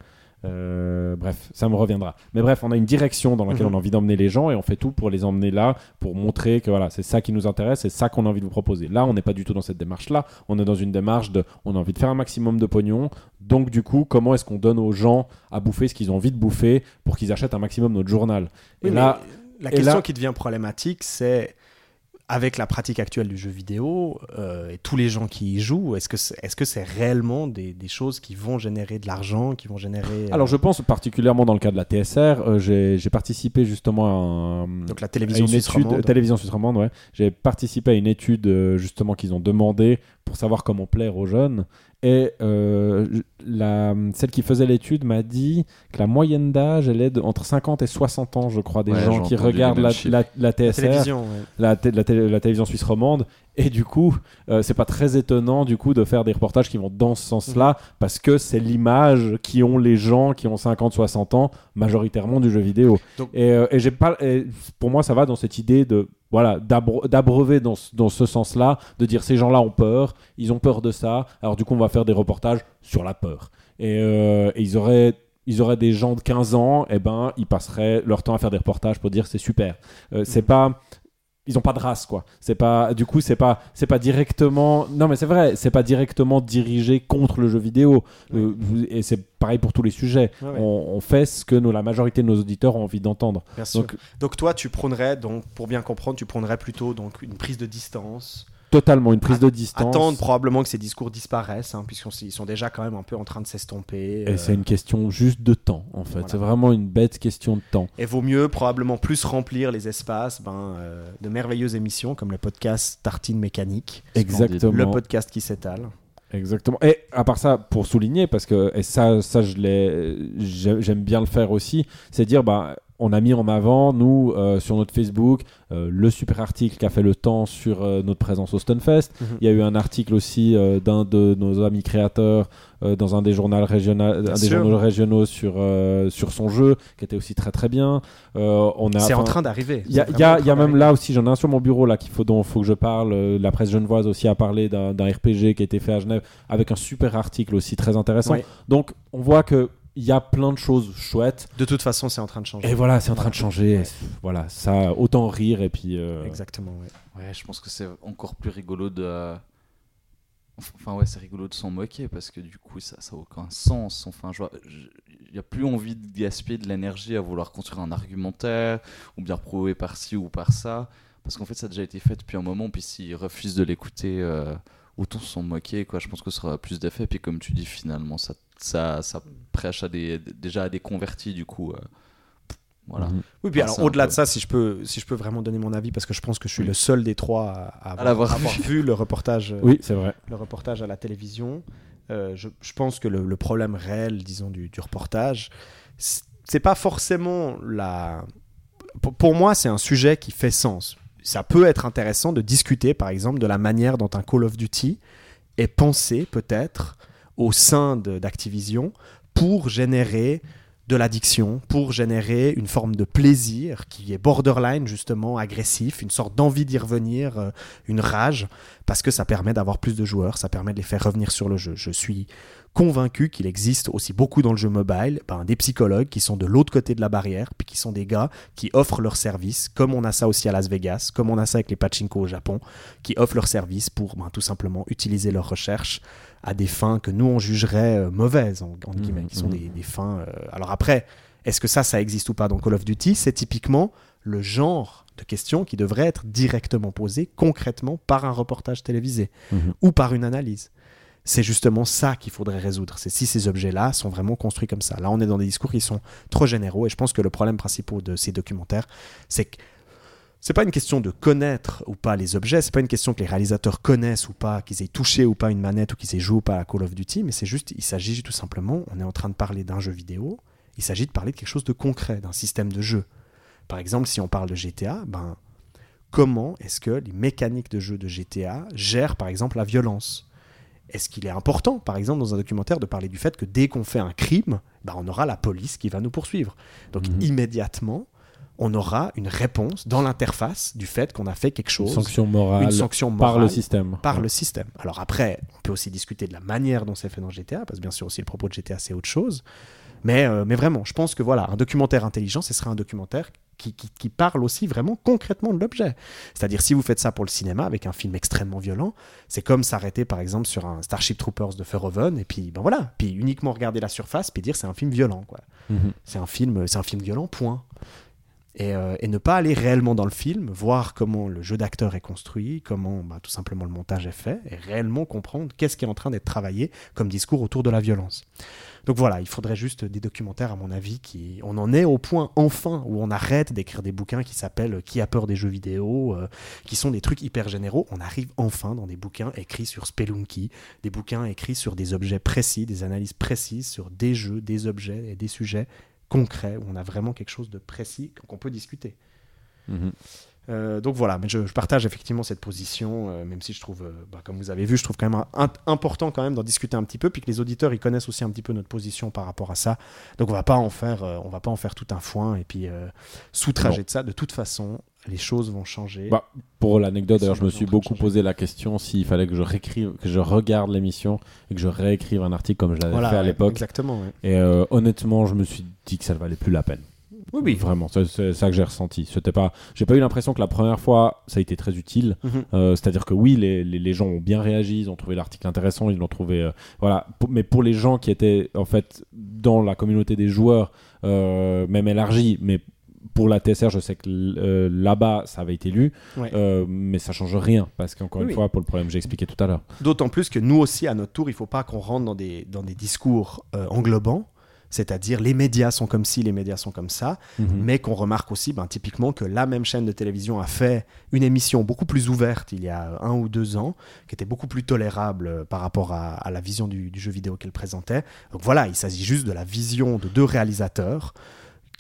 bref, ça me reviendra. Mais bref, on a une direction dans laquelle Mhm. on a envie d'emmener les gens et on fait tout pour les emmener là, pour montrer que voilà, c'est ça qui nous intéresse, c'est ça qu'on a envie de vous proposer. Là, on n'est pas du tout dans cette démarche-là. On est dans une démarche de, on a envie de faire un maximum de pognon. Donc du coup, comment est-ce qu'on donne aux gens à bouffer ce qu'ils ont envie de bouffer pour qu'ils achètent un maximum notre journal? Oui, Et là, la question là- qui devient problématique, c'est avec la pratique actuelle du jeu vidéo euh, et tous les gens qui y jouent, est-ce que c'est est -ce c'est réellement des, des choses qui vont générer de l'argent, qui vont générer... euh, Alors je pense particulièrement dans le cas de la TSR, euh, j'ai j'ai participé justement à, un- donc la à télévision une suisse étude, télévision suisse romande, ouais. J'ai participé à une étude euh, justement qu'ils ont demandé pour savoir comment plaire aux jeunes. Et euh, la, celle qui faisait l'étude m'a dit que la moyenne d'âge, elle est de- entre 50 et 60 ans, je crois, des Ouais, gens qui regardent la, TSR, télévision, ouais. la, té- la télé- la télévision suisse romande. Et du coup, euh, c'est pas très étonnant du coup de faire des reportages qui vont dans ce sens-là, parce que c'est l'image qui ont les gens qui ont 50-60 ans, majoritairement du jeu vidéo. Donc- et euh, et j'ai pas, et pour moi, ça va dans cette idée de voilà d'abreuver dans, ce- dans ce sens-là, de dire ces gens-là ont peur, ils ont peur de ça. Alors du coup, on va faire des reportages sur la peur. Et, euh, et ils auraient ils auraient des gens de 15 ans, et ben ils passeraient leur temps à faire des reportages pour dire c'est super. Euh, c'est pas ils ont pas de race quoi. C'est pas du coup c'est pas c'est pas directement non mais c'est vrai c'est pas directement dirigé contre le jeu vidéo Euh, et c'est pareil pour tous les sujets. Ouais, ouais. On, on fait ce que la majorité de nos auditeurs ont envie d'entendre. Donc Donc toi, tu prônerais, donc, pour bien comprendre, tu prônerais plutôt donc, une prise de distance, totalement une prise de distance. attendre probablement que ces discours disparaissent, hein, puisqu'ils sont déjà quand même un peu en train de s'estomper. Et euh, c'est une question juste de temps en fait. Voilà. C'est vraiment une bête question de temps. Et vaut mieux probablement plus remplir les espaces ben, euh, de merveilleuses émissions comme le podcast Tartine Mécanique, Exactement. le podcast qui s'étale. Exactement. Et à part ça, pour souligner, parce que et ça, ça je l'ai, j'ai- j'aime bien le faire aussi, c'est dire, bah, on a mis en avant, nous, euh, sur notre Facebook, euh, le super article qui a fait le temps sur euh, notre présence au Stunfest. Mhm. Il y a eu un article aussi d'un de nos amis créateurs dans un des journaux régionaux, un des sûr. journaux régionaux sur, sur son jeu, qui était aussi très très bien. On a, C'est en train d'arriver. il y a, y y même là aussi, j'en ai un sur mon bureau là qu'il faut dont faut que je parle. La presse genevoise aussi a parlé d'un d'un RPG qui a été fait à Genève avec un super article aussi très intéressant. Oui. Donc on voit que il y a plein de choses chouettes. De toute façon, c'est en train de changer. Et voilà, c'est en train de changer. Ouais. Voilà, ça autant rire et puis. euh, Exactement, ouais. Ouais, je pense que c'est encore plus rigolo de. Enfin, ouais, c'est rigolo de s'en moquer parce que du coup, ça n'a aucun sens. Enfin, je vois. Il n'y a plus envie de gaspiller de l'énergie à vouloir construire un argumentaire ou bien prouver par ci ou par ça. Parce qu'en fait, ça a déjà été fait depuis un moment. Puis s'ils refusent de l'écouter, euh, autant s'en moquer. Quoi. Je pense que ça aura plus d'effet. Puis comme tu dis, finalement, ça, ça, ça prêche à des, déjà à des convertis, du coup. euh, voilà. mhm. Oui, puis Ah, alors au-delà peu- de ça, si je peux, si je peux vraiment donner mon avis, parce que je pense que je suis le seul des trois à, à À l'avoir avoir vu le reportage, euh, Oui, c'est vrai. le reportage à la télévision. Euh, je, je pense que le, le problème réel, disons, du, du reportage, c'est pas forcément la. Pour, pour moi, c'est un sujet qui fait sens. Ça peut être intéressant de discuter, par exemple, de la manière dont un Call of Duty est pensé, peut-être, au sein d'Activision pour générer de l'addiction pour générer une forme de plaisir qui est borderline justement agressif, une sorte d'envie d'y revenir, euh, une rage, parce que ça permet d'avoir plus de joueurs, ça permet de les faire revenir sur le jeu. Je suis convaincu qu'il existe aussi beaucoup dans le jeu mobile ben, des psychologues qui sont de l'autre côté de la barrière, puis qui sont des gars qui offrent leurs services, comme on a ça aussi à Las Vegas, comme on a ça avec les pachinko au Japon, qui offrent leurs services pour ben, tout simplement utiliser leurs recherches à des fins que nous on jugerait euh, mauvaises, en, en guillemets, qui sont mhm. des, des fins. euh, Alors après, est-ce que ça, ça existe ou pas dans Call of Duty? C'est typiquement le genre de questions qui devrait être directement posées concrètement par un reportage télévisé Mhm. ou par une analyse. C'est justement ça qu'il faudrait résoudre. C'est si ces objets-là sont vraiment construits comme ça. Là, on est dans des discours qui sont trop généraux et je pense que le problème principal de ces documentaires, c'est que c'est pas une question de connaître ou pas les objets, c'est pas une question que les réalisateurs connaissent ou pas, qu'ils aient touché ou pas une manette ou qu'ils aient joué ou pas à Call of Duty, mais c'est juste, il s'agit tout simplement, on est en train de parler d'un jeu vidéo, il s'agit de parler de quelque chose de concret, d'un système de jeu. Par exemple, si on parle de GTA, ben, comment est-ce que les mécaniques de jeu de GTA gèrent par exemple la violence? Est-ce qu'il est important, par exemple, dans un documentaire, de parler du fait que dès qu'on fait un crime, ben, on aura la police qui va nous poursuivre? Donc Mhm. immédiatement, on aura une réponse dans l'interface du fait qu'on a fait quelque Une chose, sanction morale une sanction par le morale système. par Ouais. le système. Alors après, on peut aussi discuter de la manière dont c'est fait dans GTA, parce que bien sûr aussi le propos de GTA c'est autre chose. Mais, euh, mais vraiment, je pense que voilà, un documentaire intelligent, ce serait un documentaire qui, qui- qui parle aussi vraiment concrètement de l'objet. C'est-à-dire si vous faites ça pour le cinéma avec un film extrêmement violent, c'est comme s'arrêter par exemple sur un Starship Troopers de Verhoeven et puis ben voilà, puis uniquement regarder la surface puis dire c'est un film violent quoi. Mhm. C'est un film, c'est un film violent, point. Et, euh, et ne pas aller réellement dans le film, voir comment le jeu d'acteur est construit, comment bah, tout simplement le montage est fait, et réellement comprendre qu'est-ce qui est en train d'être travaillé comme discours autour de la violence. Donc voilà, il faudrait juste des documentaires, à mon avis, qui. On en est au point, enfin, où on arrête d'écrire des bouquins qui s'appellent Qui a peur des jeux vidéo, euh, qui sont des trucs hyper généraux. On arrive enfin dans des bouquins écrits sur Spelunky, des bouquins écrits sur des objets précis, des analyses précises sur des jeux, des objets et des sujets concret, où on a vraiment quelque chose de précis qu'on peut discuter. Mhm. Euh, donc voilà, mais je, je partage effectivement cette position, euh, même si je trouve, euh, bah, comme vous avez vu, je trouve quand même un- important quand même d'en discuter un petit peu, puis que les auditeurs ils connaissent aussi un petit peu notre position par rapport à ça. Donc on va pas en faire, on va pas en faire tout un foin et puis sous-trager de ça. De toute façon, les choses vont changer. Bah, Pour l'anecdote, d'ailleurs, je me suis beaucoup posé la question s'il fallait que je réécrive, que je regarde l'émission et que je réécrive un article comme je l'avais voilà, fait à l'époque. Exactement. ouais. Et euh, honnêtement, je me suis dit que ça ne valait plus la peine. Oui, oui. Vraiment, c'est ça que j'ai ressenti. C'était pas, j'ai pas eu l'impression que la première fois ça a été très utile. Mhm. Euh, C'est-à-dire que oui, les, les, les gens ont bien réagi, ils ont trouvé l'article intéressant, ils l'ont trouvé, euh, voilà. Mais pour les gens qui étaient en fait dans la communauté des joueurs, euh, même élargie, mais pour la TSR, je sais que euh, là-bas ça avait été lu, Ouais. euh, mais ça change rien parce qu'encore Oui, une oui. fois, pour le problème que j'ai expliqué tout à l'heure. D'autant plus que nous aussi, à notre tour, il ne faut pas qu'on rentre dans des, dans des discours euh, englobants, c'est-à-dire les médias sont comme ci, les médias sont comme ça, Mhm. mais qu'on remarque aussi ben, typiquement que la même chaîne de télévision a fait une émission beaucoup plus ouverte il y a un ou deux ans, qui était beaucoup plus tolérable par rapport à, à la vision du, du jeu vidéo qu'elle présentait. Donc voilà, il s'agit juste de la vision de deux réalisateurs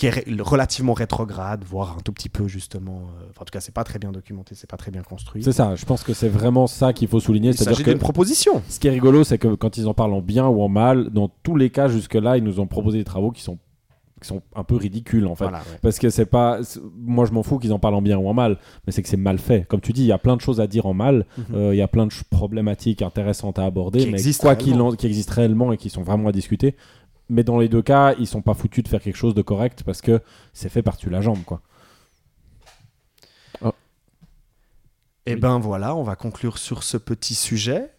qui est relativement rétrograde, voire un tout petit peu justement. euh, enfin, en tout cas, c'est pas très bien documenté, c'est pas très bien construit. C'est ça. Je pense que c'est vraiment ça qu'il faut souligner. C'est-à-dire que d'une proposition. Ce qui est rigolo, c'est que quand ils en parlent en bien ou en mal, dans tous les cas jusque-là, ils nous ont proposé des travaux qui sont, qui sont un peu ridicules en fait. Voilà, ouais. Parce que c'est pas. Moi, je m'en fous qu'ils en parlent en bien ou en mal, mais c'est que c'est mal fait. Comme tu dis, il y a plein de choses à dire en mal, Mhm. euh, il y a plein de problématiques intéressantes à aborder, Qui mais quoi qu'il en- qui existent réellement et qui sont vraiment à discuter. Mais dans les deux cas, ils sont pas foutus de faire quelque chose de correct parce que c'est fait par-dessus la jambe, quoi. Et Oui. ben voilà, on va conclure sur ce petit sujet.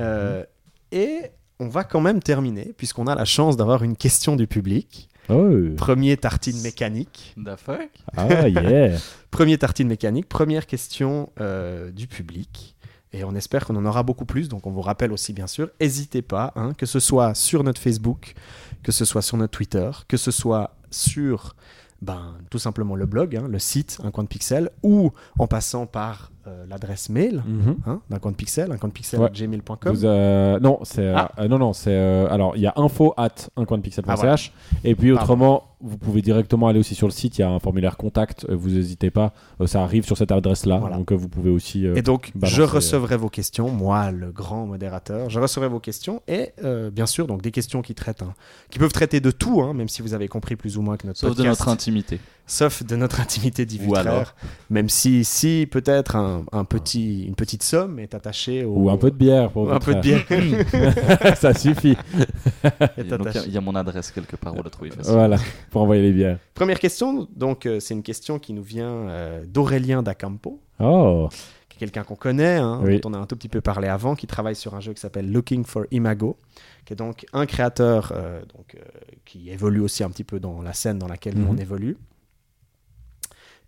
Euh, Et on va quand même terminer, puisqu'on a la chance d'avoir une question du public. Oh. Premier tartine mécanique. The fuck? Ah yeah. Premier tartine mécanique. Première question euh, du public. Et on espère qu'on en aura beaucoup plus. Donc on vous rappelle aussi, bien sûr, n'hésitez pas, hein, que ce soit sur notre Facebook, que ce soit sur notre Twitter, que ce soit sur ben, tout simplement le blog, hein, le site Un coin de pixel, ou en passant par euh, l'adresse mail Mhm. hein, d'un compte pixel, un compte pixel Ouais. gmail.com. Euh, non, c'est euh, Ah. euh, non non c'est euh, alors il y a info at uncoinpixel.ch Ah, voilà. et puis autrement vous pouvez directement aller aussi sur le site il y a un formulaire contact vous n'hésitez pas euh, ça arrive sur cette adresse là Voilà. donc euh, vous pouvez aussi euh, Et donc, balancer, je euh, recevrai vos questions, moi, le grand modérateur, je recevrai vos questions et euh, bien sûr, donc des questions qui traitent, hein, qui peuvent traiter de tout, hein, même si vous avez compris plus ou moins que notre Sauf de podcast, notre intimité. Sauf de notre intimité alors. même si, si peut-être un, un petit, une petite somme est attachée au, ou un peu de bière pour ou un peu de bière ça suffit il y a- y, mon adresse quelque part, on l'a trouvé facile. voilà pour envoyer les bières Première question, donc euh, c'est une question qui nous vient euh, d'Aurélien Dacampo, oh qui est quelqu'un qu'on connaît, hein, Oui. dont on a un tout petit peu parlé avant, qui travaille sur un jeu qui s'appelle Looking for Imago, qui est donc un créateur euh, donc, euh, qui évolue aussi un petit peu dans la scène dans laquelle Mhm. on évolue.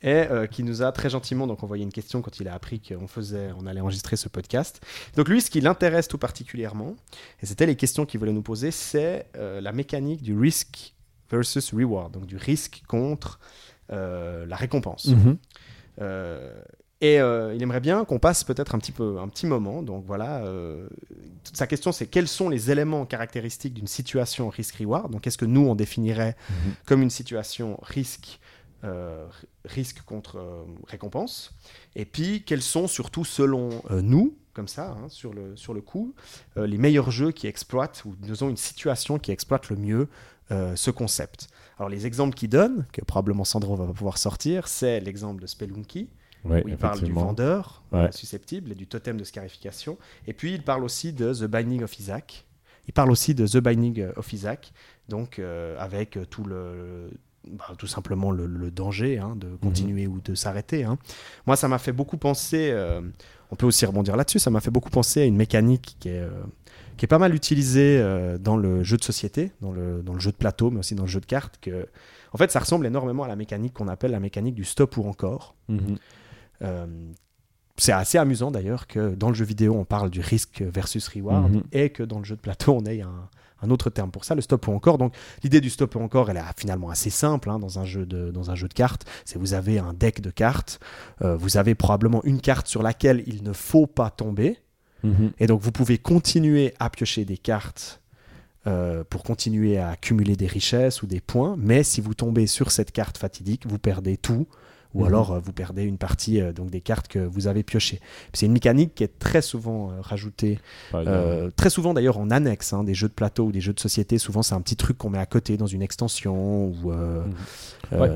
Et euh, qui nous a très gentiment donc envoyé une question quand il a appris qu'on faisait, on allait enregistrer ce podcast. Donc lui, ce qui l'intéresse tout particulièrement, et c'était les questions qu'il voulait nous poser, c'est euh, la mécanique du risk versus reward, donc du risque contre euh, la récompense. Mhm. Et euh, il aimerait bien qu'on passe peut-être un petit peu un petit moment. Donc voilà, euh, toute sa question c'est quels sont les éléments caractéristiques d'une situation risk-reward. Donc qu'est-ce que nous on définirait Mhm. comme une situation risque euh, risque contre euh, récompense. Et puis quels sont surtout selon euh, nous comme ça hein, sur le sur le coup euh, les meilleurs jeux qui exploitent ou nous ont une situation qui exploite le mieux euh, ce concept. Alors les exemples qu'il donne, que probablement Sandro va pouvoir sortir, c'est l'exemple de Spelunky, où il parle du vendeur Ouais. susceptible et du totem de scarification. Et puis il parle aussi de The Binding of Isaac. Il parle aussi de The Binding of Isaac, donc euh, avec tout le, bah, tout simplement le, le danger hein, de continuer ou de s'arrêter. hein. Moi, ça m'a fait beaucoup penser. euh, on peut aussi rebondir là-dessus. Ça m'a fait beaucoup penser à une mécanique qui est euh, qui est pas mal utilisée euh, dans le jeu de société, dans le, dans le jeu de plateau, mais aussi dans le jeu de cartes. Que, en fait, ça ressemble énormément à la mécanique qu'on appelle la mécanique du stop ou encore. Mhm. C'est assez amusant d'ailleurs que dans le jeu vidéo on parle du risque versus reward Mhm. et que dans le jeu de plateau on ait un, un autre terme pour ça, le stop ou encore. Donc l'idée du stop ou encore elle est finalement assez simple hein, dans, un jeu de, dans un jeu de cartes. C'est vous avez un deck de cartes, euh, vous avez probablement une carte sur laquelle il ne faut pas tomber Mhm. et donc vous pouvez continuer à piocher des cartes euh, pour continuer à accumuler des richesses ou des points, mais si vous tombez sur cette carte fatidique, vous perdez tout, ou Mhm. alors euh, vous perdez une partie euh, donc des cartes que vous avez piochées. C'est une mécanique qui est très souvent euh, rajoutée, très souvent d'ailleurs en annexe hein, des jeux de plateau ou des jeux de société. Souvent c'est un petit truc qu'on met à côté dans une extension ou Mhm. Ouais.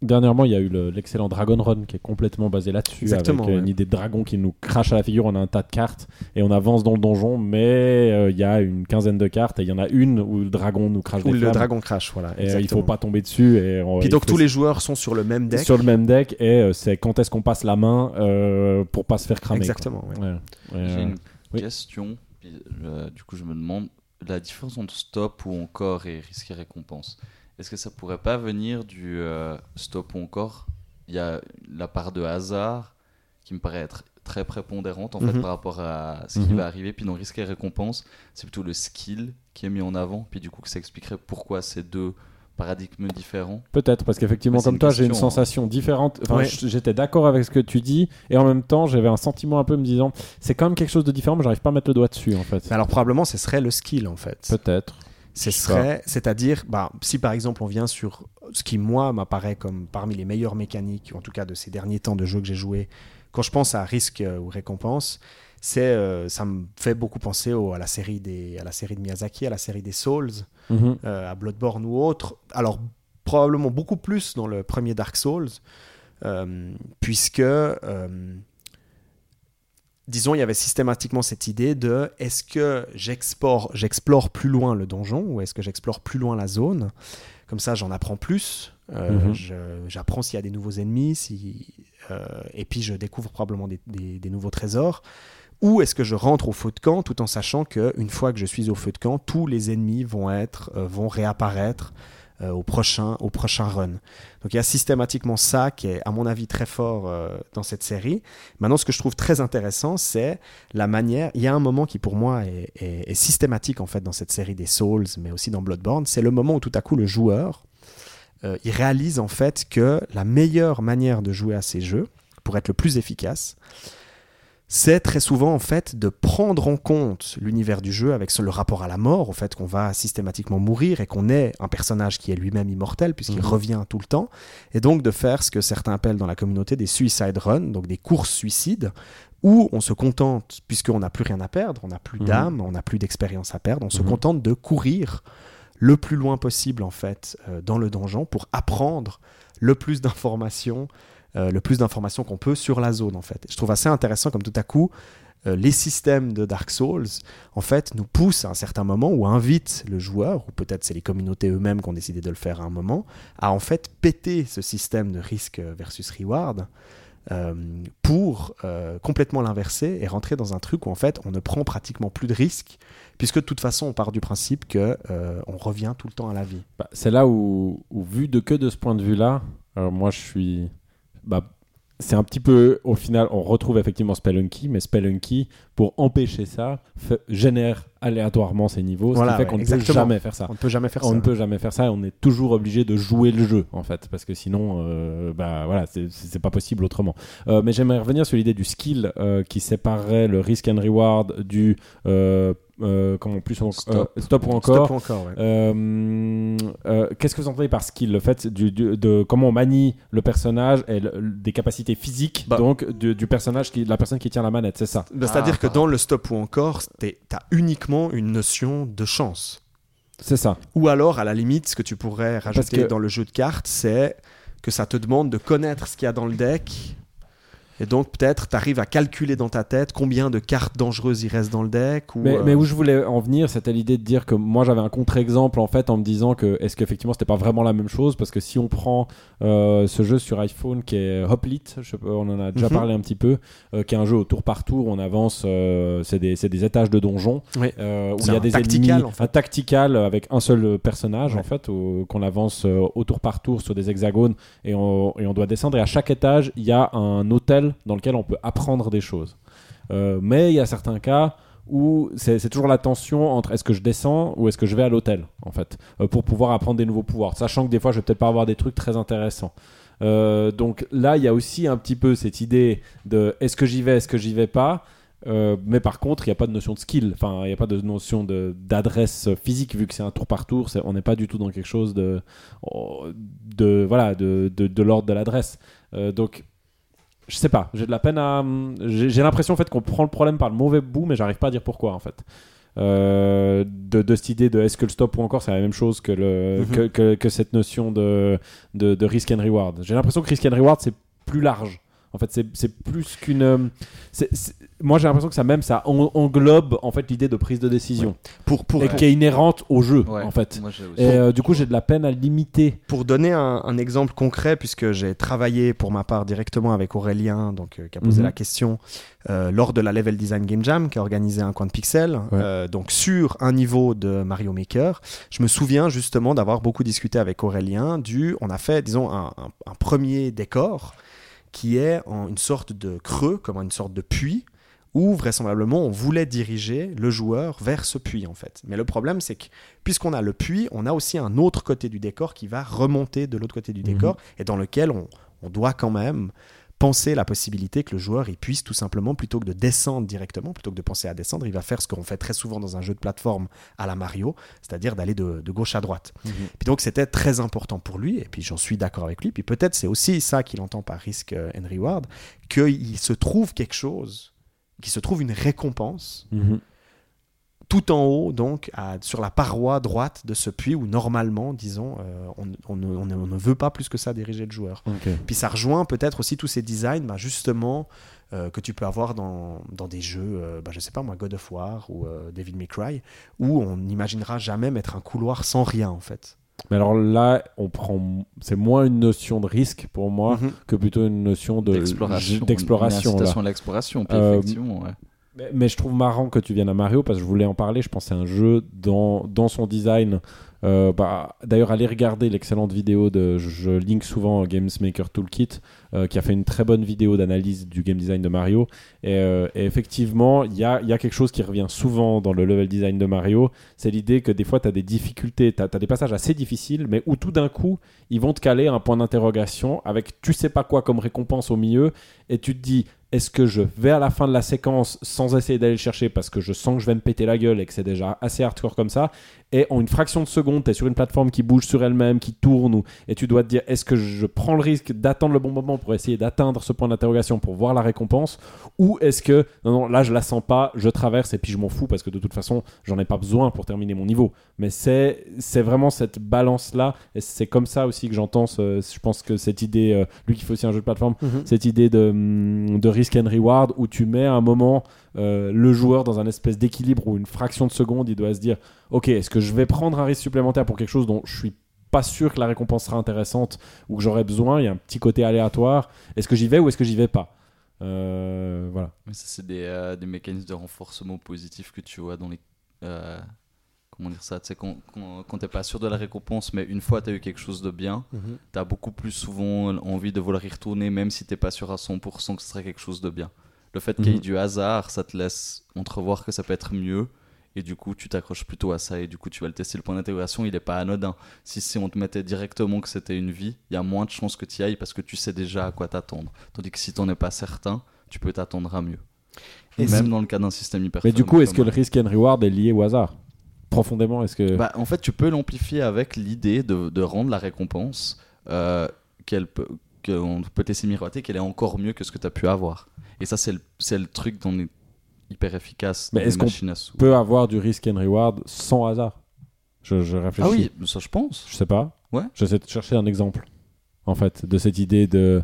Dernièrement, il y a eu le- l'excellent Dragon Run qui est complètement basé là-dessus, Exactement, avec euh, ouais. une idée de dragon qui nous crache à la figure. On a un tas de cartes et on avance dans le donjon, mais euh, il y a une quinzaine de cartes et il y en a une où le dragon nous crache où des le flammes. dragon crash. Voilà, Et euh, il faut pas tomber dessus. Et on- Puis il donc faut tous les joueurs sont sur le même deck. sur le même deck et euh, c'est quand est-ce qu'on passe la main euh, pour pas se faire cramer. Exactement. ouais. Ouais. Ouais, J'ai une oui. question. puis, euh, du coup, je me demande la différence entre stop ou encore et risque et récompense. Est-ce que ça pourrait pas venir du euh, stop ou encore? Il y a la part de hasard qui me paraît être très prépondérante en fait Mhm. par rapport à ce qui Mhm. va arriver. Puis dans risque et récompense, c'est plutôt le skill qui est mis en avant. Puis du coup, que ça expliquerait pourquoi ces deux paradigmes différents. Peut-être, parce qu'effectivement, comme toi, j'ai une hein. sensation différente. Enfin, Ouais. j- j'étais d'accord avec ce que tu dis, et en même temps, j'avais un sentiment un peu me disant, c'est quand même quelque chose de différent, mais j'arrive pas à mettre le doigt dessus, en fait. Mais Alors probablement ce serait le skill en fait. Peut-être. Ce serait, c'est-à-dire, bah, si par exemple on vient sur ce qui moi m'apparaît comme parmi les meilleures mécaniques, en tout cas de ces derniers temps de jeux que j'ai joué, quand je pense à risque euh, ou récompense, c'est, euh, ça me fait beaucoup penser au- à la série des, à la série de Miyazaki, à la série des Souls, Mhm. euh, à Bloodborne ou autre. Alors probablement beaucoup plus dans le premier Dark Souls, euh, puisque disons, il y avait systématiquement cette idée de est-ce que j'explore, plus loin le donjon ou est-ce que j'explore plus loin la zone? Comme ça, j'en apprends plus. euh, Mhm. j'apprends s'il y a des nouveaux ennemis, si, euh, et puis je découvre probablement des, des- des nouveaux trésors. Ou est-ce que je rentre au feu de camp tout en sachant que une fois que je suis au feu de camp, tous les ennemis vont être, euh, vont réapparaître euh, au prochain, au prochain run. Donc il y a systématiquement ça qui est, à mon avis, très fort euh, dans cette série. Maintenant, ce que je trouve très intéressant, c'est la manière. Il y a un moment qui, pour moi, est, est- est systématique en fait dans cette série des Souls, mais aussi dans Bloodborne. C'est le moment où tout à coup le joueur, euh, il réalise en fait que la meilleure manière de jouer à ces jeux, pour être le plus efficace, c'est très souvent en fait de prendre en compte l'univers du jeu avec le rapport à la mort, au fait qu'on va systématiquement mourir et qu'on est un personnage qui est lui-même immortel puisqu'il Mhm. revient tout le temps, et donc de faire ce que certains appellent dans la communauté des suicide runs, donc des courses suicides, où on se contente, puisqu'on n'a plus rien à perdre, on n'a plus Mhm. d'âme, on n'a plus d'expérience à perdre, on se Mhm. contente de courir le plus loin possible en fait euh, dans le donjon pour apprendre le plus d'informations euh, le plus d'informations qu'on peut sur la zone en fait. Je trouve assez intéressant comme tout à coup euh, les systèmes de Dark Souls en fait nous poussent à un certain moment ou invitent le joueur ou peut-être c'est les communautés eux-mêmes qui ont décidé de le faire à un moment à en fait péter ce système de risque versus reward euh, pour complètement l'inverser et rentrer dans un truc où en fait on ne prend pratiquement plus de risques puisque de toute façon on part du principe que on revient tout le temps à la vie. Bah, c'est là où, où, vu de que de ce point de vue-là, euh, moi je suis. Bah, c'est un petit peu, au final, on retrouve effectivement Spelunky, mais Spelunky, pour empêcher ça, fait- génère aléatoirement ces niveaux, Voilà, ce qui fait ouais, qu'on ne peut jamais faire ça. On ne peut jamais faire On ça. ne peut jamais faire ça et on est toujours obligé de jouer le jeu en fait parce que sinon euh, bah voilà c'est pas possible autrement Euh, mais j'aimerais revenir sur l'idée du skill euh, qui séparerait le risk and reward du euh, comment plus on- Stop. euh, stop ou Stop encore ou encore, ouais. euh, euh, Qu'est-ce que vous entendez par skill Le fait du, du- de comment on manie le personnage et le- des capacités physiques Bah. donc du, du personnage qui la personne qui tient la manette, c'est ça? Bah, C'est-à-dire Ah, que dans le stop ou encore, tu as uniquement une notion de chance. C'est ça. Ou alors, à la limite, ce que tu pourrais rajouter que- dans le jeu de cartes, c'est que ça te demande de connaître ce qu'il y a dans le deck. Et donc, peut-être, tu arrives à calculer dans ta tête combien de cartes dangereuses il reste dans le deck. Ou, Mais, euh, mais où je voulais en venir, c'était l'idée de dire que moi j'avais un contre-exemple en fait en me disant que est-ce qu'effectivement c'était pas vraiment la même chose? Parce que si on prend euh, ce jeu sur iPhone qui est Hoplite, je on en a déjà Mhm. parlé un petit peu, euh, qui est un jeu au tour par tour, on avance, c'est des, étages de donjons Oui. où il y a un des tactical, ennemis, en fait. un tactical avec un seul personnage Ouais. en fait, qu'on avance au tour par tour sur des hexagones et on, et on doit descendre et à chaque étage il y a un hôtel dans lequel on peut apprendre des choses. Euh, mais il y a certains cas où c'est toujours la tension entre est-ce que je descends ou est-ce que je vais à l'hôtel en fait euh, pour pouvoir apprendre des nouveaux pouvoirs sachant que des fois je vais peut-être pas avoir des trucs très intéressants Euh, donc là il y a aussi un petit peu cette idée de est-ce que j'y vais est-ce que j'y vais pas mais par contre il n'y a pas de notion de skill enfin il n'y a pas de notion d'adresse physique vu que c'est un tour par tour on n'est pas du tout dans quelque chose de oh, de voilà de, de, l'ordre de l'adresse donc je sais pas, j'ai de la peine à. J'ai l'impression en fait qu'on prend le problème par le mauvais bout, mais j'arrive pas à dire pourquoi en fait. Euh, de, de cette idée de est-ce que le stop ou encore c'est la même chose que, le, Mhm. que, que, que cette notion de, de, de risk and reward. J'ai l'impression que risk and reward c'est plus large. En fait, c'est plus qu'une. euh, Moi, j'ai l'impression que ça même ça en- englobe en fait l'idée de prise de décision pour, pour, et qui est inhérente au jeu Ouais, en fait. moi, Et euh, du coup, j'ai de la peine à limiter. Pour donner un, un exemple concret, puisque j'ai travaillé pour ma part directement avec Aurélien, donc, euh, qui a posé Mhm. la question euh, lors de la Level Design Game Jam, qui a organisé un coin de pixels, Ouais. euh, donc sur un niveau de Mario Maker. Je me souviens justement d'avoir beaucoup discuté avec Aurélien du, on a fait, disons, un, un- un premier décor qui est en une sorte de creux, comme une sorte de puits, où vraisemblablement on voulait diriger le joueur vers ce puits en fait. Mais le problème c'est que puisqu'on a le puits, on a aussi un autre côté du décor qui va remonter de l'autre côté du décor et dans lequel on, on doit quand même penser la possibilité que le joueur il puisse tout simplement plutôt que de descendre directement, plutôt que de penser à descendre, il va faire ce qu'on fait très souvent dans un jeu de plateforme à la Mario, c'est-à-dire d'aller de, de gauche à droite. Puis donc c'était très important pour lui, et puis j'en suis d'accord avec lui. Puis peut-être c'est aussi ça qu'il entend par risk euh, and reward, qu'il se trouve quelque chose, qu'il se trouve une récompense tout en haut, donc à- sur la paroi droite de ce puits où normalement, disons, euh, on, on ne, on ne- on ne veut pas plus que ça diriger le joueur. Puis ça rejoint peut-être aussi tous ces designs, bah, justement, euh, que tu peux avoir dans, dans des jeux, euh, bah, je sais pas moi, God of War ou euh, Devil May Cry, où on n'imaginera jamais mettre un couloir sans rien en fait. Mais alors là, on prend, c'est moins une notion de risque pour moi Mhm. que plutôt une notion de d'exploration. d'exploration, l'exploration, Euh, effectivement, ouais. Mais, je trouve marrant que tu viennes à Mario parce que je voulais en parler. Je pense que un jeu dans, dans son design. euh, bah, D'ailleurs, allez regarder l'excellente vidéo de. Je, link souvent Games Maker Toolkit euh, qui a fait une très bonne vidéo d'analyse du game design de Mario. Et, euh, effectivement, il y a, y a quelque chose qui revient souvent dans le level design de Mario. C'est l'idée que des fois, tu as des difficultés, tu as, des passages assez difficiles, mais où tout d'un coup, ils vont te caler un point d'interrogation avec tu sais pas quoi comme récompense au milieu. Et tu te dis, est-ce que je vais à la fin de la séquence sans essayer d'aller le chercher parce que je sens que je vais me péter la gueule et que c'est déjà assez hardcore comme ça et en une fraction de seconde, tu es sur une plateforme qui bouge sur elle-même, qui tourne, ou, et tu dois te dire est-ce que je prends le risque d'attendre le bon moment pour essayer d'atteindre ce point d'interrogation pour voir la récompense, ou est-ce que non, non, là je la sens pas, je traverse et puis je m'en fous parce que de toute façon j'en ai pas besoin pour terminer mon niveau. Mais c'est c'est vraiment cette balance-là, et c'est comme ça aussi que j'entends, je pense que cette idée, euh, lui qui fait aussi un jeu de plateforme, Mhm. cette idée de, hum, de risk and reward où tu mets à un moment euh, le joueur dans un espèce d'équilibre où une fraction de seconde il doit se dire ok est-ce que je vais prendre un risque supplémentaire pour quelque chose dont je suis pas sûr que la récompense sera intéressante ou que j'aurai besoin il y a un petit côté aléatoire est-ce que j'y vais ou est-ce que j'y vais pas? Euh, voilà Mais ça, c'est des, euh, des mécanismes de renforcement positif que tu vois dans les. Comment dire ça Tu sais, quand, quand, quand t'es pas sûr de la récompense, mais une fois t'as eu quelque chose de bien, Mhm. t'as beaucoup plus souvent envie de vouloir y retourner, même si t'es pas sûr à 100% que ce serait quelque chose de bien. Le fait qu'il y ait Mhm. du hasard, ça te laisse entrevoir que ça peut être mieux. Et du coup, tu t'accroches plutôt à ça. Et du coup, tu vas le tester. Le point d'intégration, il est pas anodin. Si, si on te mettait directement que c'était une vie, il y a moins de chances que tu y ailles parce que tu sais déjà à quoi t'attendre. Tandis que si t'en es pas certain, tu peux t'attendre à mieux. Et Même dans le cas d'un système hyper mais du coup est-ce que le risk and reward est lié au hasard? Profondément est-ce que Bah, en fait, tu peux l'amplifier avec l'idée de, de rendre la récompense euh, qu'elle peut, qu'on peut te laisser miroiter qu'elle est encore mieux que ce que tu as pu avoir. Et ça, c'est le, c'est le truc dont on est hyper efficace. Mais est-ce les qu'on machines à sous. peut avoir du risk and reward sans hasard? Je, je réfléchis Ah oui, ça je pense. Je sais pas. Ouais. J'essaie de chercher un exemple, en fait, de cette idée de.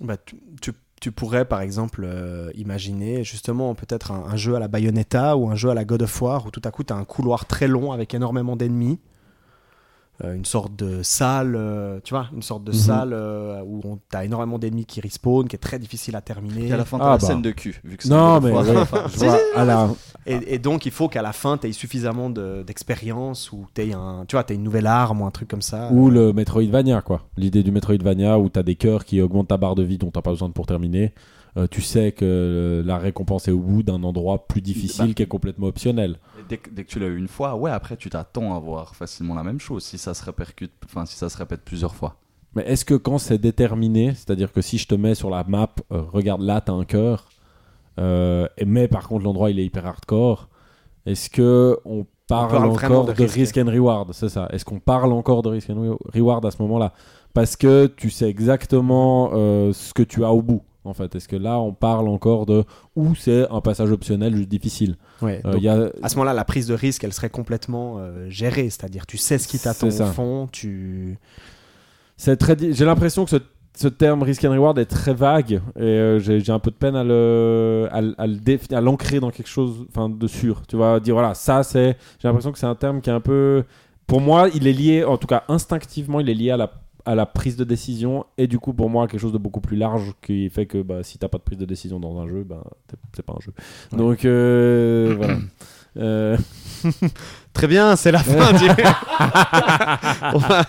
Bah, tu, tu- tu pourrais par exemple euh, imaginer justement peut-être un, jeu à la Bayonetta ou un jeu à la God of War où tout à coup tu un couloir très long avec énormément d'ennemis. Euh, une sorte de salle, euh, tu vois, une sorte de Mhm. salle euh, où tu as énormément d'ennemis qui respawn, qui est très difficile à terminer. Et à la fin, t'as Ah la bah. scène de cul. Vu que c'est Non, mais fois. ouais, je vois, à la- Et, et donc il faut qu'à la fin tu aies suffisamment de- d'expérience ou tu un, tu vois, t'aies une nouvelle arme ou un truc comme ça. ou le Metroidvania, quoi. L'idée du Metroidvania où t'as des cœurs qui augmentent ta barre de vie dont t'as pas besoin pour terminer. Euh, tu sais que euh, la récompense est au bout d'un endroit plus difficile Bah. qui est complètement optionnel. Dès que, dès que tu l'as eu une fois, ouais, après tu t'attends à voir facilement la même chose si ça se répercute, enfin si ça se répète plusieurs fois. Mais est-ce que quand c'est déterminé, c'est-à-dire que si je te mets sur la map, euh, regarde là, t'as un cœur, euh, mais par contre l'endroit il est hyper hardcore, est-ce que on parle encore de risk and reward? C'est ça. Est-ce qu'on parle encore de risk and re- reward à ce moment-là? Parce que tu sais exactement euh, ce que tu as au bout. En fait, est-ce que là on parle encore de ou c'est un passage optionnel juste difficile Ouais, Euh, y a- À ce moment-là, la prise de risque, elle serait complètement euh, gérée, c'est-à-dire tu sais ce qui t'attend au fond, tu... C'est très. di- J'ai l'impression que ce, ce terme risk and reward est très vague et euh, j'ai un peu de peine à le à, l'ancrer dans quelque chose, enfin de sûr. Tu vas dire voilà, ça c'est. J'ai l'impression que c'est un terme qui est un peu. Pour moi, il est lié, en tout cas instinctivement, il est lié à la à la prise de décision et du coup pour moi quelque chose de beaucoup plus large qui fait que bah, si t'as pas de prise de décision dans un jeu, bah, c'est pas un jeu. Ouais. Donc euh, voilà. Euh, Très bien, c'est la fin. du- on va,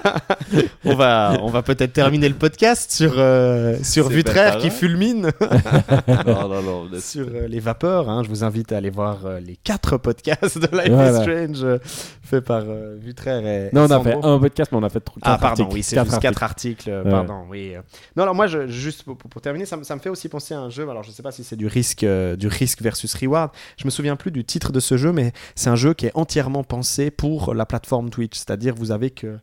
on va, on va peut-être terminer le podcast sur, euh, sur Vutraire qui fulmine non, non, non, sur euh, les vapeurs. hein. Je vous invite à aller voir euh, les quatre podcasts de Life Voilà. is Strange euh, faits par Vutraire et non, on a fait un podcast, mais on a fait trois Ah pardon, articles. oui, c'est Quatre juste articles. quatre articles. Ouais. Pardon, oui. Non, alors moi, je, juste pour, terminer, ça, me- ça me fait aussi penser à un jeu. Alors, je sais pas si c'est du risque, du risque versus reward. Je me souviens plus du titre de ce jeu, mais c'est un jeu qui est entièrement pensé pour la plateforme Twitch. C'est-à-dire, vous avez que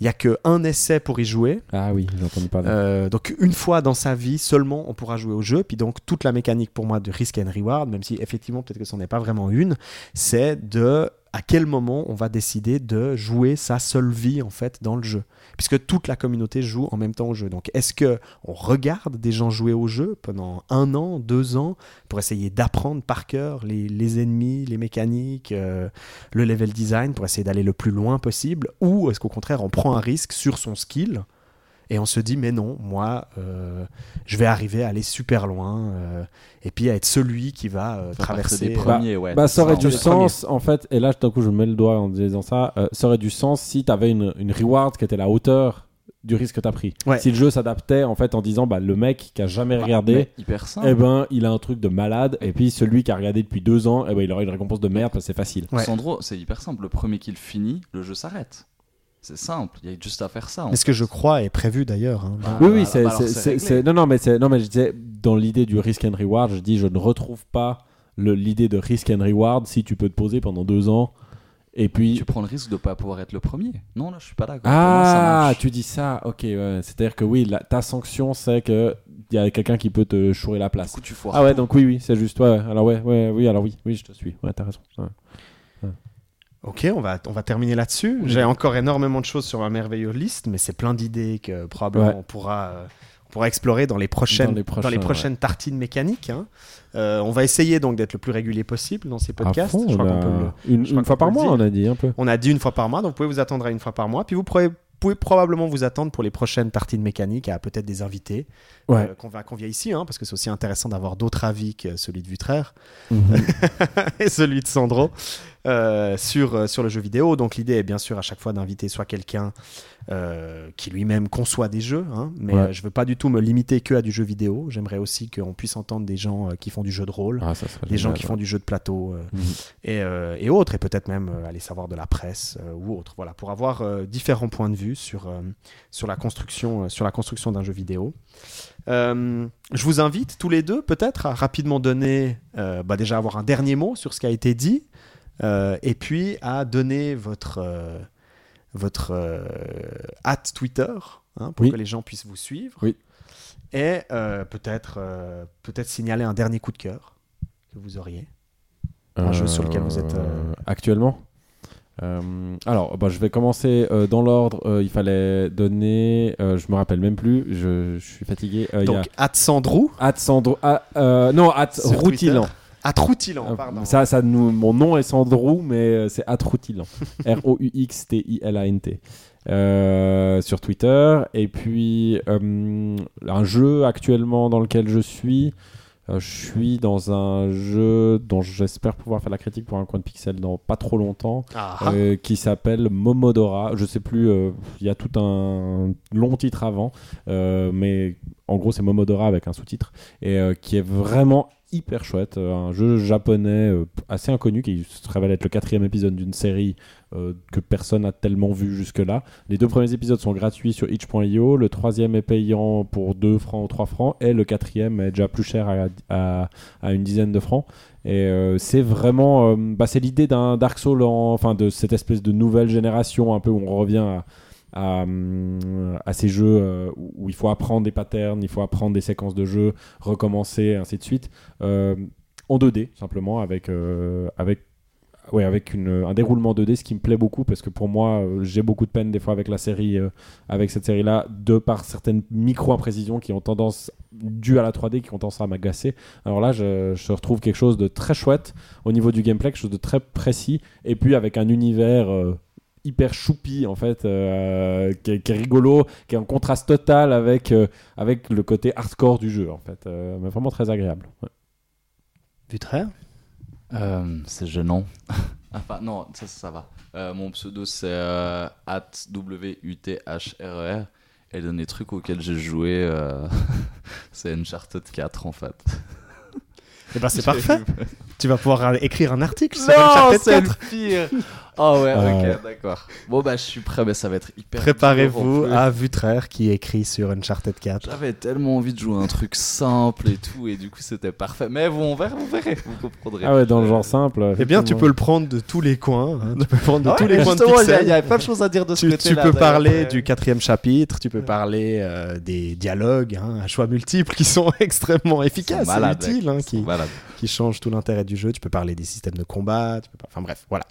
il y a que un essai pour y jouer. Ah oui, j'ai entendu parler. Euh, donc une fois dans sa vie seulement on pourra jouer au jeu. Puis donc toute la mécanique pour moi de risk and reward, même si effectivement peut-être que ce n'est pas vraiment une, c'est de à quel moment on va décider de jouer sa seule vie en fait dans le jeu. Puisque toute la communauté joue en même temps au jeu. Donc est-ce que on regarde des gens jouer au jeu pendant un an, deux ans pour essayer d'apprendre par cœur les, les ennemis, les mécaniques, euh, le level design pour essayer d'aller le plus loin possible? Ou est-ce qu'au contraire on prend un risque sur son skill et on se dit mais non moi euh, je vais arriver à aller super loin euh, et puis à être celui qui va euh, traverser des premiers, ouais. Bah, ça aurait du sens, en fait, et là, tout à coup, je mets le doigt en disant ça, euh, ça aurait du sens si tu avais une, une reward qui était à la hauteur du risque que tu as pris. Ouais. Si le jeu s'adaptait, en fait, en disant, bah, le mec qui a jamais regardé, Mais hyper simple. eh ben, il a un truc de malade, et puis celui qui a regardé depuis deux ans, eh ben, il aura une récompense de merde parce que c'est facile. Ouais. Sandro, c'est hyper simple. Le premier qu'il finit, le jeu s'arrête. C'est simple, il y a juste à faire ça. Mais ce que je crois est prévu d'ailleurs. hein. Ah, oui, oui, bah, c'est, bah, non, non, mais non, mais je disais dans l'idée du risk and reward, je dis je ne retrouve pas l'idée de risk and reward si tu peux te poser pendant deux ans et puis. Tu prends le risque de pas pouvoir être le premier. Non, là, je suis pas d'accord. Ah, tu dis ça, ok, ouais. c'est-à-dire que oui, la- ta sanction c'est que il y a quelqu'un qui peut te chourer la Du place. coup, tu foires Ah ouais, donc oui, oui, c'est juste, ouais, ouais. alors ouais, ouais, oui, alors oui, oui, je te suis, ouais, t'as raison. ouais. Ok, on va, on va terminer là-dessus. J'ai encore énormément de choses sur ma merveilleuse liste, mais c'est plein d'idées que probablement Ouais. on, pourra, euh, on pourra explorer dans les prochaines, Dans les prochains, prochaines tartines mécaniques. hein. Euh, on va essayer donc d'être le plus régulier possible dans ces podcasts. fond, Je crois on qu'on a- peut le- une, je crois une fois par mois, on a dit un peu. On a dit une fois par mois, donc vous pouvez vous attendre à une fois par mois. Puis vous pourrez- pouvez probablement vous attendre pour les prochaines tartines mécaniques à peut-être des invités Ouais. euh, qu'on va convier ici, hein, parce que c'est aussi intéressant d'avoir d'autres avis que celui de Vutraire Mhm. et celui de Sandro euh, sur, euh, sur le jeu vidéo. Donc l'idée est bien sûr à chaque fois d'inviter soit quelqu'un euh, qui lui-même conçoit des jeux, hein, mais Ouais. euh, je veux pas du tout me limiter que à du jeu vidéo. J'aimerais aussi qu'on puisse entendre des gens qui font du jeu de rôle, Ah, des gens qui ouais. font du jeu de plateau. Mhm. et, et autres, et peut-être même aller savoir de la presse ou autre. Voilà, pour avoir différents points de vue sur, sur la construction, sur la construction d'un jeu vidéo. Euh, je vous invite tous les deux peut-être à rapidement donner, euh, bah, déjà avoir un dernier mot sur ce qui a été dit, et puis à donner votre euh, votre euh, hâte Twitter hein, pour Oui. que les gens puissent vous suivre. Oui. Et euh, peut-être euh, peut-être signaler un dernier coup de cœur que vous auriez. Un jeu sur lequel vous êtes, euh, Actuellement Euh, alors, bah, je vais commencer euh, dans l'ordre. Euh, il fallait donner. euh, je me rappelle même plus. Je, je suis fatigué. Euh, il y a Donc, at Sandrou, At Sandro. ah, euh, non, At Routilan. At Routilan, Euh, pardon. Ça, ça nous, mon nom est Sandrou, mais euh, c'est At Routilan. R-O-U-X-T-I-L-A-N-T. Euh, sur Twitter. Et puis, euh, un jeu actuellement dans lequel je suis. euh, je suis dans un jeu dont j'espère pouvoir faire la critique pour un coin de pixel dans pas trop longtemps, Ah, euh, qui s'appelle Momodora. Je sais plus, euh, il y a tout un long titre avant, mais en gros c'est Momodora avec un sous-titre et qui est vraiment hyper chouette. Euh, un jeu japonais euh, assez inconnu qui se révèle être le quatrième épisode d'une série euh, que personne n'a tellement vu jusque-là. Les deux premiers épisodes sont gratuits sur itch.io, le troisième est payant pour 2 francs ou 3 francs et le quatrième est déjà plus cher à, à- une dizaine de francs. Et c'est vraiment, bah, c'est l'idée d'un Dark Souls, en- enfin de cette espèce de nouvelle génération, un peu où on revient à, à, hum, à ces jeux euh, où il faut apprendre des patterns, il faut apprendre des séquences de jeu, recommencer, ainsi de suite, euh, en 2D simplement avec euh, avec ouais, avec un déroulement 2D, ce qui me plaît beaucoup parce que pour moi, euh, j'ai beaucoup de peine des fois avec la série, euh, avec cette série-là, de par certaines micro-imprécisions qui ont tendance, dues à la 3D, qui ont tendance à m'agacer. Alors là, je, je retrouve quelque chose de très chouette au niveau du gameplay, quelque chose de très précis, et puis avec un univers euh, hyper choupi en fait, euh, qui, est, qui est rigolo, qui est en contraste total avec, euh, avec le côté hardcore du jeu en fait, Euh, mais vraiment très agréable. Ouais. Euh, c'est gênant. enfin, non, ça, ça va. Euh, mon pseudo, c'est euh, at W-U-T-H-R-E-R. Et le dernier truc auquel j'ai joué, euh, c'est Uncharted 4 en fait. Eh ben c'est parfait. Tu vas pouvoir écrire un article sur Non, Uncharted c'est le 4. pire. Oh ouais, Euh, ok, d'accord. Bon bah je suis prêt, mais ça va être hyper. Préparez-vous à Vutraire qui écrit sur Uncharted 4. J'avais tellement envie de jouer un truc simple et tout, et du coup c'était parfait. Mais bon, on verra, vous verrez, vous comprendrez. Ah ouais, dans le genre simple. Eh bien, tu peux le prendre de tous les coins. hein. Tu peux prendre de Ah tous les coins de il y a- plein de choses à dire de ce tu, côté-là. tu peux parler ouais. du quatrième chapitre, tu peux parler euh, des dialogues hein, à choix multiples qui sont extrêmement efficaces et utiles, hein, qui, changent tout l'intérêt du jeu. Tu peux parler des systèmes de combat. Tu peux pas- Enfin bref, voilà.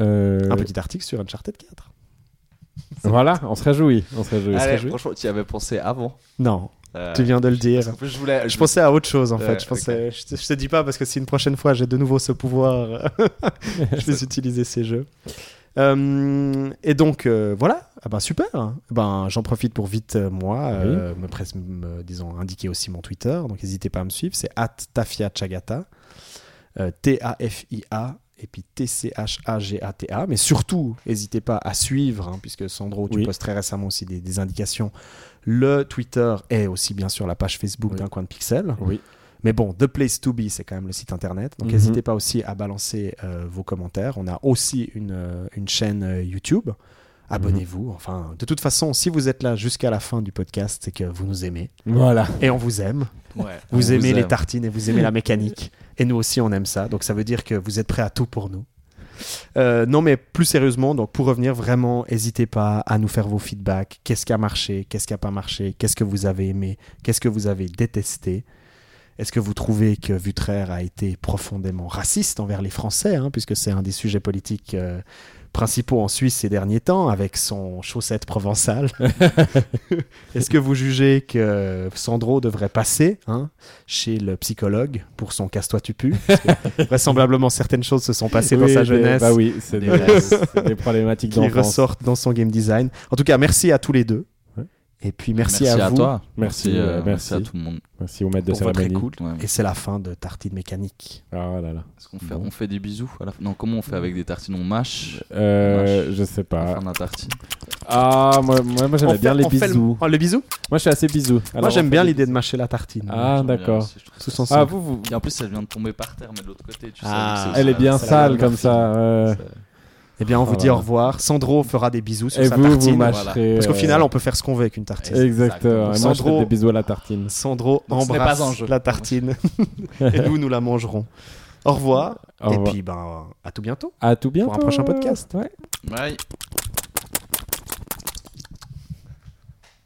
Euh, Un petit article sur Uncharted 4. Voilà, on se réjouit. On se réjouit. on se réjouit. franchement, tu y avais pensé avant. Non, Euh, tu viens de le dire. plus, je voulais. Je pensais à autre chose en fait. Je, pensais, je, te, je te dis pas parce que si une prochaine fois j'ai de nouveau ce pouvoir, je vais utiliser ces jeux. Euh, et donc euh, voilà, ah ben, super. Ben, J'en profite pour vite, euh, moi, euh, me, presse- me- disons, indiquer aussi mon Twitter. Donc n'hésitez pas à me suivre. C'est Tafia Chagata. Euh, T-A-F-I-A et puis T-C-H-A-G-A-T-A. Mais surtout, n'hésitez pas à suivre, hein, puisque Sandro, tu Oui. postes très récemment aussi des, des indications. Le Twitter et aussi bien sûr la page Facebook Oui. d'un coin de pixel. Oui. Mais bon, The Place to Be, c'est quand même le site internet. Donc Mhm. n'hésitez pas aussi à balancer euh, vos commentaires. On a aussi une, euh, une chaîne euh, YouTube abonnez-vous. Enfin, de toute façon, si vous êtes là jusqu'à la fin du podcast, c'est que vous nous aimez. Voilà. Et on vous aime. Ouais, Vous aimez les aime. tartines et vous aimez la mécanique. Et nous aussi, on aime ça. Donc ça veut dire que vous êtes prêts à tout pour nous. Euh, non, mais plus sérieusement, donc pour revenir vraiment, n'hésitez pas à nous faire vos feedbacks. Qu'est-ce qui a marché? Qu'est-ce qui n'a pas marché? Qu'est-ce que vous avez aimé? Qu'est-ce que vous avez détesté? Est-ce que vous trouvez que Vutraire a été profondément raciste envers les Français, hein, puisque c'est un des sujets politiques euh, principaux en Suisse ces derniers temps, avec son chaussette provençale Est-ce que vous jugez que Sandro devrait passer hein, chez le psychologue pour son casse-toi tu pues? Vraisemblablement, certaines choses se sont passées dans sa jeunesse Bah oui, c'est Des des, problématiques qui ressortent dans son game design. En tout cas, merci à tous les deux. Et puis merci, à, vous. toi. Merci, Merci, euh, euh, merci. à tout le monde. Merci au maître de cérémonie. Ouais. Et c'est la fin de Tartine Mécanique. Ah là là. Est-ce qu'on fait, Bon. on fait des bisous à la fin? Non, comment on fait avec des tartines? On mâche? Euh, Dommage. je sais à la pas. fin de la tartine. Ah, moi, moi, moi, j'aimais On bien fait- les on fait le- bisous. Oh, le bisou? Moi, je suis assez bisous. Moi, Alors, j'aime on bien l'idée de mâcher la tartine. Ah, J'aime d'accord. Tous ensemble. Ah, vous, vous... Et en plus, elle vient de tomber par terre, mais de l'autre côté, tu sais. Ah, aussi- Elle est bien sale comme ça. Eh bien, on vous Ah, dit au revoir. Sandro fera des bisous sur Et sa vous, vous tartine. mâcherez. Parce qu'au euh, final, on peut faire ce qu'on veut avec une tartine. Exactement. Et moi, je Sandro- fais des bisous à la tartine. Sandro Donc, embrasse pas un jeu. la tartine et nous, nous la mangerons. Au revoir. Au et puis, ben, à tout bientôt. À tout bientôt. prochain podcast. Ouais. Bye.